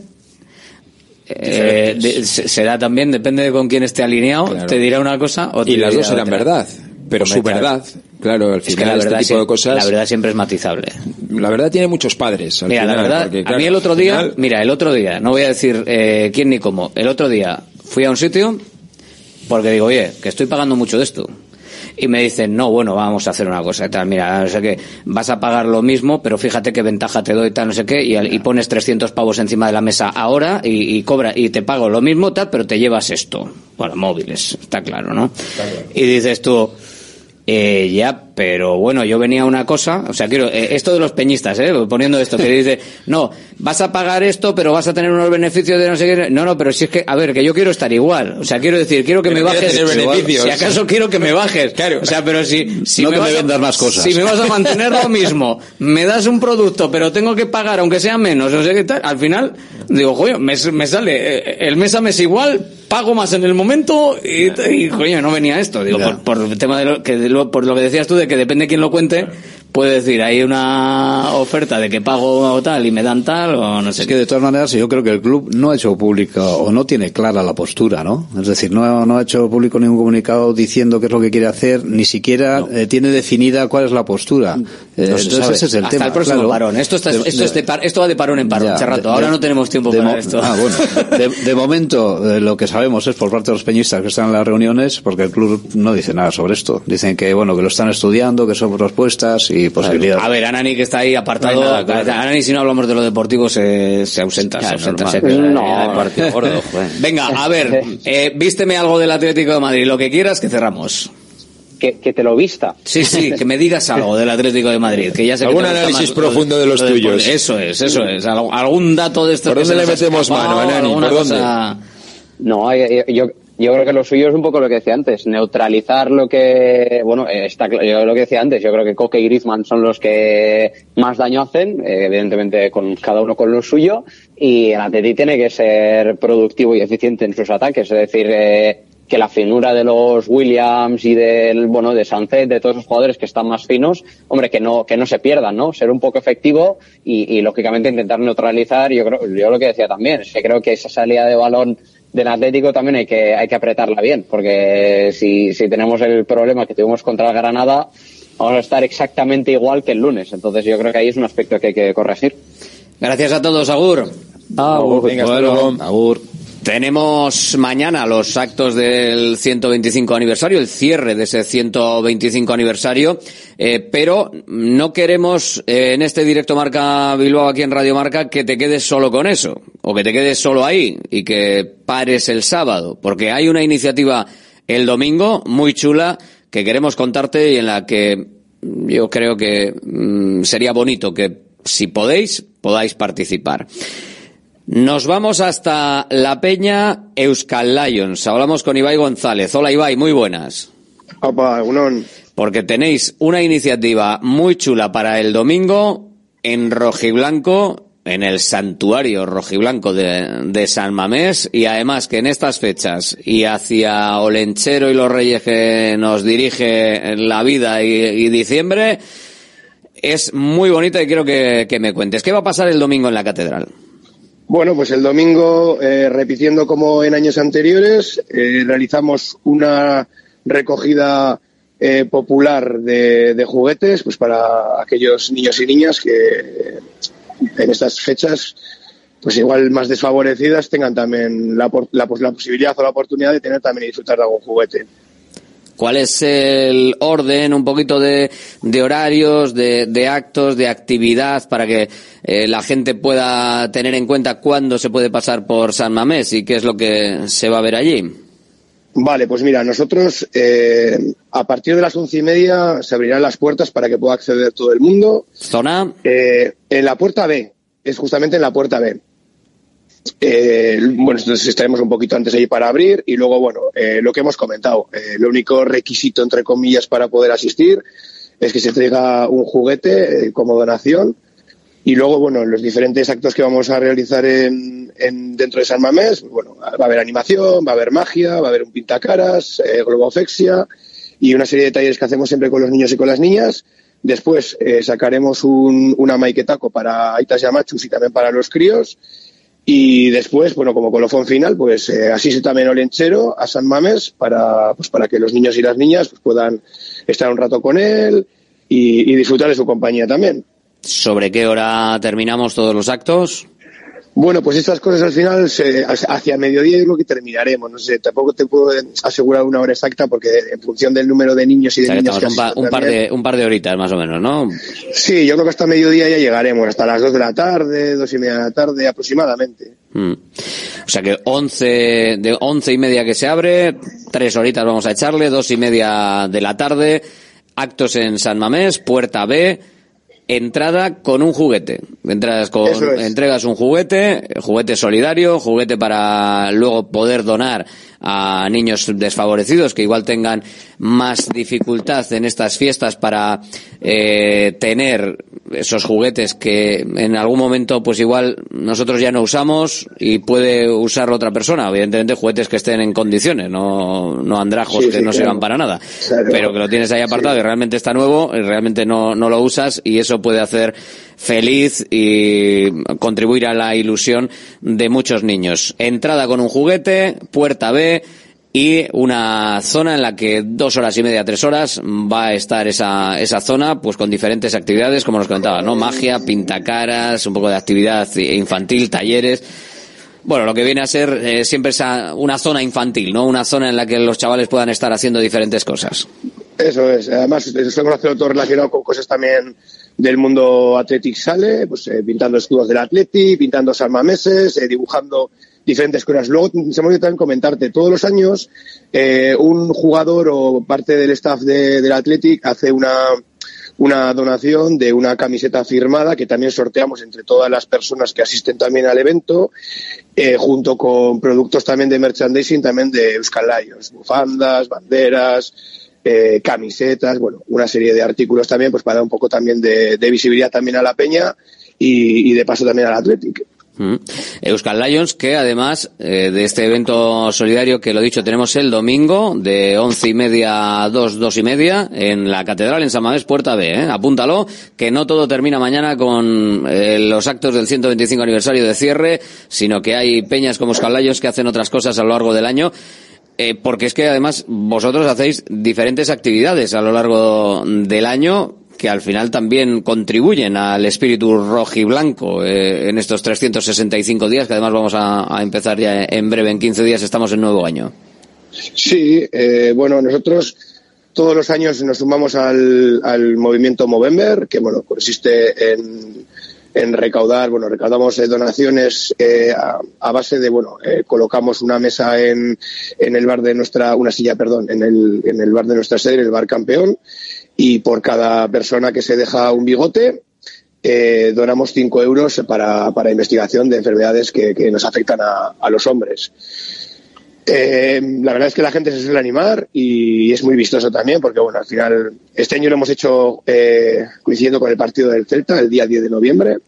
eh, de- será también, depende de con quién esté alineado, Claro. te dirá una cosa o te Y las dirá dos serán otra. verdad. Pero su verdad, claro, al Es que final la este verdad, tipo sie- de cosas... la verdad siempre es matizable. la verdad tiene muchos padres. al Mira, la final, verdad, porque, a mí el otro día, final- mira, el otro día, no voy a decir eh, quién ni cómo, el otro día fui a un sitio porque digo, oye, que estoy pagando mucho de esto. Y me dicen, no, bueno, vamos a hacer una cosa tal, mira, no sé qué, vas a pagar lo mismo, pero fíjate qué ventaja te doy, tal, no sé qué, y pones 300 pavos encima de la mesa ahora y, y cobra, y te pago lo mismo, tal, pero te llevas esto. Bueno, móviles, está claro, ¿no? Y dices tú, eh, ya, pero bueno, yo venía a una cosa, o sea, quiero, eh, esto de los peñistas, eh, poniendo esto, que dice, no, vas a pagar esto, pero vas a tener unos beneficios de no sé qué, no, no, pero si es que, a ver, que yo quiero estar igual, o sea, quiero decir, quiero que Pero me bajes, beneficios. si acaso quiero que me bajes, o sea, pero si, si No me vas a- vendas más cosas. si me vas a mantener lo mismo, me das un producto, pero tengo que pagar, aunque sea menos, no sé qué tal, al final, digo, coño, me, me sale, eh, el mes a mes igual, pago más en el momento y, y, coño, no venía esto, digo, por, por el tema de lo que, de lo- por lo que decías tú, de que depende de quién lo cuente, puede decir, hay una oferta de que pago tal y me dan tal, o no sé Es que de todas maneras yo creo que el club no ha hecho público o no tiene clara la postura, ¿no? Es decir, no, no ha hecho público ningún comunicado diciendo qué es lo que quiere hacer, ni siquiera eh, tiene definida cuál es la postura. Eh, No entonces sabe. ese es el Hasta tema. el próximo claro. parón. Esto, está, De- esto, de- es de par- esto va de parón en parón, Ya, rato. Ahora no tenemos tiempo de para esto. Ah, bueno. De momento, eh, lo que sabemos es por parte de los peñistas que están en las reuniones, porque el club no dice nada sobre esto. Dicen que, bueno, que lo están estudiando, que son propuestas y posibilidades. A ver, Anani que está ahí apartado. No hay nada, claro. Anani, si no hablamos de lo deportivo, se, se ausenta. se ausenta se pierde. No. partido gordo. Venga, a ver, eh, vísteme algo del Atlético de Madrid. Lo que quieras, que cerramos. Que, que te lo vista. Sí, sí, que me digas algo del Atlético de Madrid. Que ya sé Algún análisis más profundo de los lo tuyos. Eso es, eso es. Algún dato de esto ¿Por que dónde se le metemos escapado, mano, Anani? alguna ¿Por dónde? cosa- No, eh, eh, yo, yo creo que lo suyo es un poco lo que decía antes, neutralizar lo que, bueno, eh, está yo lo que decía antes, yo creo que Coque y Griezmann son los que más daño hacen, eh, evidentemente con cada uno con lo suyo, y el Atleti tiene que ser productivo y eficiente en sus ataques, es decir, eh, que la finura de los Williams y del, bueno, de Sancet, de todos esos jugadores que están más finos, hombre, que no, que no se pierdan, ¿no? Ser un poco efectivo y, y lógicamente intentar neutralizar, yo creo, yo lo que decía también, es que creo que esa salida de balón del Atlético también hay que, hay que apretarla bien, porque si, si tenemos el problema que tuvimos contra el Granada, vamos a estar exactamente igual que el lunes. Entonces yo creo que ahí es un aspecto que hay que corregir. Gracias a todos, Agur. Agur. Venga, Agur. Tenemos mañana los actos del 125 aniversario, el cierre de ese 125 aniversario, eh, pero no queremos eh, en este directo Marca Bilbao aquí en Radio Marca que te quedes solo con eso, o que te quedes solo ahí y que pares el sábado, porque hay una iniciativa el domingo muy chula que queremos contarte y en la que yo creo que mm, sería bonito que si podéis, podáis participar. Nos vamos hasta la peña Euskal Lions. Hablamos con Ibai González. Hola Ibai, muy buenas. Opa, unón. Porque tenéis una iniciativa muy chula para el domingo en Rojiblanco, en el santuario Rojiblanco de, de San Mamés, y además que en estas fechas y hacia Olenchero y los Reyes que nos dirige la vida y, y diciembre, es muy bonita y quiero que, que me cuentes. ¿Qué va a pasar el domingo en la catedral? Bueno, pues el domingo, eh, repitiendo como en años anteriores, eh, realizamos una recogida eh, popular de, juguetes pues para aquellos niños y niñas que en estas fechas pues igual más desfavorecidas tengan también la, la, la posibilidad o la oportunidad de tener también y disfrutar de algún juguete cuál es el orden, un poquito de, de horarios, de, de, actos, de actividad para que eh, la gente pueda tener en cuenta cuándo se puede pasar por San Mamés y qué es lo que se va a ver allí. Vale, pues mira, nosotros eh, a partir de las once y media se abrirán las puertas para que pueda acceder todo el mundo. ¿Zona? Eh, en la puerta B, es justamente en la puerta B. Eh, bueno, entonces estaremos un poquito antes ahí para abrir y luego, bueno, eh, lo que hemos comentado, eh, el único requisito, entre comillas, para poder asistir es que se traiga un juguete eh, como donación y luego, bueno, los diferentes actos que vamos a realizar en, en, dentro de San Mamés, bueno, va a haber animación, va a haber magia, va a haber un pintacaras, eh, globofexia y una serie de talleres que hacemos siempre con los niños y con las niñas. Después sacaremos un, una maiketaco para Aitas y Amachus y también para los críos. Y después, bueno, como colofón final, pues eh, así también Olenchero a San Mames para, pues, para que los niños y las niñas pues, puedan estar un rato con él y disfrutar de su compañía también. ¿Sobre qué hora terminamos todos los actos? Bueno, pues estas cosas al final se, hacia mediodía es lo que terminaremos. No sé, tampoco te puedo asegurar una hora exacta porque en función del número de niños y de o sea, niñas que un, pa, un, par de, un par de horitas más o menos, ¿no? Sí, yo creo que hasta mediodía ya llegaremos, hasta las dos de la tarde, dos y media de la tarde aproximadamente. Mm. O sea que once, de once y media que se abre, tres horitas vamos a echarle, dos y media de la tarde, actos en San Mamés, puerta B, entrada con un juguete. Entras con, es. entregas un juguete, juguete solidario, juguete para luego poder donar a niños desfavorecidos que igual tengan más dificultad en estas fiestas para eh, tener esos juguetes que en algún momento pues igual nosotros ya no usamos y puede usarlo otra persona. Evidentemente juguetes que estén en condiciones, no, no andrajos Sí, que sí, no claro. sirvan para nada. Claro. Pero que lo tienes ahí apartado y realmente está nuevo y realmente no, no lo usas y eso puede hacer feliz y contribuir a la ilusión de muchos niños. Entrada con un juguete, puerta B, y una zona en la que dos horas y media, tres horas va a estar esa, esa zona, pues con diferentes actividades, como nos comentaba, ¿no? Magia, pintacaras, un poco de actividad infantil, talleres. Bueno, lo que viene a ser eh, siempre esa, una zona infantil, ¿no? Una zona en la que los chavales puedan estar haciendo diferentes cosas. Eso es. Además, estamos haciendo todo relacionado con cosas también del mundo Athletic Sale, pues eh, pintando escudos del Athletic, pintando salmameses, eh, dibujando diferentes cosas. Luego, se me olvidó también comentarte, todos los años eh, un jugador o parte del staff de, del Athletic hace una, una donación de una camiseta firmada que también sorteamos entre todas las personas que asisten también al evento, eh, junto con productos también de merchandising también de Euskal bufandas, banderas, eh, camisetas, bueno, una serie de artículos también, pues para dar un poco también de, visibilidad también a la peña y, de paso también al Athletic. Mm. Euskal Lions, que además eh, de este evento solidario que lo dicho, tenemos el domingo de once y media a dos, dos y media en la Catedral en San Mamés, Puerta B. ¿eh? Apúntalo, que no todo termina mañana con eh, los actos del 125 aniversario de cierre, sino que hay peñas como Euskal Lions que hacen otras cosas a lo largo del año. Eh, porque es que además vosotros hacéis diferentes actividades a lo largo del año que al final también contribuyen al espíritu rojo y blanco eh, en estos 365 días, que además vamos a, empezar ya en breve, en 15 días estamos en nuevo año. Sí, eh, bueno, nosotros todos los años nos sumamos al, al movimiento Movember, que bueno, consiste en, en recaudar, bueno, recaudamos eh, donaciones eh, a, base de, bueno, eh, colocamos una mesa en, en el bar de nuestra, una silla, perdón, en el, en el bar de nuestra sede, el bar campeón, y por cada persona que se deja un bigote, eh, donamos cinco euros para, para investigación de enfermedades que, que nos afectan a, a los hombres. Eh, la verdad es que la gente se suele animar y es muy vistoso también porque, bueno, al final, este año lo hemos hecho eh, coincidiendo con el partido del Celta, el día 10 de noviembre.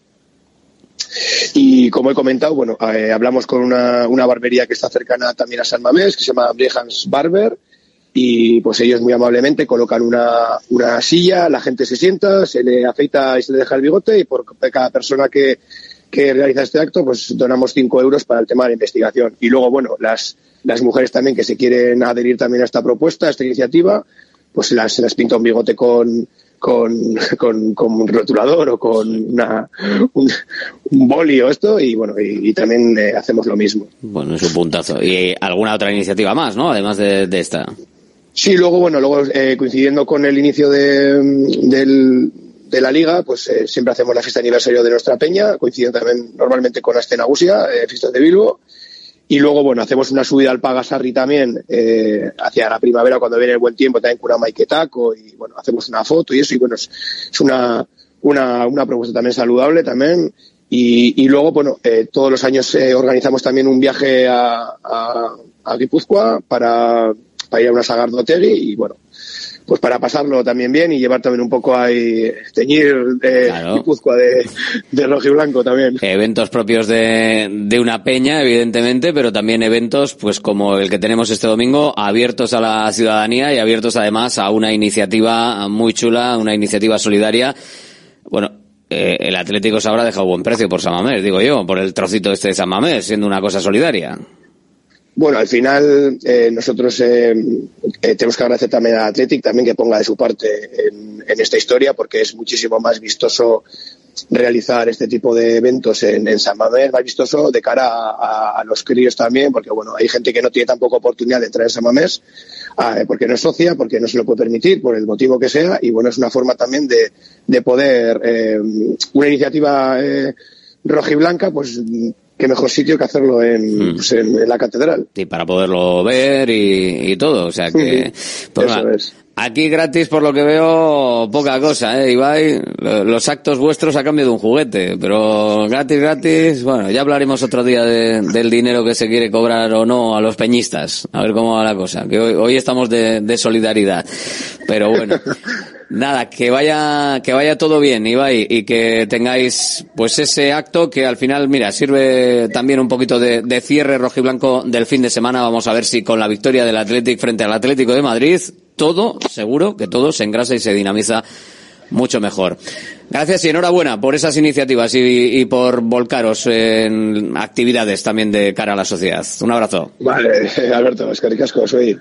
Y como he comentado, bueno, eh, hablamos con una, una, barbería que está cercana también a San Mamés, que se llama Brehans Barber, y pues ellos muy amablemente colocan una, una silla, la gente se sienta, se le afeita y se le deja el bigote y por cada persona que, que realiza este acto, pues donamos cinco euros para el tema de la investigación. Y luego, bueno, las, las mujeres también que se quieren adherir también a esta propuesta, a esta iniciativa, pues se las, se las pinta un bigote con, con, con, con, un rotulador o con una, un, un boli o esto y bueno, y, también eh, hacemos lo mismo. Bueno, es un puntazo. Y alguna otra iniciativa más, ¿no? Además de, de esta. Sí, luego, bueno, luego eh, coincidiendo con el inicio de, del, de la liga, pues eh, siempre hacemos la fiesta de aniversario de nuestra peña, coincidiendo también normalmente con la escena Gusia, eh, fiesta de Bilbo. Y luego, bueno, hacemos una subida al Pagasarri también eh, hacia la primavera cuando viene el buen tiempo, también con maiketaco y bueno, hacemos una foto y eso. Y bueno, es, una, una, una propuesta también saludable también. Y, y luego, bueno, eh, todos los años eh, organizamos también un viaje a, a, a Guipúzcoa para, para ir a una Sagardotegui y bueno, pues para pasarlo también bien y llevar también un poco ahí, teñir de claro. de, de rojo y blanco también. Eventos propios de, de una peña, evidentemente, pero también eventos, pues como el que tenemos este domingo, abiertos a la ciudadanía y abiertos además a una iniciativa muy chula, una iniciativa solidaria. Bueno, eh, el Atlético se habrá dejado buen precio por San Mamés, digo yo, por el trocito este de San Mamés, siendo una cosa solidaria. Bueno, al final eh, nosotros eh, eh, tenemos que agradecer también a Athletic también que ponga de su parte en, esta historia porque es muchísimo más vistoso realizar este tipo de eventos en, San Mamés, más vistoso de cara a, los críos también porque bueno, hay gente que no tiene tampoco oportunidad de entrar en San Mamés eh, porque no es socia, porque no se lo puede permitir, por el motivo que sea y bueno, es una forma también de, de poder, eh, una iniciativa roja y blanca, pues qué mejor sitio que hacerlo en, mm. pues en, la catedral. Sí, para poderlo ver y, y todo. O sea que. Pues, Eso es. Aquí gratis, por lo que veo, poca cosa, ¿eh, Ibai? Los actos vuestros a cambio de un juguete, pero gratis, gratis, bueno, ya hablaremos otro día de, del dinero que se quiere cobrar o no a los peñistas. A ver cómo va la cosa. Que hoy, hoy estamos de, de solidaridad. Pero bueno. Nada, que vaya, que vaya todo bien, Ibai, y que tengáis, pues ese acto que al final, mira, sirve también un poquito de, de cierre rojiblanco del fin de semana. Vamos a ver si con la victoria del Athletic frente al Atlético de Madrid, todo, seguro que todo se engrasa y se dinamiza mucho mejor. Gracias y enhorabuena por esas iniciativas y, por volcaros en actividades también de cara a la sociedad. Un abrazo. Vale, Alberto, es que soy.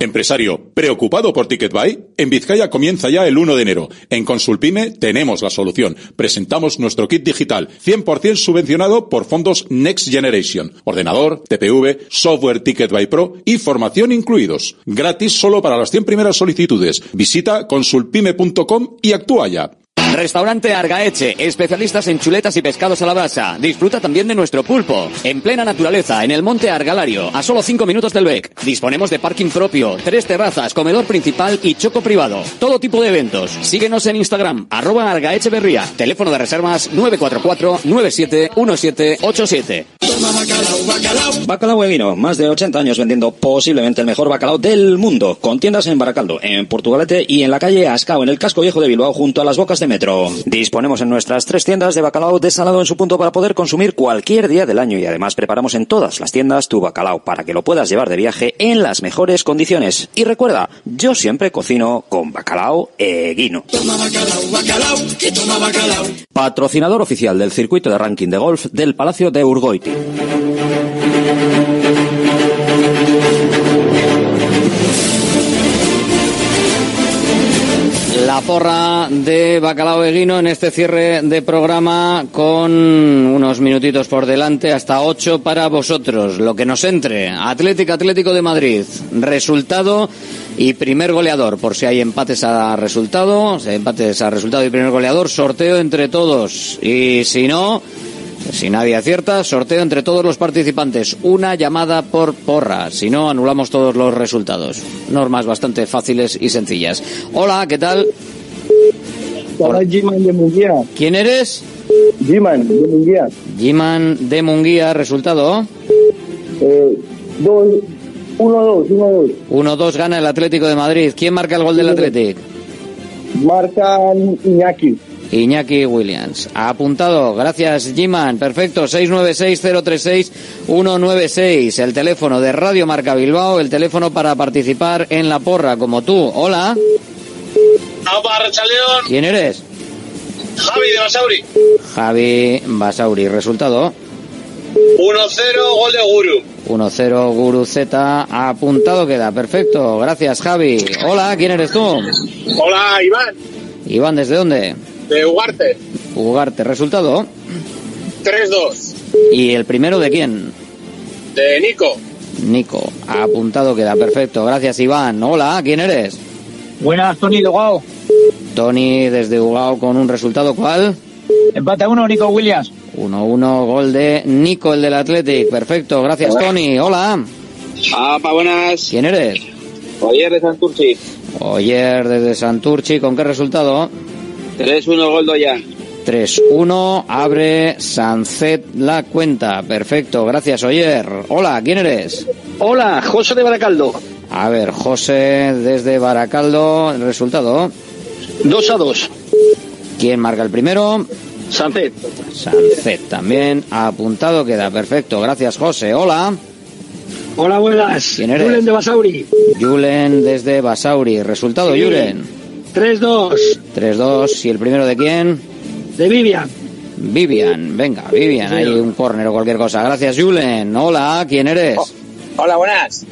Empresario, ¿preocupado por TicketBuy? En Vizcaya comienza ya el 1 de enero. En Consulpime tenemos la solución. Presentamos nuestro kit digital, 100% subvencionado por fondos Next Generation. Ordenador, TPV, software TicketBuy Pro y formación incluidos. Gratis solo para las 100 primeras solicitudes. Visita consulpime.com y actúa ya. Restaurante Argaeche, especialistas en chuletas y pescados a la brasa. Disfruta también de nuestro pulpo. En plena naturaleza, en el monte Argalario, a solo 5 minutos del BEC. Disponemos de parking propio, tres terrazas, comedor principal y choco privado. Todo tipo de eventos. Síguenos en Instagram, arroba Argaeche Berría. Teléfono de reservas 944 971787. Bacalao Eguino, más de 80 años vendiendo posiblemente el mejor bacalao del mundo, con tiendas en Baracaldo, en Portugalete y en la calle Ascao, en el casco viejo de Bilbao, junto a las bocas de Disponemos en nuestras tres tiendas de bacalao desalado en su punto para poder consumir cualquier día del año y además preparamos en todas las tiendas tu bacalao para que lo puedas llevar de viaje en las mejores condiciones. Y recuerda, yo siempre cocino con bacalao Eguino. Patrocinador oficial del circuito de ranking de golf del Palacio de Urgoiti. La porra de Bacalao Eguino en este cierre de programa con unos minutitos por delante, hasta ocho para vosotros. Lo que nos entre. Atlético Atlético de Madrid. Resultado y primer goleador. Por si hay empates a resultado, si hay empates a resultado y primer goleador, sorteo entre todos. Y si no, si nadie acierta, sorteo entre todos los participantes. Una llamada por porra. Si no, anulamos todos los resultados. Normas bastante fáciles y sencillas. Hola, ¿qué tal? Hola, Jiman de Munguía. ¿Quién eres? Jiman de Munguía. Jiman de Munguía, ¿resultado? Eh, dos, uno, dos, uno, dos. 1-2 gana el Atlético de Madrid. ¿Quién marca el gol del Atlético? Marcan Iñaki. Iñaki Williams. Ha apuntado. Gracias, Jiman. Perfecto. 696-036-196. El teléfono de Radio Marca Bilbao. El teléfono para participar en la porra, como tú. Hola. ¿Quién eres? Javi de Basauri. Javi Basauri. Resultado. 1-0, gol de Guru. 1-0 Guru Z. Apuntado queda. Perfecto. Gracias, Javi. Hola. ¿Quién eres tú? Hola, Iván, Iván, ¿desde dónde? De Ugarte. Ugarte. Resultado. 3-2, ¿Y el primero de quién? de Nico. Nico. Ha apuntado queda. Perfecto. Gracias, Iván. Hola. ¿Quién eres? Buenas, Tony Logao. Tony desde Ugao con un resultado ¿cuál? Empate a uno, Nico Williams. 1-1 gol de Nico, el del Athletic. Perfecto, gracias Tony. Hola. Apa, buenas. ¿Quién eres? Oyer de Santurci. Oyer desde Santurchi. ¿Con qué resultado? 3-1, gol de Ollán. 3-1. Abre Sancet la cuenta. Perfecto, gracias Oyer. Hola, ¿quién eres? Hola, José de Baracaldo. A ver, José desde Baracaldo. El resultado. 2 a 2. ¿Quién marca el primero? Sancet. Sancet también ha apuntado. Queda perfecto. Gracias, José. Hola. Hola, buenas. ¿Quién eres? Julen de Basauri. Julen desde Basauri. Resultado, Sí. Julen. 3-2. 3-2. ¿Y el primero de quién? De Vivian. Vivian. Venga, Vivian. Sí. Hay un córner o cualquier cosa. Gracias, Julen. Hola. ¿Quién eres? Hola, buenas.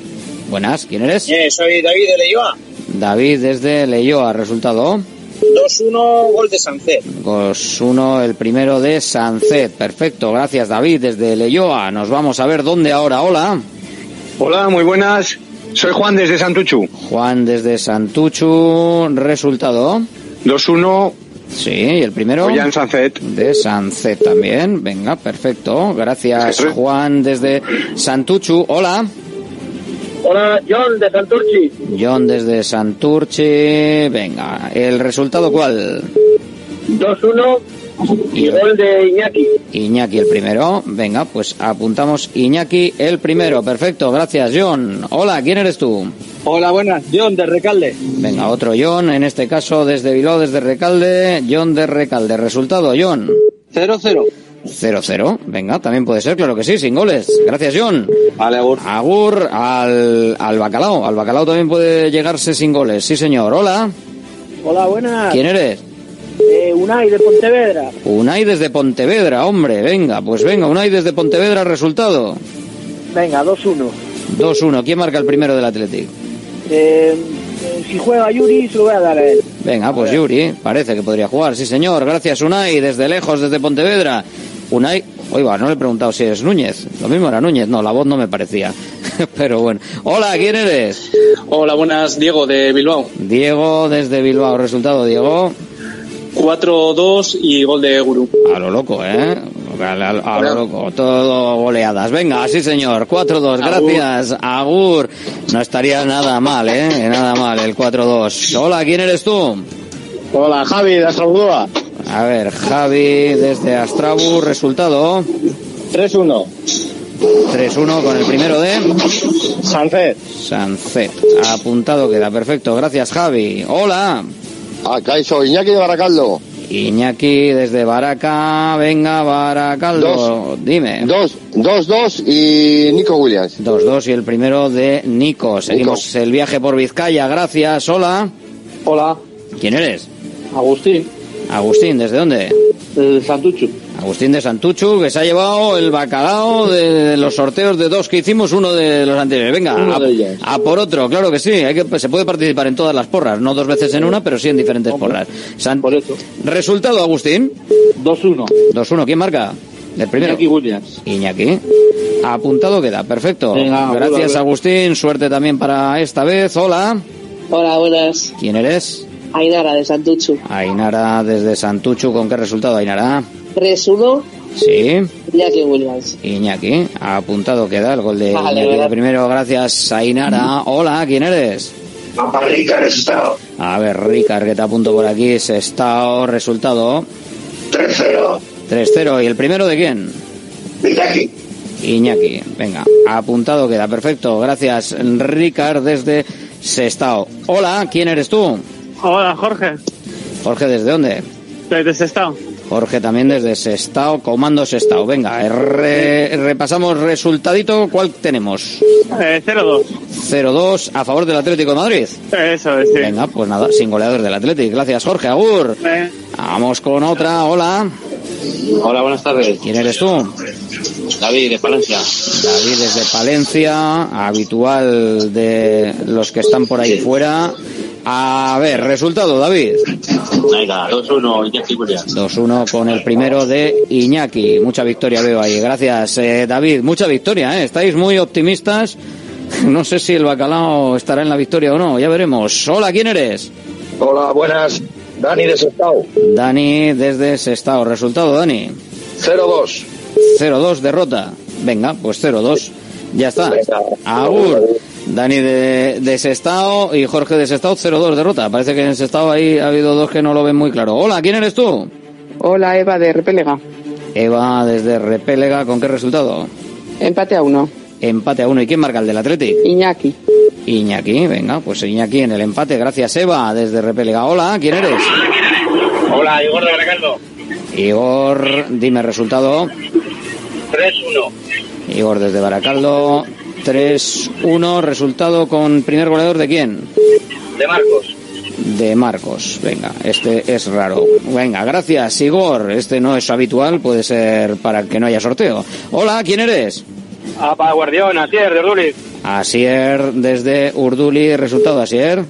Buenas. ¿Quién eres? Eh, soy David de Leyoa. David desde Leyoa. Resultado. 2-1, gol de Sancet. 2-1. El primero de Sancet. Perfecto. Gracias, David desde Leyoa. Nos vamos a ver dónde ahora. Hola. Hola, muy buenas. Soy Juan desde Santuchu. Juan desde Santuchu. Resultado. 2-1. Sí, y el primero. Ollán Sancet. De Sancet también. Venga, perfecto. Gracias. Juan, desde Santuchu. Hola. Hola, John de Santurchi. John, desde Santurchi. Venga, ¿el resultado cuál? 2-1. Y gol de Iñaki. Iñaki el primero. Venga, pues apuntamos Iñaki el primero. Perfecto, gracias, John. Hola, ¿quién eres tú? Hola, buenas. John de Recalde. Venga, otro John, en este caso desde Bilbao, desde Recalde. John de Recalde. Resultado, John. 0-0. 0-0. Venga, también puede ser, claro que sí, sin goles. Gracias, John. Vale, Agur. Agur al, al bacalao. Al bacalao también puede llegarse sin goles. Sí, señor. Hola. Hola, buenas. ¿Quién eres? Eh, Unai de Pontevedra. Unai desde Pontevedra, hombre. Venga, pues venga, Unai desde Pontevedra, resultado. Venga, 2-1. 2-1. ¿Quién marca el primero del Athletic? Eh, eh, si juega Yuri, se lo voy a dar a él. Venga, pues Yuri, parece que podría jugar, sí señor. Gracias Unai, desde lejos, desde Pontevedra. Unai, oiga, no le he preguntado si es Núñez. Lo mismo era Núñez, no, la voz no me parecía. Pero bueno. Hola, ¿quién eres? Hola, buenas, Diego de Bilbao. Diego, desde Bilbao. Resultado, Diego. 4-2 y gol de Guru. A lo loco, ¿eh? A, a- a lo loco, todo goleadas. Venga, sí señor, 4-2, gracias, Agur. No estaría nada mal, ¿eh? Nada mal, el 4-2. Hola, ¿quién eres tú? Hola, Javi, de Astrabudúa. A ver, Javi desde Astrabu, resultado 3-1. 3-1 con el primero de Sancet. Sancet. Apuntado queda, perfecto. Gracias, Javi. Hola. Acá soy Iñaki de Baracaldo. Iñaki desde Baraca. Venga, Baracaldo. Dos. Dime. Dos, dos, dos y Nico Williams. 2-2 y el primero de Nico. Seguimos el viaje por Vizcaya. Gracias. Hola. Hola. ¿Quién eres? Agustín. Agustín, ¿desde dónde? El Santuchu. Agustín de Santuchu, que se ha llevado el bacalao de los sorteos de dos que hicimos, uno de los anteriores. Venga, a, por otro, claro que sí. Hay que, se puede participar en todas las porras, no dos veces en una, pero sí en diferentes porras. San- Resultado, Agustín. 2-1. 2-1, ¿quién marca? El primero. Iñaki Williams. Iñaki. Apuntado queda, perfecto. Venga, Gracias, hola. Agustín. Suerte también para esta vez. Hola. Hola, buenas. ¿Quién eres? Ainara de Santuchu. Ainara desde Santuchu. ¿Con qué resultado, Ainara? 3-1, Sí. Jackie Williams. Iñaki, apuntado queda el gol de Vale, Iñaki. Primero, gracias Ainara. Hola, ¿quién eres? Papá Rica, resultado. A ver, Ricard, que te apunto por aquí. Sestao, resultado. 3-0. 3-0. ¿Y el primero de quién? Iñaki. Iñaki. Venga, apuntado queda. Perfecto. Gracias, Ricard, desde Sestao. Hola, ¿quién eres tú? Hola, Jorge. Jorge, ¿desde dónde? Desde Sestao. Jorge también desde Sestao, Comando Sestao. Venga, re- repasamos resultadito. ¿Cuál tenemos? Eh, 0-2. 0-2 a favor del Atlético de Madrid. Eso es, sí. Venga, pues nada, sin goleador del Atlético. Gracias, Jorge. Agur. Eh, Vamos con otra. Hola. Hola, buenas tardes. ¿Quién eres tú? David, de Palencia. David desde Palencia, habitual de los que están por ahí fuera. A ver, resultado, David. Venga, 2-1, Iñaki Williams. 2-1 con el primero de Iñaki. Mucha victoria veo ahí. Gracias, eh, David. Mucha victoria, ¿eh? Estáis muy optimistas. No sé si el bacalao estará en la victoria o no. Ya veremos. Hola, ¿quién eres? Hola, buenas. Dani de Sestao. Dani desde Sestao. Resultado, Dani. 0-2. 0-2, derrota. Venga, pues 0-2. Ya está. Agur. Dani de, de Sestao y Jorge de Sestao, 0-2, derrota. Parece que en Sestao ahí ha habido dos que no lo ven muy claro. Hola, ¿quién eres tú? Hola, Eva de Repélega. Eva desde Repélega, ¿con qué resultado? Empate a uno. Empate a uno. ¿Y quién marca el del Athletic? Iñaki. Iñaki, venga, pues Iñaki en el empate. Gracias, Eva, desde Repélega. Hola, ¿quién eres? Hola, Igor de Baracaldo. Igor, dime resultado. 3-1. Igor desde Baracaldo. 3-1, resultado con primer goleador de quién? De Marcos. De Marcos. Venga, este es raro. Venga, gracias, Igor. Este no es habitual, puede ser para que no haya sorteo. Hola, ¿quién eres? Para Guardión, Asier, de Urduliz. Asier desde Urduli. Resultado, Asier.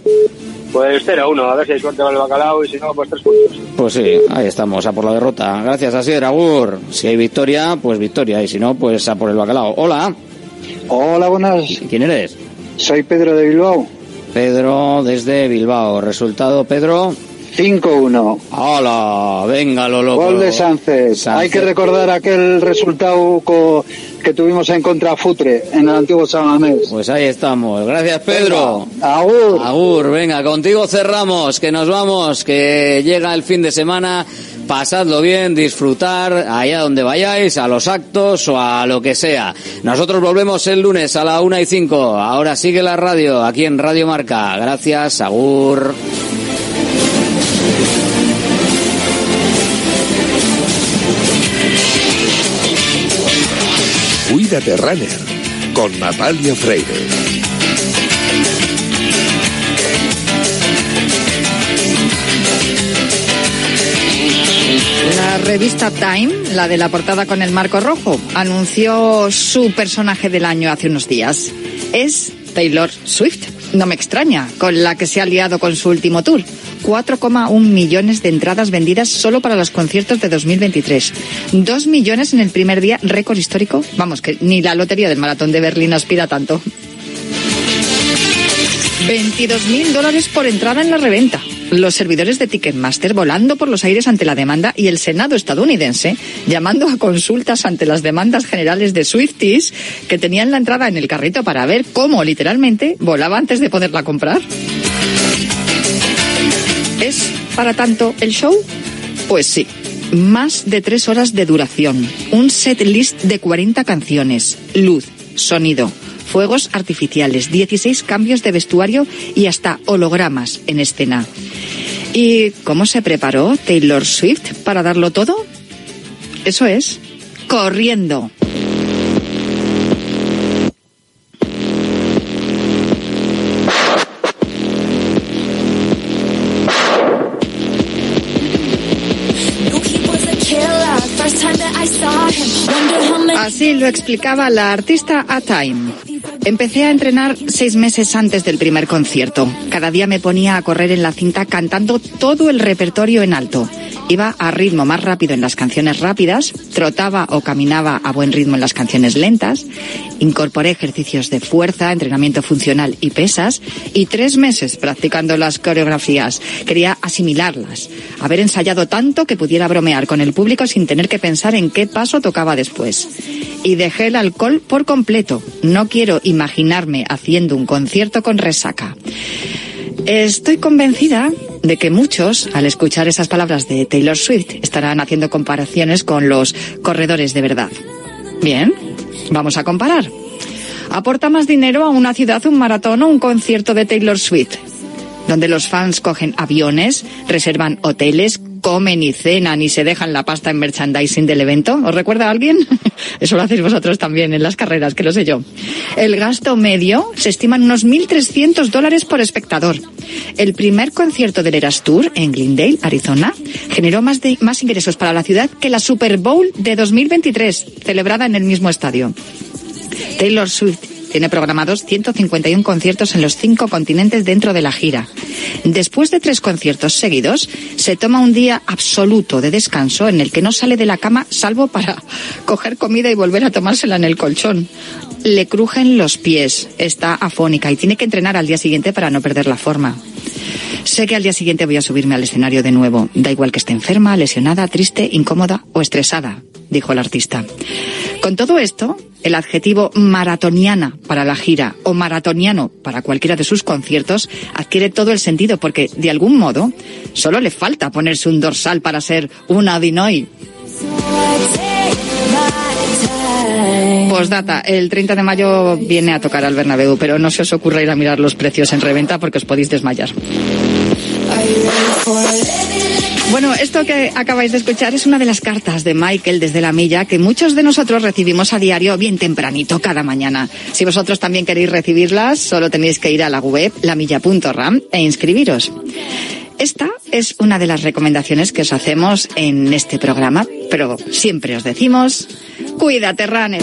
Pues 0-1, a ver si hay suerte con el bacalao y si no, pues 3 puntos. Pues sí, ahí estamos, a por la derrota. Gracias, Asier, Agur. Si hay victoria, pues victoria. Y si no, pues a por el bacalao. Hola. Hola, buenas. ¿Quién eres? Soy Pedro de Bilbao. Pedro desde Bilbao. Resultado, Pedro. 5-1. ¡Hola! Venga, lo loco. Gol de Sánchez. Sánchez. Hay que recordar aquel resultado que tuvimos en contra Futre en el antiguo San Mamés. Pues ahí estamos. Gracias, Pedro. Agur. Agur, venga, contigo cerramos, que nos vamos, que llega el fin de semana. Pasadlo bien, disfrutar allá donde vayáis, a los actos o a lo que sea. Nosotros volvemos el lunes a la una y cinco. Ahora sigue la radio, aquí en Radio Marca. Gracias, Agur. Cuídate Runner con Natalia Freire. La revista Time, la de la portada con el marco rojo, anunció su personaje del año hace unos días. Es Taylor Swift. No me extraña, con la que se ha liado con su último tour. 4,1 millones de entradas vendidas solo para los conciertos de 2023. 2 millones en el primer día, récord histórico. Vamos, que ni la lotería del maratón de Berlín aspira tanto. 22 mil dólares por entrada en la reventa. Los servidores de Ticketmaster volando por los aires ante la demanda y el Senado estadounidense llamando a consultas ante las demandas generales de Swifties que tenían la entrada en el carrito para ver cómo literalmente volaba antes de poderla comprar. ¿Es para tanto el show? Pues sí. Más de tres horas de duración. Un set list de 40 canciones. Luz, sonido, fuegos artificiales, 16 cambios de vestuario y hasta hologramas en escena. ¿Y cómo se preparó Taylor Swift para darlo todo? Eso es, corriendo. Así lo explicaba la artista A Time. Empecé a entrenar seis meses antes del primer concierto. Cada día me ponía a correr en la cinta cantando todo el repertorio en alto. Iba a ritmo más rápido en las canciones rápidas, trotaba o caminaba a buen ritmo en las canciones lentas, incorporé ejercicios de fuerza, entrenamiento funcional y pesas, y tres meses practicando las coreografías. Quería asimilarlas, haber ensayado tanto que pudiera bromear con el público sin tener que pensar en qué paso tocaba después. Y dejé el alcohol por completo. No quiero imaginarme haciendo un concierto con resaca. Estoy convencida de que muchos, al escuchar esas palabras de Taylor Swift, estarán haciendo comparaciones con los corredores de verdad. Bien, vamos a comparar. ¿Aporta más dinero a una ciudad un maratón o un concierto de Taylor Swift? Donde los fans cogen aviones, reservan hoteles, comen y cenan y se dejan la pasta en merchandising del evento. ¿Os recuerda a alguien? Eso lo hacéis vosotros también en las carreras, que lo sé yo. El gasto medio se estima en unos 1.300 dólares por espectador. El primer concierto del Eras Tour en Glendale, Arizona, generó más, de, más ingresos para la ciudad que la Super Bowl de 2023, celebrada en el mismo estadio. Taylor Swift tiene programados 151 conciertos en los cinco continentes dentro de la gira. Después de tres conciertos seguidos, se toma un día absoluto de descanso en el que no sale de la cama salvo para coger comida y volver a tomársela en el colchón. Le crujen los pies, está afónica y tiene que entrenar al día siguiente para no perder la forma. Sé que al día siguiente voy a subirme al escenario de nuevo. Da igual que esté enferma, lesionada, triste, incómoda o estresada, dijo el artista. Con todo esto, el adjetivo maratoniana para la gira o maratoniano para cualquiera de sus conciertos adquiere todo el sentido porque, de algún modo, solo le falta ponerse un dorsal para ser una Dinoy. Postdata, el 30 de mayo viene a tocar al Bernabéu, pero no se os ocurra ir a mirar los precios en reventa porque os podéis desmayar. Bueno, esto que acabáis de escuchar es una de las cartas de Michael desde la milla que muchos de nosotros recibimos a diario bien tempranito cada mañana. Si vosotros también queréis recibirlas, solo tenéis que ir a la web lamilla.ram e inscribiros. Esta es una de las recomendaciones que os hacemos en este programa, pero siempre os decimos, cuídate, runner.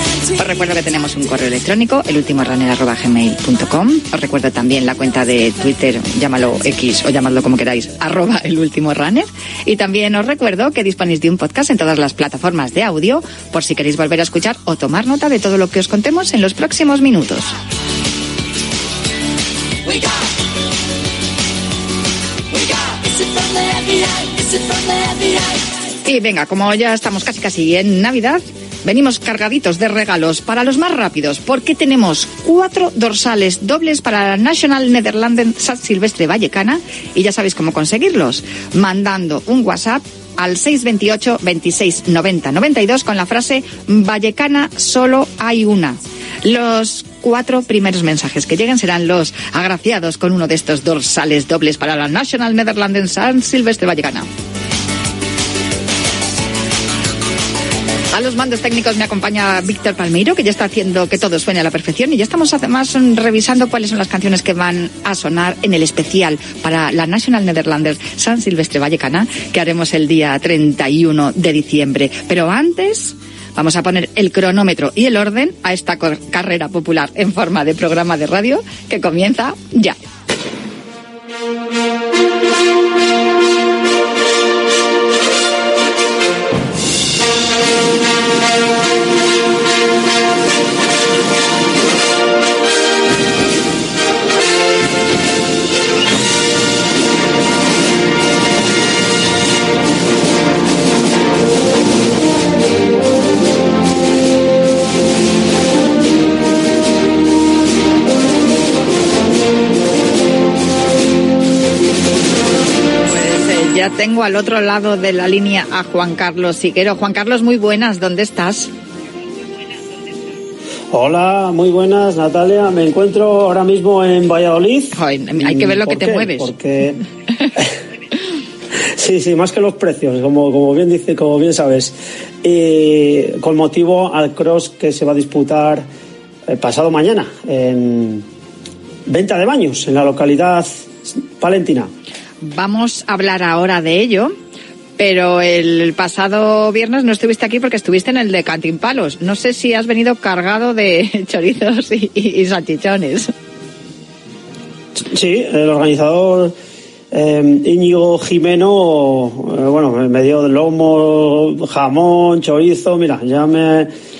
Os recuerdo que tenemos un correo electrónico, elultimorunner.gmail.com. Os recuerdo también la cuenta de Twitter, llámalo X o llamadlo como queráis, arroba elultimorunner. Y también os recuerdo que disponéis de un podcast en todas las plataformas de audio por si queréis volver a escuchar o tomar nota de todo lo que os contemos en los próximos minutos. Y venga, como ya estamos casi casi en Navidad, venimos cargaditos de regalos para los más rápidos, porque tenemos cuatro dorsales dobles para la National Netherlands San Silvestre Vallecana y ya sabéis cómo conseguirlos, mandando un WhatsApp al 628 26 90 92 con la frase Vallecana solo hay una. Los cuatro primeros mensajes que lleguen serán los agraciados con uno de estos dorsales dobles para la National Netherlands San Silvestre Vallecana. Los mandos técnicos me acompaña Víctor Palmeiro, que ya está haciendo que todo suene a la perfección y ya estamos además revisando cuáles son las canciones que van a sonar en el especial para la National Netherlanders San Silvestre Vallecana, que haremos el día 31 de diciembre. Pero antes... Vamos a poner el cronómetro y el orden a esta carrera popular en forma de programa de radio que comienza ya. Ya tengo al otro lado de la línea a Juan Carlos Siquero. Juan Carlos, muy buenas, ¿dónde estás? Hola, muy buenas, Natalia. Me encuentro ahora mismo en Valladolid. hay que ver lo que te mueves. Porque sí, sí, más que los precios, como, como bien dice, como bien sabes. Y con motivo al cross que se va a disputar el pasado mañana en Venta de Baños, en la localidad palentina. Vamos a hablar ahora de ello, pero el pasado viernes no estuviste aquí porque estuviste en el de Cantimpalos. No sé si has venido cargado de chorizos y, y, salchichones. Sí, el organizador eh, Íñigo Jimeno, eh, bueno, me dio lomo, jamón, chorizo, mira, ya me,